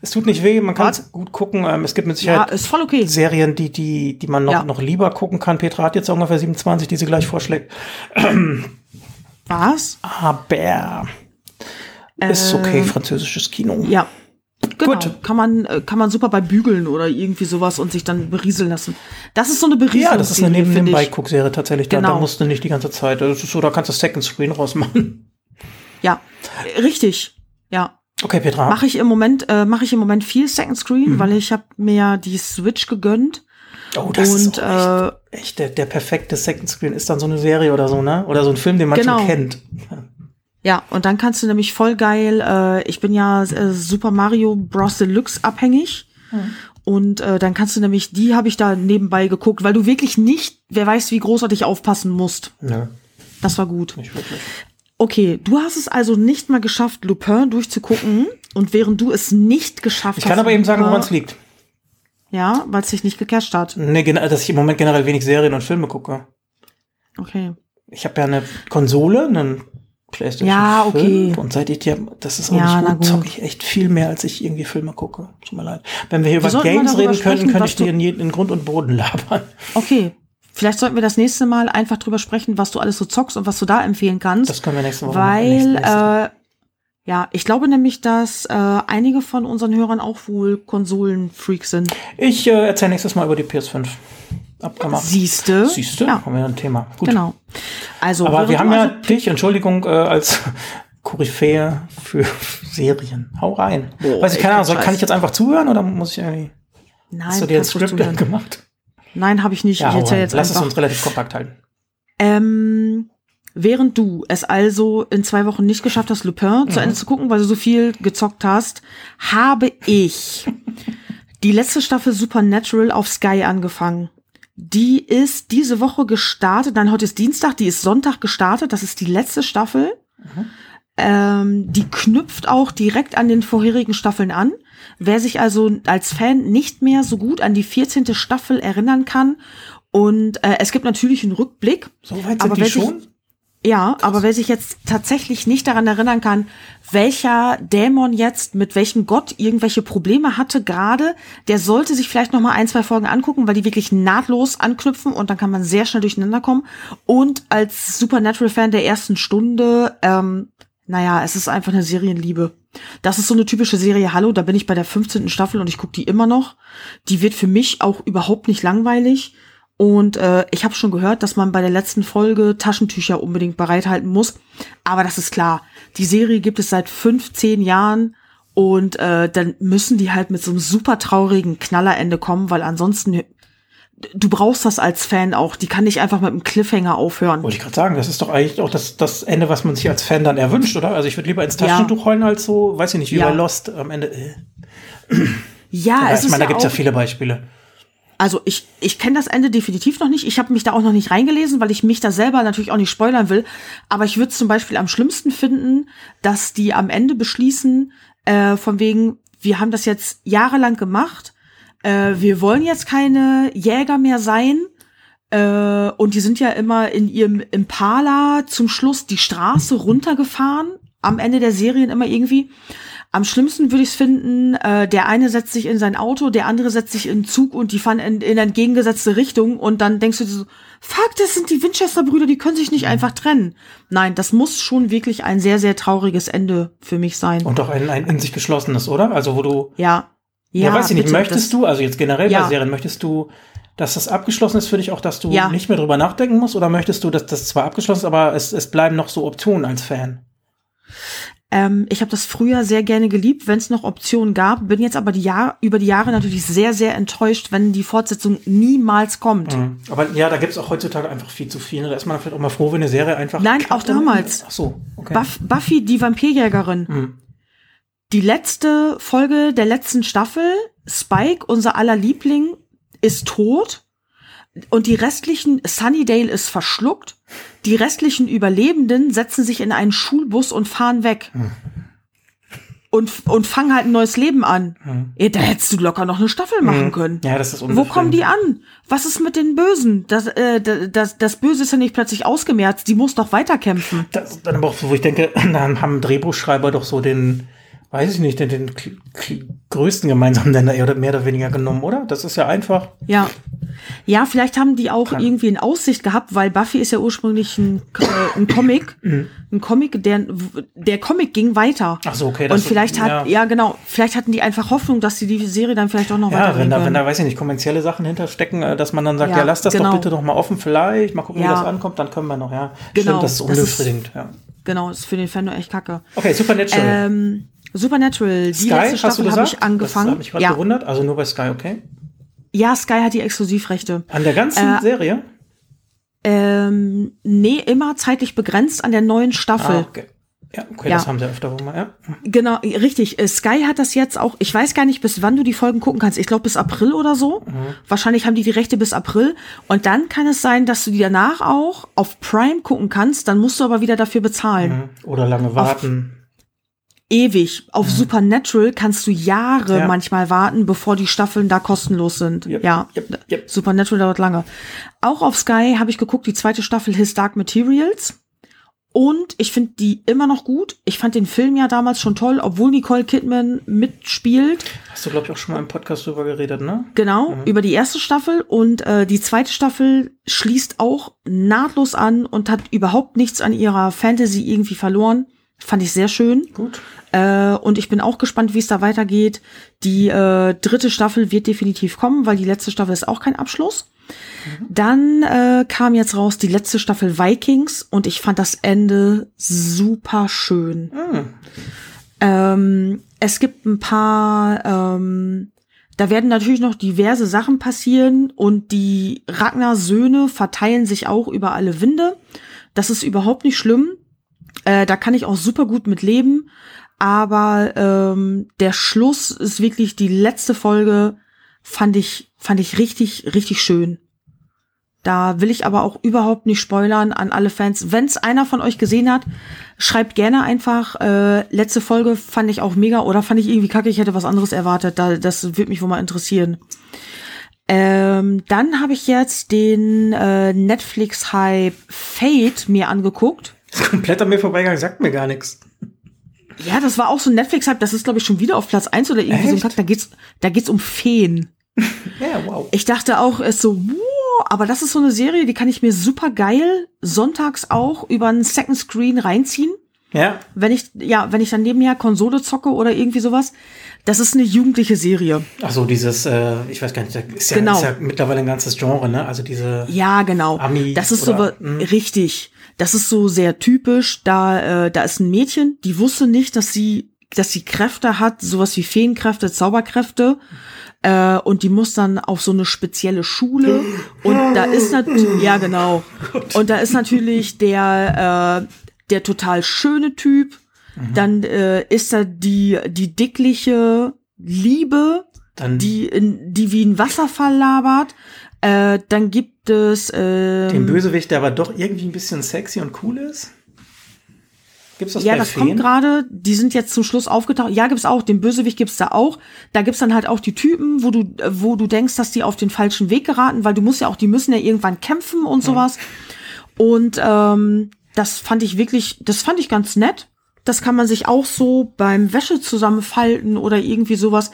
es tut nicht weh, man kann es gut gucken. Ähm, es gibt mit Ja, Sicherheit voll okay. Serien, die, die, die man noch, Ja. noch lieber gucken kann. Petra hat jetzt ungefähr 27, die sie gleich vorschlägt. Was? Aber ist okay, französisches Kino. Ja. Genau. Gut. Kann man, äh, kann man super bei bügeln oder irgendwie sowas und sich dann berieseln lassen. Das ist so eine Berieselung. Ja, das ist eine neben finde ich. Nebenbei-Guckserie tatsächlich. Da, da Genau. musst du nicht die ganze Zeit. Ist so, da kannst du Second Screen rausmachen. Ja, äh, richtig. Ja. Okay, Petra. Mache ich im Moment, äh, mache ich im Moment viel Second Screen, weil ich habe mir die Switch gegönnt. Oh, das und ist echt, äh, echt der, der perfekte Second Screen. Ist dann so eine Serie oder so, ne? Oder so ein Film, den man Genau. schon kennt. Ja, und dann kannst du nämlich voll geil, äh, ich bin ja äh, Super Mario Bros. Deluxe abhängig. Und äh, dann kannst du nämlich, die habe ich da nebenbei geguckt, weil du wirklich nicht, wer weiß, wie großartig aufpassen musst. Nö, Das war gut. nicht wirklich. Okay, du hast es also nicht mal geschafft, Lupin durchzugucken. Und während du es nicht geschafft Ich hast. kann aber eben sagen, woran es liegt. Ja, weil es dich nicht gecasht hat. Nee, gen- dass ich im Moment generell wenig Serien und Filme gucke. Okay. Ich habe ja eine Konsole, einen PlayStation Ja, 5 okay. und seit ich die, das ist auch Ja, nicht gut, zocke ich echt viel mehr, als ich irgendwie Filme gucke. Tut mir leid. Wenn wir hier Wir über Games reden könnten, sprechen, könnte was ich dir in, jeden- in Grund und Boden labern. Okay. Vielleicht sollten wir das nächste Mal einfach drüber sprechen, was du alles so zockst und was du da empfehlen kannst. Das können wir nächste Woche machen. weil, nächste. äh, ja, ich glaube nämlich, dass äh, einige von unseren Hörern auch wohl Konsolenfreaks sind. Ich äh, erzähle nächstes Mal über die PS5. Abgemacht. Siehste? Siehst du? Ja, Haben wir ein Thema. Gut. genau. Also, Aber wir haben ja also- dich, Entschuldigung, äh, als Koryphäe für Serien. Hau rein. Boah, Weiß ich, keine Ahnung, soll, kann ich jetzt einfach zuhören oder muss ich irgendwie. Nein, Hast du dir ruhig Skript gemacht? Nein, habe ich nicht. Ja, ich rein. jetzt Lass es einfach. uns relativ kompakt halten. Ähm, während du es also in zwei Wochen nicht geschafft hast, Lupin zu Mhm. Ende zu gucken, weil du so viel gezockt hast, habe ich die letzte Staffel Supernatural auf Sky angefangen. Die ist diese Woche gestartet. Nein, heute ist Dienstag, die ist Sonntag gestartet. Das ist die letzte Staffel. Ähm, die knüpft auch direkt an den vorherigen Staffeln an. Wer sich also als Fan nicht mehr so gut an die 14. Staffel erinnern kann und äh, es gibt natürlich einen Rückblick. So weit sind Aber die schon? Ja, aber wer sich jetzt tatsächlich nicht daran erinnern kann, welcher Dämon jetzt mit welchem Gott irgendwelche Probleme hatte gerade, der sollte sich vielleicht noch mal ein, zwei Folgen angucken, weil die wirklich nahtlos anknüpfen und dann kann man sehr schnell durcheinander kommen. Und als Supernatural-Fan der ersten Stunde, ähm, naja, es ist einfach eine Serienliebe. Das ist so eine typische Serie, hallo, da bin ich bei der 15. Staffel und ich gucke die immer noch. Die wird für mich auch überhaupt nicht langweilig. Und äh, ich habe schon gehört, dass man bei der letzten Folge Taschentücher unbedingt bereithalten muss. Aber das ist klar. Die Serie gibt es seit 15 Jahren und äh, dann müssen die halt mit so einem super traurigen Knallerende kommen, weil ansonsten du brauchst das als Fan auch. Die kann nicht einfach mit einem Cliffhanger aufhören. Wollte ich gerade sagen, das ist doch eigentlich auch das, das Ende, was man sich als Fan dann erwünscht, oder? Also ich würde lieber ins Ja. Taschentuch heulen als so, weiß ich nicht, wie Ja. bei Lost am Ende. Ja, Aber es ich ist meine, da ja gibt's auch, ja viele Beispiele. Also ich, ich kenne das Ende definitiv noch nicht. Ich habe mich da auch noch nicht reingelesen, weil ich mich da selber natürlich auch nicht spoilern will. Aber ich würde zum Beispiel am schlimmsten finden, dass die am Ende beschließen, äh, von wegen, wir haben das jetzt jahrelang gemacht, äh, wir wollen jetzt keine Jäger mehr sein. Äh, und die sind ja immer in ihrem Impala zum Schluss die Straße runtergefahren. Am Ende der Serien immer irgendwie. Am schlimmsten würde ich es finden, äh, der eine setzt sich in sein Auto, der andere setzt sich in einen Zug und die fahren in, in entgegengesetzte Richtung und dann denkst du dir so, fuck, das sind die Winchester-Brüder, die können sich nicht einfach trennen. Nein, das muss schon wirklich ein sehr, sehr trauriges Ende für mich sein. Und doch ein, ein in sich geschlossenes, oder? Also wo du, ja. ja, weiß ich nicht, bitte, möchtest du, also jetzt generell bei Ja. Serien, möchtest du, dass das abgeschlossen ist für dich auch, dass du Ja. nicht mehr drüber nachdenken musst? Oder möchtest du, dass das zwar abgeschlossen ist, aber es, es bleiben noch so Optionen als Fan? Ähm, ich habe das früher sehr gerne geliebt, wenn es noch Optionen gab, bin jetzt aber die Jahr, über die Jahre natürlich sehr, sehr enttäuscht, wenn die Fortsetzung niemals kommt. Mhm. Aber ja, da gibt's auch heutzutage einfach viel zu viel. ne? Da ist man vielleicht auch mal froh, wenn eine Serie einfach. Nein, auch damals. Ach so, okay. Buff, Buffy, die Vampirjägerin. Mhm. Die letzte Folge der letzten Staffel, Spike, unser aller Liebling, ist tot. Und die restlichen, Sunnydale ist verschluckt. Die restlichen Überlebenden setzen sich in einen Schulbus und fahren weg. Und, und fangen halt ein neues Leben an. Ja, da hättest du locker noch eine Staffel machen können. Ja, das ist Wo kommen die an? Was ist mit den Bösen? Das, äh, das, das Böse ist ja nicht plötzlich ausgemerzt. Die muss doch weiterkämpfen. Das dann auch so, wo ich denke, dann haben Drehbuchschreiber doch so den, weiß ich nicht, den, den größten gemeinsamen Nenner oder mehr oder weniger genommen, oder? Das ist ja einfach. Ja. Ja, vielleicht haben die auch Kann. irgendwie in Aussicht gehabt, weil Buffy ist ja ursprünglich ein, äh, ein Comic. Ein Comic, der, der Comic ging weiter. Ach so, okay. das Und vielleicht so, hat, ja. ja. genau, vielleicht hatten die einfach Hoffnung, dass sie die Serie dann vielleicht auch noch Ja, wenn da, können. wenn da, weiß ich nicht, kommerzielle Sachen hinterstecken, äh, dass man dann sagt, ja, Ja, lass das genau. doch bitte noch mal offen, vielleicht, mal gucken, wie Ja. das ankommt, dann können wir noch, ja. Genau, Stimmt, das ist unbefriedigend, ja. genau, ist für den Fan nur echt kacke. Okay, Supernatural. Ähm, Supernatural, die Sky, letzte hast du Staffel habe ich angefangen. Das hat mich gerade ja. gewundert, also nur bei Sky, okay. ja, Sky hat die Exklusivrechte. An der ganzen Äh, Serie? Ähm, nee, immer zeitlich begrenzt an der neuen Staffel. Ah, okay. Ja, okay, Ja. das haben sie öfter wohl mal, ja. Genau, richtig. Äh, Sky hat das jetzt auch, ich weiß gar nicht, bis wann du die Folgen gucken kannst. Ich glaube bis April oder so. Mhm. Wahrscheinlich haben die die Rechte bis April. Und dann kann es sein, dass du die danach auch auf Prime gucken kannst. Dann musst du aber wieder dafür bezahlen. Mhm. Oder lange warten. Ewig. Auf Supernatural kannst du Jahre Mhm. Ja. manchmal warten, bevor die Staffeln da kostenlos sind. Yep, Ja. yep, yep. Supernatural dauert lange. Auch auf Sky habe ich geguckt, die zweite Staffel His Dark Materials. Und ich finde die immer noch gut. Ich fand den Film ja damals schon toll, obwohl Nicole Kidman mitspielt. Hast du, glaube ich, auch schon mal im Podcast drüber geredet, ne? Genau, mhm. über die erste Staffel. Und äh, die zweite Staffel schließt auch nahtlos an und hat überhaupt nichts an ihrer Fantasy irgendwie verloren. Fand ich sehr schön. Gut. Äh, und ich bin auch gespannt, wie es da weitergeht. Die äh, dritte Staffel wird definitiv kommen, weil die letzte Staffel ist auch kein Abschluss. Dann äh, kam jetzt raus die letzte Staffel Vikings und ich fand das Ende super schön. Mhm. Ähm, es gibt ein paar, ähm, da werden natürlich noch diverse Sachen passieren und die Ragnar-Söhne verteilen sich auch über alle Winde. Das ist überhaupt nicht schlimm. Äh, da kann ich auch super gut mit leben. Aber ähm, der Schluss ist wirklich die letzte Folge, fand ich, fand ich richtig, richtig schön. Da will ich aber auch überhaupt nicht spoilern an alle Fans. Wenn es einer von euch gesehen hat, schreibt gerne einfach. Äh, letzte Folge fand ich auch mega oder fand ich irgendwie kacke. Ich hätte was anderes erwartet. Da, das würde mich wohl mal interessieren. Ähm, dann habe ich jetzt den äh, Netflix-Hype Fate mir angeguckt. Das ist komplett an mir vorbeigegangen, sagt mir gar nichts. Ja, das war auch so ein Netflix-Hype. Das ist, glaube ich, schon wieder auf Platz eins oder irgendwie Echt? so ein Kack. Da geht's, da geht's um Feen. ja, wow. Ich dachte auch, es so, wow, aber das ist so eine Serie, die kann ich mir super geil sonntags auch über einen Second Screen reinziehen. Ja. Wenn ich, ja, wenn ich dann nebenher Konsole zocke oder irgendwie sowas. Das ist eine jugendliche Serie. Ach so, dieses, äh, ich weiß gar nicht, ist ja, genau. ist ja mittlerweile ein ganzes Genre, ne? Also diese. Ja, genau. Ami das ist oder, so, mh. richtig. Das ist so sehr typisch. Da, äh, da ist ein Mädchen, die wusste nicht, dass sie, dass sie Kräfte hat, sowas wie Feenkräfte, Zauberkräfte. Äh, und die muss dann auf so eine spezielle Schule. Und da ist natürlich, ja genau. Und da ist natürlich der, äh, der total schöne Typ. Mhm. Dann äh, ist da die, die dickliche Liebe, dann die, in, die wie ein Wasserfall labert. Äh, dann gibt es äh, den Bösewicht, der aber doch irgendwie ein bisschen sexy und cool ist. Gibt's das ja, das Feen? kommt gerade. Die sind jetzt zum Schluss aufgetaucht. Ja, gibt's auch. Den Bösewicht gibt's da auch. Da gibt's dann halt auch die Typen, wo du, wo du denkst, dass die auf den falschen Weg geraten, weil du musst ja auch, die müssen ja irgendwann kämpfen und sowas. Mhm. Und ähm, das fand ich wirklich, das fand ich ganz nett. Das kann man sich auch so beim Wäsche zusammenfalten oder irgendwie sowas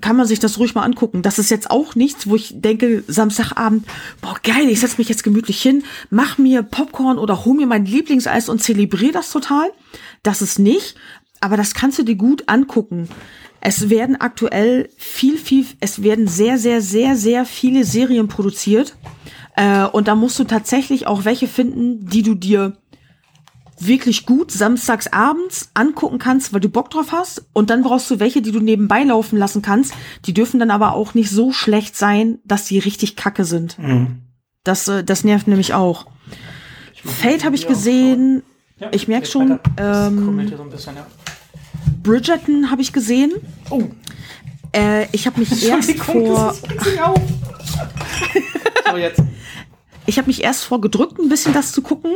kann man sich das ruhig mal angucken. Das ist jetzt auch nichts, wo ich denke, Samstagabend, boah, geil, ich setz mich jetzt gemütlich hin, mach mir Popcorn oder hol mir mein Lieblingseis und zelebriere das total. Das ist nicht, aber das kannst du dir gut angucken. Es werden aktuell viel, viel, es werden sehr, sehr, sehr, sehr viele Serien produziert. Äh, und da musst du tatsächlich auch welche finden, die du dir wirklich gut samstags abends angucken kannst, weil du Bock drauf hast. Und dann brauchst du welche, die du nebenbei laufen lassen kannst. Die dürfen dann aber auch nicht so schlecht sein, dass sie richtig kacke sind. Mhm. Das, äh, das nervt nämlich auch. Fate habe ich gesehen. Ja, ich merke schon. Ähm, so bisschen, ja. Bridgerton habe ich gesehen. Oh. Äh, ich habe mich erst vor. so jetzt. Ich habe mich erst vorgedrückt, ein bisschen das zu gucken.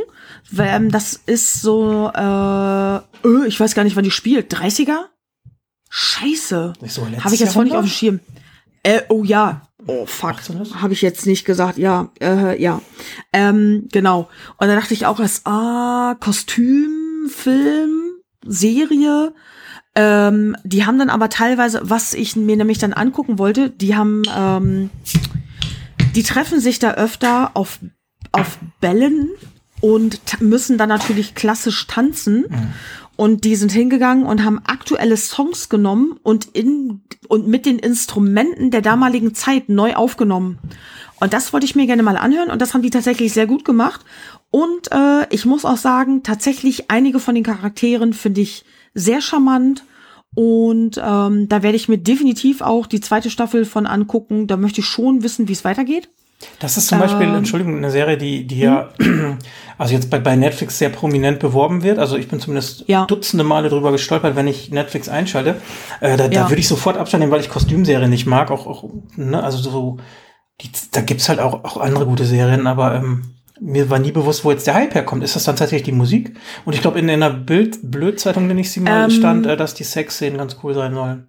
Weil, ähm, das ist so, äh, öh, ich weiß gar nicht, wann die spielt. 30er? Scheiße. So, habe ich jetzt voll nicht auf dem Schirm. Äh, oh ja. Oh fuck. Habe ich jetzt nicht gesagt. Ja, äh, ja. Ähm, genau. Und da dachte ich auch erst, ah, Kostüm, Film, Serie. Ähm, die haben dann aber teilweise, was ich mir nämlich dann angucken wollte, die haben ähm, die treffen sich da öfter auf, auf Bällen und müssen dann natürlich klassisch tanzen. Mhm. Und die sind hingegangen und haben aktuelle Songs genommen und in und mit den Instrumenten der damaligen Zeit neu aufgenommen. Und das wollte ich mir gerne mal anhören und das haben die tatsächlich sehr gut gemacht. Und äh, ich muss auch sagen, tatsächlich einige von den Charakteren finde ich sehr charmant und ähm, da werde ich mir definitiv auch die zweite Staffel von angucken. Da möchte ich schon wissen, wie es weitergeht. Das ist zum Beispiel, ähm, Entschuldigung, eine Serie, die, die ja, hm? also jetzt bei, bei Netflix sehr prominent beworben wird. Also ich bin zumindest ja. dutzende Male drüber gestolpert, wenn ich Netflix einschalte. Äh, da, ja. da würde ich sofort Abstand nehmen, weil ich Kostümserien nicht mag. Auch, auch ne, also so, die, da gibt's halt auch, auch andere gute Serien, aber ähm, mir war nie bewusst, wo jetzt der Hype herkommt. Ist das dann tatsächlich die Musik? Und ich glaube, in, in einer Bild Blödzeitung, wenn ich sie mal ähm, stand, äh, dass die Sexszenen ganz cool sein sollen.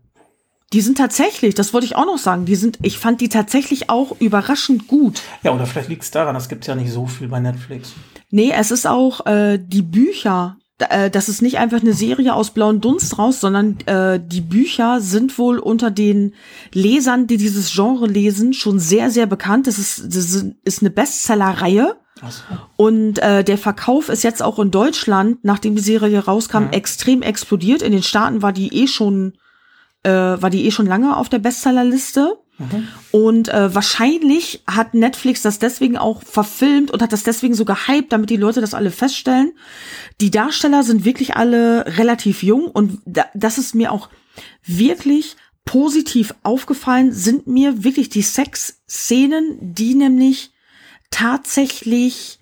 Die sind tatsächlich, das wollte ich auch noch sagen, die sind, ich fand die tatsächlich auch überraschend gut. Ja, oder vielleicht liegt es daran, das gibt es ja nicht so viel bei Netflix. Nee, es ist auch äh, die Bücher. Äh, das ist nicht einfach eine Serie aus blauen Dunst raus, sondern äh, die Bücher sind wohl unter den Lesern, die dieses Genre lesen, schon sehr, sehr bekannt. Das ist, das ist eine Bestsellerreihe. So. Und äh, der Verkauf ist jetzt auch in Deutschland, nachdem die Serie rauskam, mhm. extrem explodiert. In den Staaten war die eh schon, äh, war die eh schon lange auf der Bestsellerliste. Mhm. Und äh, wahrscheinlich hat Netflix das deswegen auch verfilmt und hat das deswegen so gehypt, damit die Leute das alle feststellen. Die Darsteller sind wirklich alle relativ jung und da, das ist mir auch wirklich positiv aufgefallen, sind mir wirklich die Sexszenen, die nämlich tatsächlich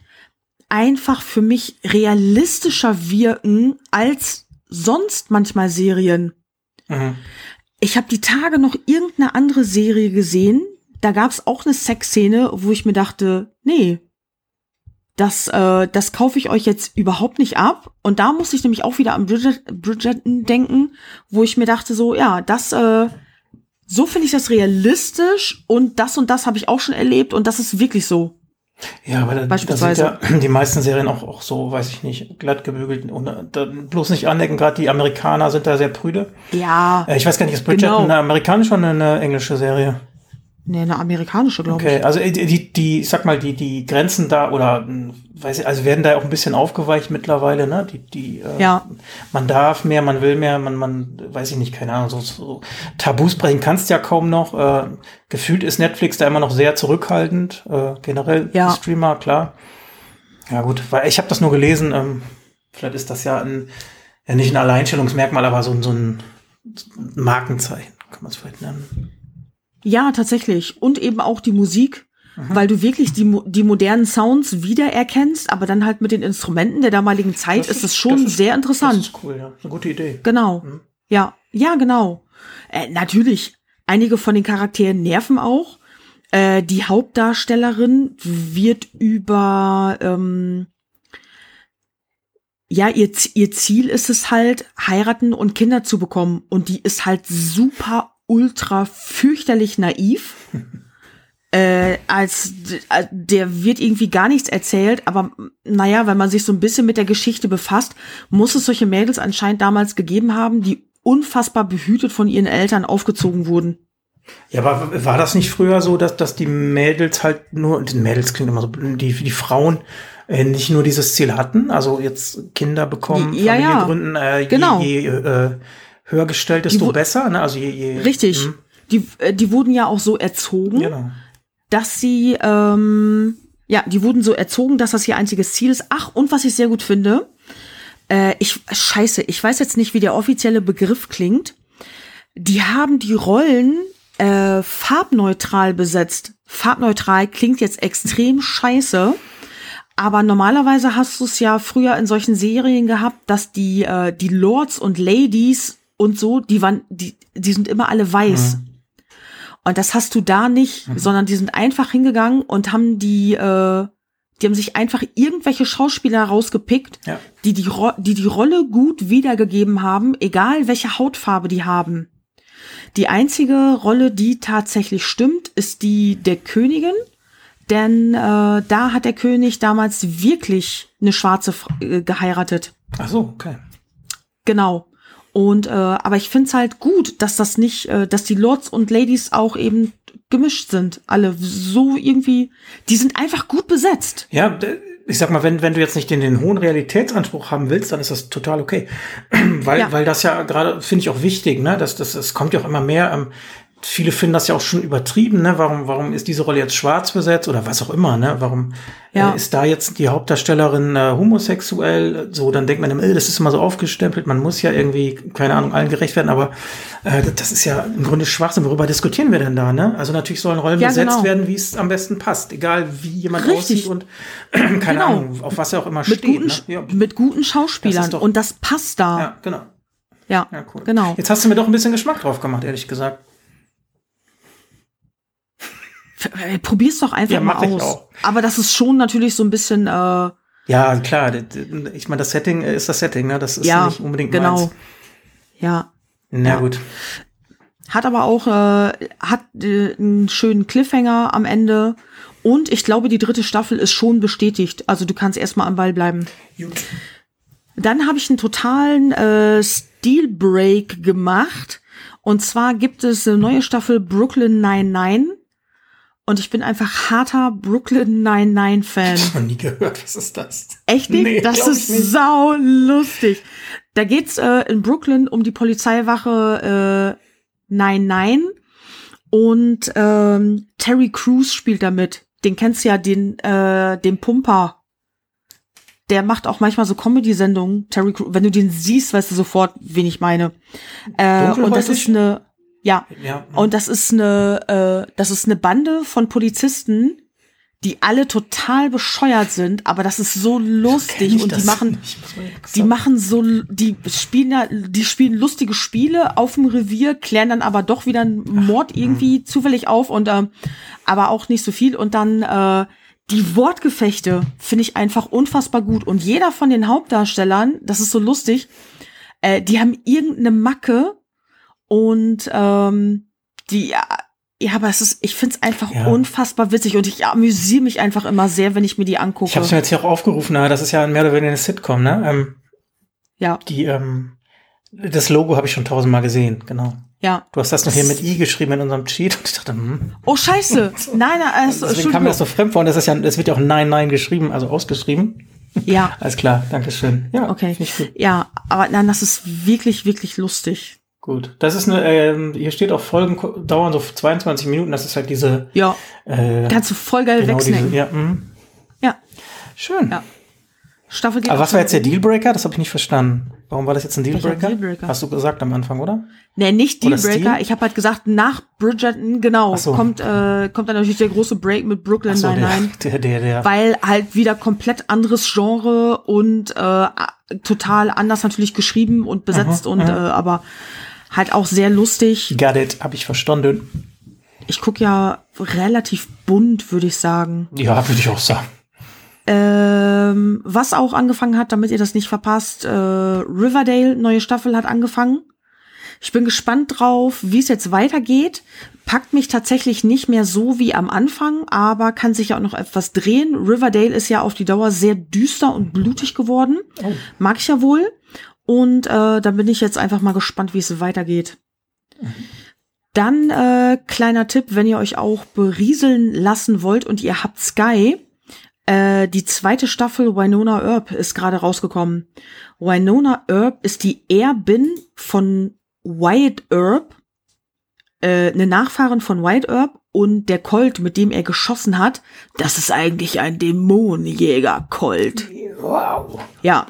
einfach für mich realistischer wirken als sonst manchmal Serien. Mhm. Ich habe die Tage noch irgendeine andere Serie gesehen. Da gab es auch eine Sexszene, wo ich mir dachte, nee, das, äh, das kaufe ich euch jetzt überhaupt nicht ab. Und da muss ich nämlich auch wieder an Bridget, Bridgerton denken, wo ich mir dachte, so, ja, das, äh, so finde ich das realistisch und das und das habe ich auch schon erlebt und das ist wirklich so. Ja, aber da, da sind ja die meisten Serien auch, auch so, weiß ich nicht, glatt gebügelt und äh, da, bloß nicht andecken. Gerade die Amerikaner sind da sehr prüde. Ja. Äh, ich weiß gar nicht, ist Bridgerton genau. eine amerikanische oder eine englische Serie? Nee, eine amerikanische, glaube okay. ich. Okay, also äh, die, die, ich sag mal, die, die Grenzen da oder hm, weiß ich, also werden da auch ein bisschen aufgeweicht mittlerweile, ne? Die, die, äh, ja. man darf mehr, man will mehr, man, man, weiß ich nicht, keine Ahnung, so, so Tabus brechen kannst ja kaum noch. Äh, gefühlt ist Netflix da immer noch sehr zurückhaltend, äh, generell ja. Streamer, klar. Ja gut, weil ich habe das nur gelesen, ähm, vielleicht ist das ja ein, ja nicht ein Alleinstellungsmerkmal, aber so, so ein Markenzeichen, kann man es vielleicht nennen. Ja, tatsächlich. Und eben auch die Musik, mhm. weil du wirklich die, die modernen Sounds wiedererkennst, aber dann halt mit den Instrumenten der damaligen Zeit das ist es schon ist, sehr interessant. Das ist cool, ja. Eine gute Idee. Genau. Mhm. Ja, ja, genau. Äh, natürlich, einige von den Charakteren nerven auch. Äh, die Hauptdarstellerin wird über ähm, ja, ihr, ihr Ziel ist es halt, heiraten und Kinder zu bekommen. Und die ist halt super ultra fürchterlich naiv. äh, als äh, der wird irgendwie gar nichts erzählt, aber naja, wenn man sich so ein bisschen mit der Geschichte befasst, muss es solche Mädels anscheinend damals gegeben haben, die unfassbar behütet von ihren Eltern aufgezogen wurden. Ja, aber war das nicht früher so, dass, dass die Mädels halt nur, die Mädels klingt immer so, die, die Frauen äh, nicht nur dieses Ziel hatten, also jetzt Kinder bekommen, ja, Familie ja. gründen, äh, genau. je, je äh, höher gestellt, desto besser. Ne? Also je, je, richtig. Mh. Die, äh, die wurden ja auch so erzogen, genau. dass sie, ähm, ja, die wurden so erzogen, dass das ihr einziges Ziel ist. Ach, und was ich sehr gut finde, äh, ich, scheiße, ich weiß jetzt nicht, wie der offizielle Begriff klingt. Die haben die Rollen äh, farbneutral besetzt. Farbneutral klingt jetzt extrem scheiße. Aber normalerweise hast du es ja früher in solchen Serien gehabt, dass die, äh, die Lords und Ladies und so, die waren, die, die sind immer alle weiß. Mhm. Und das hast du da nicht, mhm. sondern die sind einfach hingegangen und haben die, äh, die haben sich einfach irgendwelche Schauspieler rausgepickt, ja. die, die, die die Rolle gut wiedergegeben haben, egal welche Hautfarbe die haben. Die einzige Rolle, die tatsächlich stimmt, ist die der Königin, denn äh, da hat der König damals wirklich eine Schwarze äh, geheiratet. Ach so, okay. Genau. Und äh, aber ich finde es halt gut, dass das nicht, äh, dass die Lords und Ladies auch eben gemischt sind. Alle so irgendwie, die sind einfach gut besetzt. Ja, ich sag mal, wenn, wenn du jetzt nicht den, den hohen Realitätsanspruch haben willst, dann ist das total okay. weil, ja. weil das ja gerade, finde ich auch wichtig, ne? Das, das, das kommt ja auch immer mehr. Ähm, viele finden das ja auch schon übertrieben, ne? Warum, warum ist diese Rolle jetzt schwarz besetzt oder was auch immer, ne? Warum ja. äh, ist da jetzt die Hauptdarstellerin äh, homosexuell? So, dann denkt man immer, äh, das ist immer so aufgestempelt, man muss ja irgendwie, keine Ahnung, allen gerecht werden, aber äh, das ist ja im Grunde Schwachsinn. Worüber diskutieren wir denn da, ne? Also natürlich sollen Rollen ja, besetzt genau. werden, wie es am besten passt, egal wie jemand Richtig. aussieht und keine genau. Ahnung, auf was er auch immer mit steht. Guten, ne? ja. Mit guten Schauspielern das und das passt da. Ja, genau. Ja, ja cool. genau. Jetzt hast du mir doch ein bisschen Geschmack drauf gemacht, ehrlich gesagt. Äh, probier's doch einfach ja, mal aus. Aber das ist schon natürlich so ein bisschen. Äh, ja, klar. Ich meine, das Setting ist das Setting, ne? Das ist ja, nicht unbedingt genau. Meins. Ja. Na ja. gut. Hat aber auch äh, hat äh, einen schönen Cliffhanger am Ende Und ich glaube, die dritte Staffel ist schon bestätigt. Also du kannst erstmal am Ball bleiben. Gut. Dann habe ich einen totalen äh, Steel Break gemacht. Und zwar gibt es eine neue Staffel Brooklyn 99. Und ich bin einfach harter Brooklyn 99 Fan. Noch nie gehört, was ist das? Echt nicht? Nee, das ich ist nicht. sau lustig. Da geht's äh, in Brooklyn um die Polizeiwache äh, 99 und ähm, Terry Crews spielt da mit. Den kennst du ja, den, äh, den Pumper. Der macht auch manchmal so Comedy-Sendungen. Terry Crews, wenn du den siehst, weißt du sofort, wen ich meine. Äh, und das ist eine, ja, Ja. und das ist eine, äh, das ist eine Bande von Polizisten, die alle total bescheuert sind, aber das ist so lustig und die machen, die machen so, die spielen ja, die spielen lustige Spiele auf dem Revier, klären dann aber doch wieder einen Mord irgendwie zufällig auf und ähm, aber auch nicht so viel und dann äh, die Wortgefechte finde ich einfach unfassbar gut und jeder von den Hauptdarstellern, das ist so lustig, äh, die haben irgendeine Macke und ähm, die ja, ja, aber es ist, ich finde es einfach Ja. unfassbar witzig und ich amüsiere mich einfach immer sehr, wenn ich mir die angucke. Ich habe es mir jetzt hier auch aufgerufen, na, das ist ja mehr oder weniger eine Sitcom, ne? Ähm, ja, die, ähm, das Logo habe ich schon tausendmal gesehen, genau. ja. Du hast das noch hier mit I geschrieben in unserem Cheat und ich dachte, hm. Oh Scheiße, nein, nein, also, Deswegen kam mir das so fremd vor und das ist ja, das wird ja auch Nein, Nein geschrieben, also ausgeschrieben. Ja, Alles klar, Dankeschön. Ja, okay. Ja, aber nein, das ist wirklich, wirklich lustig. Gut. Das ist eine, ähm, hier steht auch Folgen dauern so 22 Minuten, das ist halt diese, Ja, äh, kannst du voll geil genau diese, wegsnacken. ja, hm. Ja, Schön. Ja. Staffel geht Aber was war jetzt der Dealbreaker? Das habe ich nicht verstanden. Warum war das jetzt ein Dealbreaker? Dealbreaker? Hast du gesagt am Anfang, oder? Nee, nicht Dealbreaker. Ich habe halt gesagt, nach Bridgerton, genau, so. kommt, äh, kommt dann natürlich der große Break mit Brooklyn so, der, Nine-Nine. der, der, der. Weil halt wieder komplett anderes Genre und äh, total anders natürlich geschrieben und besetzt Aha, und äh, ja. aber halt auch sehr lustig. Got it, habe ich verstanden. Ich guck ja relativ bunt, würde ich sagen. Ja, würde ich auch sagen. Ähm, was auch angefangen hat, damit ihr das nicht verpasst, äh, Riverdale, neue Staffel hat angefangen. Ich bin gespannt drauf, wie es jetzt weitergeht. Packt mich tatsächlich nicht mehr so wie am Anfang, aber kann sich ja auch noch etwas drehen. Riverdale ist ja auf die Dauer sehr düster und blutig geworden. Oh. Mag ich ja wohl. Und äh, da bin ich jetzt einfach mal gespannt, wie es weitergeht. Dann äh, kleiner Tipp, wenn ihr euch auch berieseln lassen wollt und ihr habt Sky, äh, die zweite Staffel Winona Earp ist gerade rausgekommen. Winona Earp ist die Erbin von Wyatt Earp, äh, eine Nachfahrin von Wyatt Earp und der Colt, mit dem er geschossen hat, das ist eigentlich ein Dämonenjäger-Colt. Wow. Ja.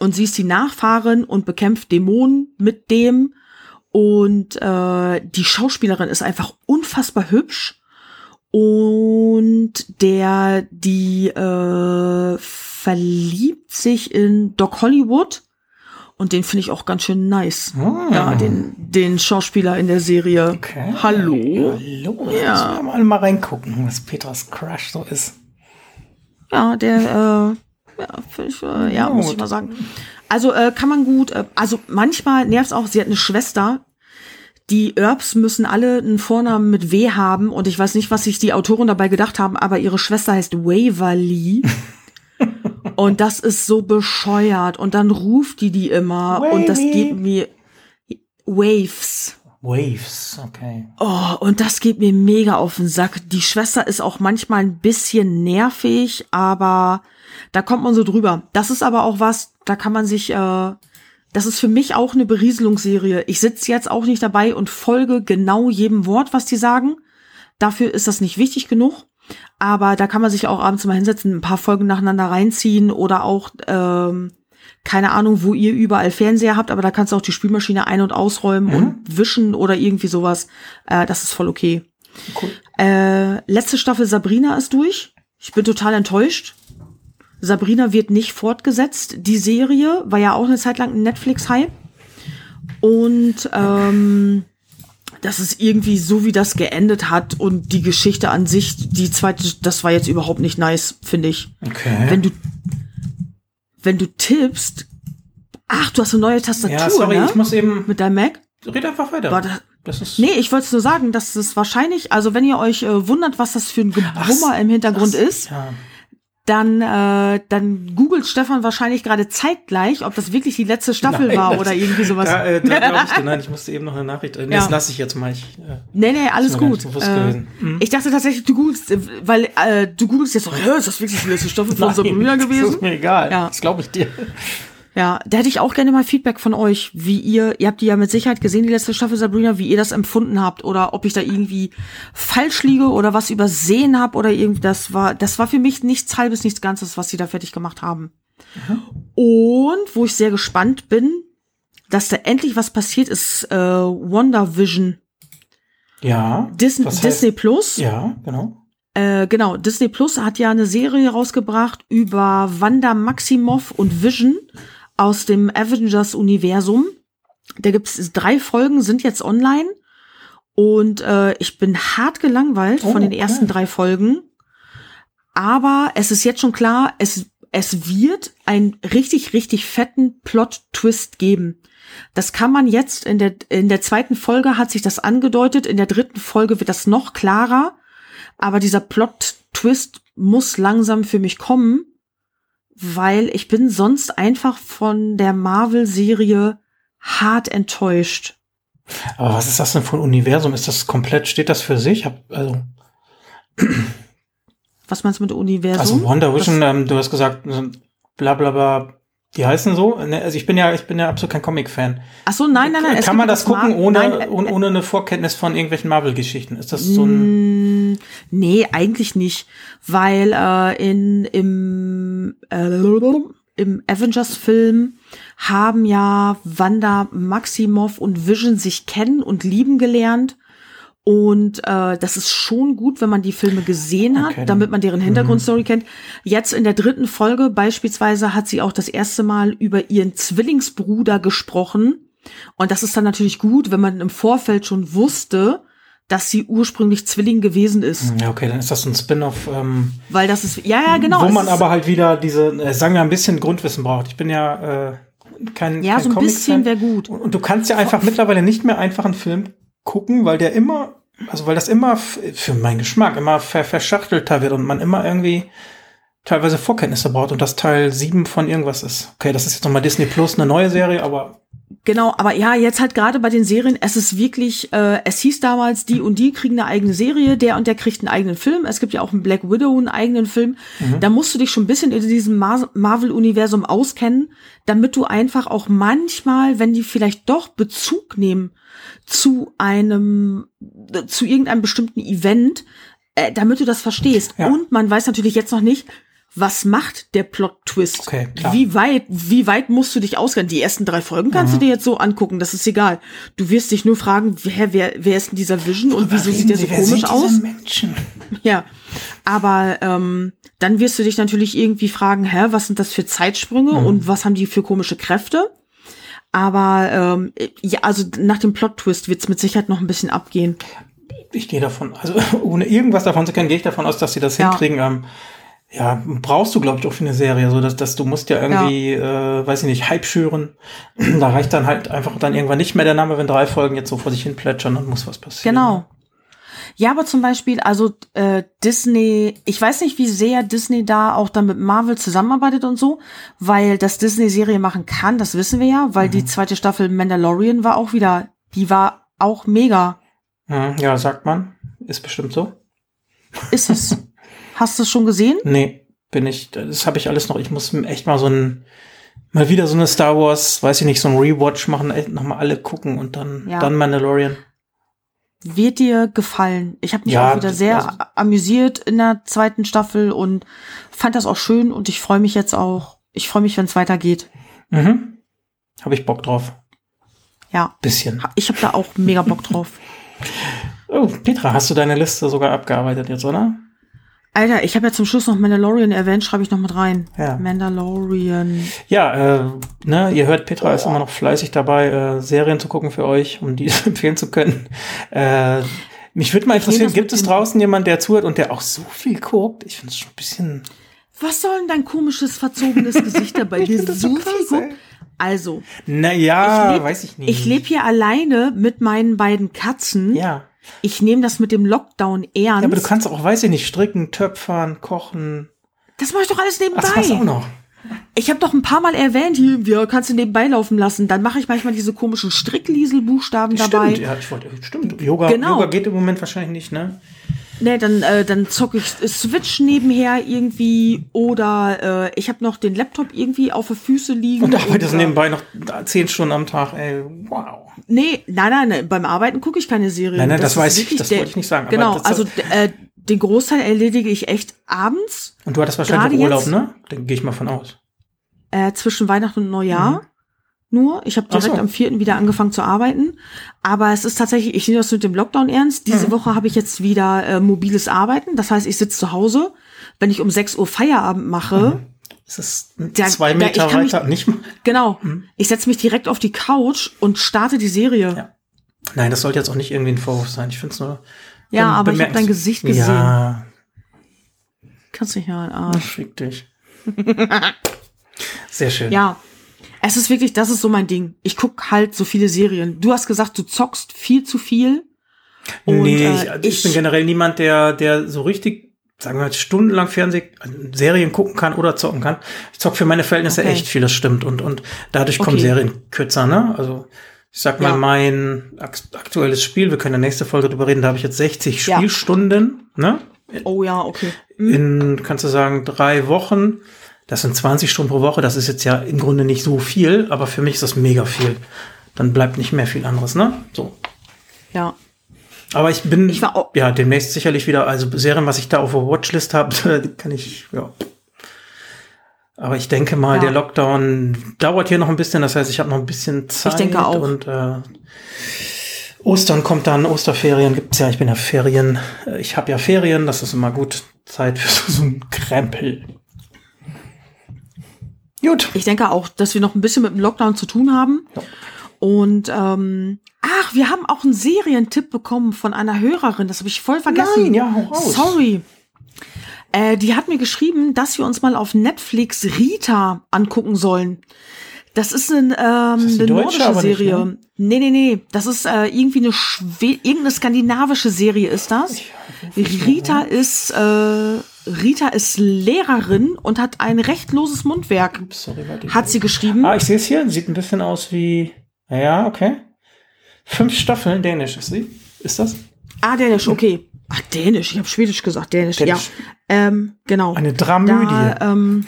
Und sie ist die Nachfahrin und bekämpft Dämonen mit dem. Und äh, die Schauspielerin ist einfach unfassbar hübsch. Und der, die äh, verliebt sich in Doc Hollywood. Und den finde ich auch ganz schön nice. Ah. Ja, den, den Schauspieler in der Serie. Okay. Hallo? Hallo. Ja. Müssen wir mal, mal reingucken, was Petras Crush so ist. Ja, der, äh, ich, äh, ja, muss ich mal sagen. Also äh, kann man gut, äh, also manchmal nervt's auch, sie hat eine Schwester. Die Erbs müssen alle einen Vornamen mit W haben und ich weiß nicht, was sich die Autoren dabei gedacht haben, aber ihre Schwester heißt Waverly. und das ist so bescheuert und dann ruft die die immer und das Wavy. geht mir Waves. Waves, okay. Oh, und das geht mir mega auf den Sack. Die Schwester ist auch manchmal ein bisschen nervig, aber da kommt man so drüber. Das ist aber auch was, da kann man sich, äh, das ist für mich auch eine Berieselungsserie. Ich sitze jetzt auch nicht dabei und folge genau jedem Wort, was die sagen. Dafür ist das nicht wichtig genug. Aber da kann man sich auch abends mal hinsetzen, ein paar Folgen nacheinander reinziehen oder auch, ähm, keine Ahnung, wo ihr überall Fernseher habt, aber da kannst du auch die Spülmaschine ein- und ausräumen und wischen oder irgendwie sowas. Äh, das ist voll okay. Cool. Äh, letzte Staffel Sabrina ist durch. Ich bin total enttäuscht. Sabrina wird nicht fortgesetzt. Die Serie war ja auch eine Zeit lang ein Netflix-Hype. Und ähm, das ist irgendwie so, wie das geendet hat und die Geschichte an sich, die zweite, das war jetzt überhaupt nicht nice, finde ich. Okay. Wenn du, wenn du tippst, ach, du hast eine neue Tastatur, ja, sorry, ne? ich muss eben. Mit deinem Mac? Red einfach weiter. Boah, das, Das ist Nee, ich wollte es nur sagen, dass es wahrscheinlich, also wenn ihr euch äh, wundert, was das für ein Gewummer im Hintergrund ist, ja. Dann, äh, dann googelt Stefan wahrscheinlich gerade zeitgleich, ob das wirklich die letzte Staffel Nein, war das- oder irgendwie sowas. Da, äh, da glaube ich. Nein, ich musste eben noch eine Nachricht. Nee, Ja. Das lasse ich jetzt mal. Ich, äh, Nee, nee, alles gut. Äh. Mhm. Ich dachte tatsächlich, du googelst, äh, weil äh, du googelst jetzt so, ist das wirklich die letzte Staffel von Sabrina Das gewesen? ist mir egal. Ja. Das glaube ich dir. Ja, da hätte ich auch gerne mal Feedback von euch, wie ihr, ihr habt die ja mit Sicherheit gesehen, die letzte Staffel Sabrina, wie ihr das empfunden habt oder ob ich da irgendwie falsch liege oder was übersehen habe oder irgendwie, das war, das war für mich nichts halbes, nichts Ganzes, was sie da fertig gemacht haben. Und wo ich sehr gespannt bin, dass da endlich was passiert ist, äh, WandaVision. Ja. Dis heißt- Disney Plus. Ja, genau. Äh, genau, Disney Plus hat ja eine Serie rausgebracht über Wanda Maximoff und Vision aus dem Avengers-Universum. Da gibt's drei Folgen, sind jetzt online. Und äh, ich bin hart gelangweilt Oh, von den okay. ersten drei Folgen. Aber es ist jetzt schon klar, es, es wird einen richtig, richtig fetten Plot-Twist geben. Das kann man jetzt in der, in der zweiten Folge hat sich das angedeutet, in der dritten Folge wird das noch klarer. Aber dieser Plot-Twist muss langsam für mich kommen, weil ich bin sonst einfach von der Marvel-Serie hart enttäuscht. Aber was ist das denn für ein Universum? Ist das komplett, steht das für sich? Hab, also, Was meinst du mit Universum? also Wonder Vision, ähm, du hast gesagt, bla bla bla, die heißen so. Ne, Also ich bin ja, ich bin ja absolut kein Comic-Fan. Ach so, nein, nein, nein. Kann man das gucken ohne, Nein, äh, ohne, ohne eine Vorkenntnis von irgendwelchen Marvel-Geschichten? Ist das so ein, Mm, Nee, eigentlich nicht, weil äh, in im äh, im Avengers-Film haben ja Wanda Maximoff und Vision sich kennen und lieben gelernt. Und äh, das ist schon gut, wenn man die Filme gesehen hat, Okay, damit man deren Hintergrundstory kennt. Jetzt in der dritten Folge beispielsweise hat sie auch das erste Mal über ihren Zwillingsbruder gesprochen. Und das ist dann natürlich gut, wenn man im Vorfeld schon wusste, dass sie ursprünglich Zwilling gewesen ist. ja, okay, dann ist das so ein Spin-off, ähm, Weil das ist, ja, ja, genau. wo man aber halt wieder diese, äh, sagen wir, ein bisschen Grundwissen braucht. Ich bin ja äh, kein, ja, kein so ein bisschen wäre gut. Und, und du kannst ja einfach mittlerweile nicht mehr einfach einen Film gucken, weil der immer, also weil das immer für meinen Geschmack immer ver verschachtelter wird und man immer irgendwie teilweise Vorkenntnisse braucht und das Teil 7 von irgendwas ist. Okay, das ist jetzt nochmal Disney Plus, eine neue Serie, aber Genau, aber ja, jetzt halt gerade bei den Serien, es ist wirklich, äh, es hieß damals, die und die kriegen eine eigene Serie, der und der kriegt einen eigenen Film. Es gibt ja auch einen Black Widow, einen eigenen Film. Da musst du dich schon ein bisschen in diesem Mar Marvel-Universum auskennen, damit du einfach auch manchmal, wenn die vielleicht doch Bezug nehmen zu einem, zu irgendeinem bestimmten Event, äh, damit du das verstehst. Ja. Und man weiß natürlich jetzt noch nicht, was macht der Plot-Twist? Okay, klar. Wie weit, wie weit musst du dich auskennen? Die ersten drei Folgen kannst du dir jetzt so angucken, das ist egal. Du wirst dich nur fragen, wer, wer, wer ist denn dieser Vision und wieso sieht der so komisch aus? Menschen? Ja. Aber ähm, dann wirst du dich natürlich irgendwie fragen, hä, was sind das für Zeitsprünge Mhm. und was haben die für komische Kräfte? Aber ähm, ja, also nach dem Plot-Twist wird's mit Sicherheit noch ein bisschen abgehen. Ich gehe davon, also ohne irgendwas davon zu kennen, gehe ich davon aus, dass sie das Ja. hinkriegen. Ähm, ja, brauchst du, glaube ich, auch für eine Serie, so dass, dass du musst ja irgendwie, Äh, weiß ich nicht, Hype schüren. da reicht dann halt einfach dann irgendwann nicht mehr der Name, wenn drei Folgen jetzt so vor sich hin plätschern, dann muss was passieren. Genau. Ja, aber zum Beispiel, also äh, Disney, ich weiß nicht, wie sehr Disney da auch dann mit Marvel zusammenarbeitet und so, weil das Disney-Serie machen kann, das wissen wir ja, weil Mhm. die zweite Staffel Mandalorian war auch wieder, die war auch mega. Hm, Ja, sagt man. Ist bestimmt so. Ist es. Hast du es schon gesehen? Nee, bin ich, das habe ich alles noch. Ich muss echt mal so ein, mal wieder so eine Star Wars, weiß ich nicht, so ein Rewatch machen, echt noch mal alle gucken und dann, Ja. dann Mandalorian. Wird dir gefallen. Ich habe mich Ja, auch wieder sehr also- amüsiert in der zweiten Staffel und fand das auch schön und ich freue mich jetzt auch. Ich freue mich, wenn es weitergeht. Mhm. Habe ich Bock drauf. Ja, Bisschen. ich habe da auch mega Bock drauf. Oh, Petra, hast du deine Liste sogar abgearbeitet jetzt, oder? Alter, ich habe ja zum Schluss noch Mandalorian erwähnt, schreibe ich noch mit rein. Ja. Mandalorian. Ja, äh, ne, ihr hört, Petra ist immer noch fleißig dabei, äh, Serien zu gucken für euch, um die empfehlen zu können. Äh, mich würde mal interessieren, gibt es draußen jemanden, der zuhört und der auch so viel guckt? Ich finde es schon ein bisschen. Was soll denn dein komisches, verzogenes Gesicht dabei? Ich so so viel krass, guckt? ey. Also, Naja, ich leb- weiß ich nicht. ich lebe hier alleine mit meinen beiden Katzen. Ja. Ich nehme das mit dem Lockdown ernst. ja. Aber du kannst auch, weiß ich nicht, stricken, töpfern, kochen. das mache ich doch alles Ach, das machst du auch nebenbei. noch. Ich habe doch ein paar Mal erwähnt, hier, ja, kannst du nebenbei laufen lassen. Dann mache ich manchmal diese komischen Stricklieselbuchstaben dabei. Stimmt, ja, ich wollte, stimmt. Yoga, Genau. Yoga geht im Moment wahrscheinlich nicht, ne? Nee, dann, äh, dann zocke ich Switch nebenher irgendwie oder äh, ich habe noch den Laptop irgendwie auf der Füße liegen. Und arbeitest oder- nebenbei noch zehn Stunden am Tag, ey, wow. Nee, nein, nein, nein, beim Arbeiten gucke ich keine Serie. Nein, nein, das ist weiß ich, das wollte ich nicht sagen, Genau, das- also äh, den Großteil erledige ich echt abends, Und du hattest wahrscheinlich Urlaub, jetzt- ne? Da gehe ich mal von aus. äh, zwischen Weihnachten und Neujahr. Nur, ich habe Mhm. Direkt so. am 4. wieder angefangen zu arbeiten. Aber es ist tatsächlich, ich nehme das mit dem Lockdown ernst. Diese Mhm. Woche habe ich jetzt wieder äh, mobiles Arbeiten. Das heißt, ich sitze zu Hause. Wenn ich um 6 Uhr Feierabend mache, Es ist Da- zwei da- Meter ich kann mich- weiter, nicht mal. genau, ich setze mich direkt auf die Couch und starte die Serie. Mhm. Ja. Nein, das sollte jetzt auch nicht irgendwie ein Vorwurf sein. Ich finde es nur. Ja, ähm, aber ich habe dein Gesicht gesehen. Ja, Kannst nicht hören, Arsch. schick dich. Sehr schön. Ja, es ist wirklich, das ist so mein Ding. Ich guck halt so viele Serien. Du hast gesagt, du zockst viel zu viel. Und, nee, äh, ich, also ich bin generell niemand, der, der so richtig, sagen wir mal, stundenlang Fernseh, Serien gucken kann oder zocken kann. Ich zock für meine Verhältnisse Okay. echt viel, das stimmt. Und, und dadurch kommen Okay. Serien kürzer, ne? Also, ich sag mal, Ja. mein ak- aktuelles Spiel, wir können in der nächsten Folge drüber reden, da habe ich jetzt 60 Ja. Spielstunden, ne? Oh ja, okay. In, kannst du sagen, drei Wochen. Das sind 20 Stunden pro Woche. Das ist jetzt ja im Grunde nicht so viel, aber für mich ist das mega viel. Dann bleibt nicht mehr viel anderes, ne? So. Ja. Aber ich bin, Ich ja, demnächst sicherlich wieder, also Serien, was ich da auf der Watchlist habe, kann ich, ja. Aber ich denke mal, Ja. der Lockdown dauert hier noch ein bisschen, das heißt, ich habe noch ein bisschen Zeit. denke auch. Und äh, Ostern kommt dann, Osterferien gibt's ja, ich bin ja Ferien, äh, ich habe ja Ferien, das ist immer gut, Zeit für so, so einen Krempel. Gut. Ich denke auch, dass wir noch ein bisschen mit dem Lockdown zu tun haben. Ja. Und ähm, ach, wir haben auch einen Serientipp bekommen von einer Hörerin. Das habe ich voll vergessen. Nein, ja, hau raus. Sorry. Äh, die hat mir geschrieben, dass wir uns mal auf Netflix Rita angucken sollen. Das ist, ein, ähm, das die eine deutsche, nordische aber nicht, Serie. ne? Nee, nee, nee. Das ist äh, irgendwie eine Schwe irgendeine skandinavische Serie ist das. Rita ist äh, Rita ist Lehrerin und hat ein recht loses Mundwerk. Sorry, warte, ich- Hat sie geschrieben. Ah, ich sehe es hier. Sieht ein bisschen aus wie. Ja, okay. Fünf Staffeln, Dänisch ist sie. Ist das? Ah, Dänisch, okay. Ach, Dänisch, ich habe Schwedisch gesagt, Dänisch, Dänisch. ja. Ähm, genau. Eine Dramödie. Da, ähm,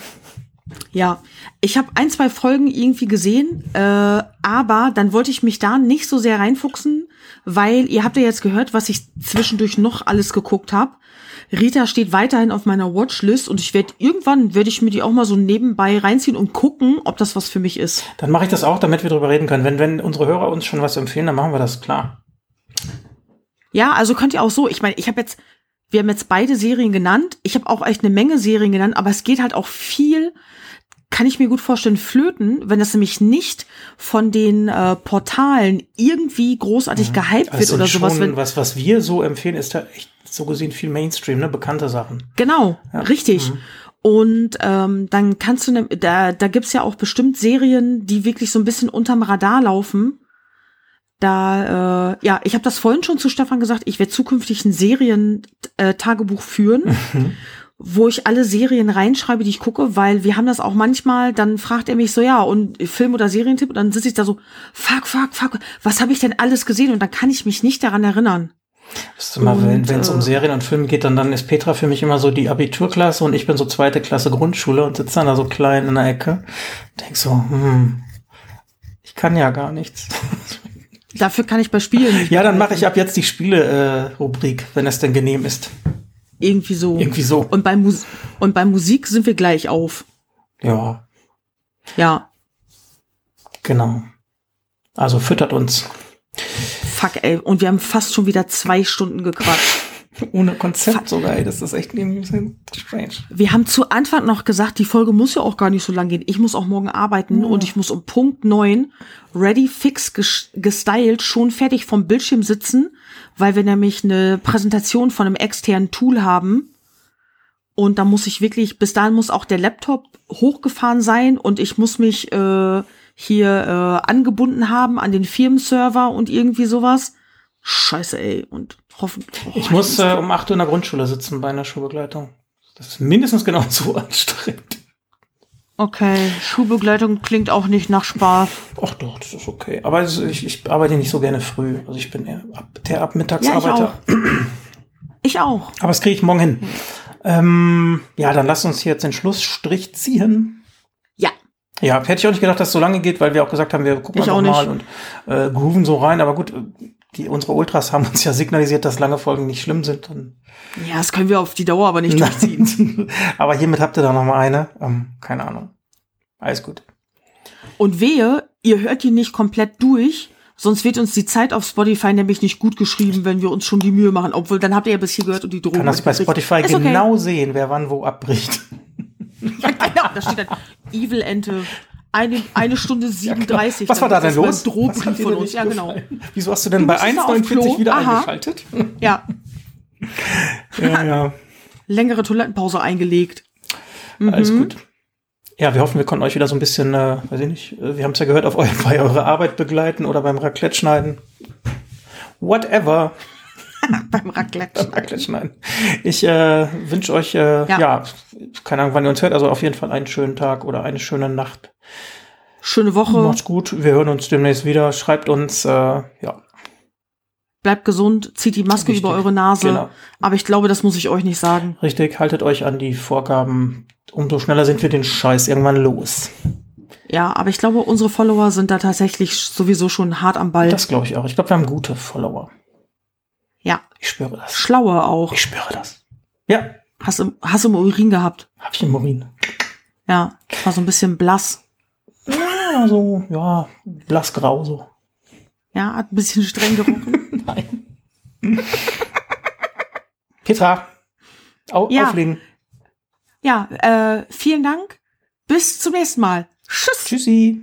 ja, ich habe ein, zwei Folgen irgendwie gesehen, äh, aber dann wollte ich mich da nicht so sehr reinfuchsen, weil ihr habt ja jetzt gehört, was ich zwischendurch noch alles geguckt habe. Rita steht weiterhin auf meiner Watchlist und ich werde irgendwann werde ich mir die auch mal so nebenbei reinziehen und gucken, ob das was für mich ist. Dann mache ich das auch, damit wir drüber reden können. Wenn, wenn unsere Hörer uns schon was empfehlen, dann machen wir das klar. Ja, also könnt ihr auch so. Ich meine, ich habe jetzt, wir haben jetzt beide Serien genannt. Ich habe auch echt eine Menge Serien genannt, aber es geht halt auch viel, kann ich mir gut vorstellen, flöten, wenn das nämlich nicht von den äh, Portalen irgendwie großartig gehypt wird Also oder sowas. Wenn, was, was wir so empfehlen, ist da echt so gesehen viel Mainstream, ne? Bekannte Sachen. genau, Ja. richtig. Mhm. Und ähm, dann kannst du, ne, da, da gibt's ja auch bestimmt Serien, die wirklich so ein bisschen unterm Radar laufen. Da, äh, ja, ich habe das vorhin schon zu Stefan gesagt, ich werde zukünftig ein Serien-Tagebuch führen, Mhm. Wo ich alle Serien reinschreibe, die ich gucke, weil wir haben das auch manchmal, dann fragt er mich so, ja, und Film- oder Serientipp, und dann sitze ich da so, fuck, fuck, fuck, was habe ich denn alles gesehen? Und dann kann ich mich nicht daran erinnern. Das ist immer, Und, wenn es um äh, Serien und Filme geht, dann, dann ist Petra für mich immer so die Abiturklasse und ich bin so zweite Klasse Grundschule und sitze dann da so klein in der Ecke. Denk so, hm, ich kann ja gar nichts. Dafür kann ich bei Spielen nicht Ja, dann mache ich ab jetzt die Spiele-Rubrik, wenn es denn genehm ist. Irgendwie so. Irgendwie so. Und bei, Mus und bei Musik sind wir gleich auf. Ja, Ja, genau. Also füttert uns. fuck, ey. Und wir haben fast schon wieder zwei Stunden gequatscht. Ohne Konzept sogar, ey. Das ist echt ein bisschen strange. Wir haben zu Anfang noch gesagt, die Folge muss ja auch gar nicht so lang gehen. Ich muss auch morgen arbeiten und ich muss um Punkt neun ready, fix, ges- gestylt, schon fertig vom Bildschirm sitzen, weil wir nämlich eine Präsentation von einem externen Tool haben. Und da muss ich wirklich, bis dahin muss auch der Laptop hochgefahren sein und ich muss mich äh, hier äh, angebunden haben an den Firmenserver und irgendwie sowas. Scheiße, ey. Und hoffentlich. Oh, ich muss äh, um 8 Uhr in der Grundschule sitzen bei einer Schulbegleitung. Das ist mindestens genauso anstrengend. Okay, Schulbegleitung klingt auch nicht nach Spaß. Ach doch, das ist okay. Aber ich, ich arbeite nicht so gerne früh. Also ich bin eher ab, der Abmittagsarbeiter. Ja, ich, auch. ich auch. Aber das kriege ich morgen hin. Ähm, ja, dann lass uns jetzt den Schlussstrich ziehen. Ja. Ja, hätte ich auch nicht gedacht, dass es so lange geht, weil wir auch gesagt haben, wir gucken einfach mal und äh, grooven so rein. Aber gut, die unsere Ultras haben uns ja signalisiert, dass lange Folgen nicht schlimm sind. Dann ja, das können wir auf die Dauer aber nicht durchziehen. aber hiermit habt ihr da noch mal eine. Ähm, keine Ahnung. Alles gut. Und wehe, ihr hört die nicht komplett durch, sonst wird uns die Zeit auf Spotify nämlich nicht gut geschrieben, wenn wir uns schon die Mühe machen. Obwohl, dann habt ihr ja bis hier gehört und die Drohung. Kann das bei Spotify okay. genau sehen, wer wann wo abbricht. ja, genau, da steht dann Evil Ente eine, eine Stunde 37. Ja, Was war da denn los? Drohbrief von uns, ja genau. Wieso hast du denn du bei 1,49 wieder Aha. eingeschaltet? Ja. ja, ja. Längere Toilettenpause eingelegt. Mhm. Alles gut. Ja, wir hoffen, wir konnten euch wieder so ein bisschen, äh, weiß ich nicht, äh, wir haben es ja gehört, auf eu bei eurer Arbeit begleiten oder beim Raclette schneiden. Whatever. beim Raclette. Raclette schneiden. Ich äh, wünsche euch, äh, ja. ja, keine Ahnung, wann ihr uns hört, also auf jeden Fall einen schönen Tag oder eine schöne Nacht. Schöne Woche. Macht's gut. Wir hören uns demnächst wieder. Schreibt uns, äh, ja. Bleibt gesund, zieht die Maske Richtig. über eure Nase. Genau. Aber ich glaube, das muss ich euch nicht sagen. Richtig, haltet euch an die Vorgaben. Umso schneller sind wir den Scheiß irgendwann los. Ja, aber ich glaube, unsere Follower sind da tatsächlich sowieso schon hart am Ball. Das glaube ich auch. Ich glaube, wir haben gute Follower. Ja. Ich spüre das. Schlaue auch. Ich spüre das. Ja. Hast du, hast du im Urin gehabt? Hab ich im Urin. Ja, war so ein bisschen blass. Ja, so, ja, blassgrau so. Ja, hat ein bisschen streng gerochen. Nein. Petra, au ja. auflegen. Ja, äh, vielen Dank. Bis zum nächsten Mal. Tschüss. Tschüssi.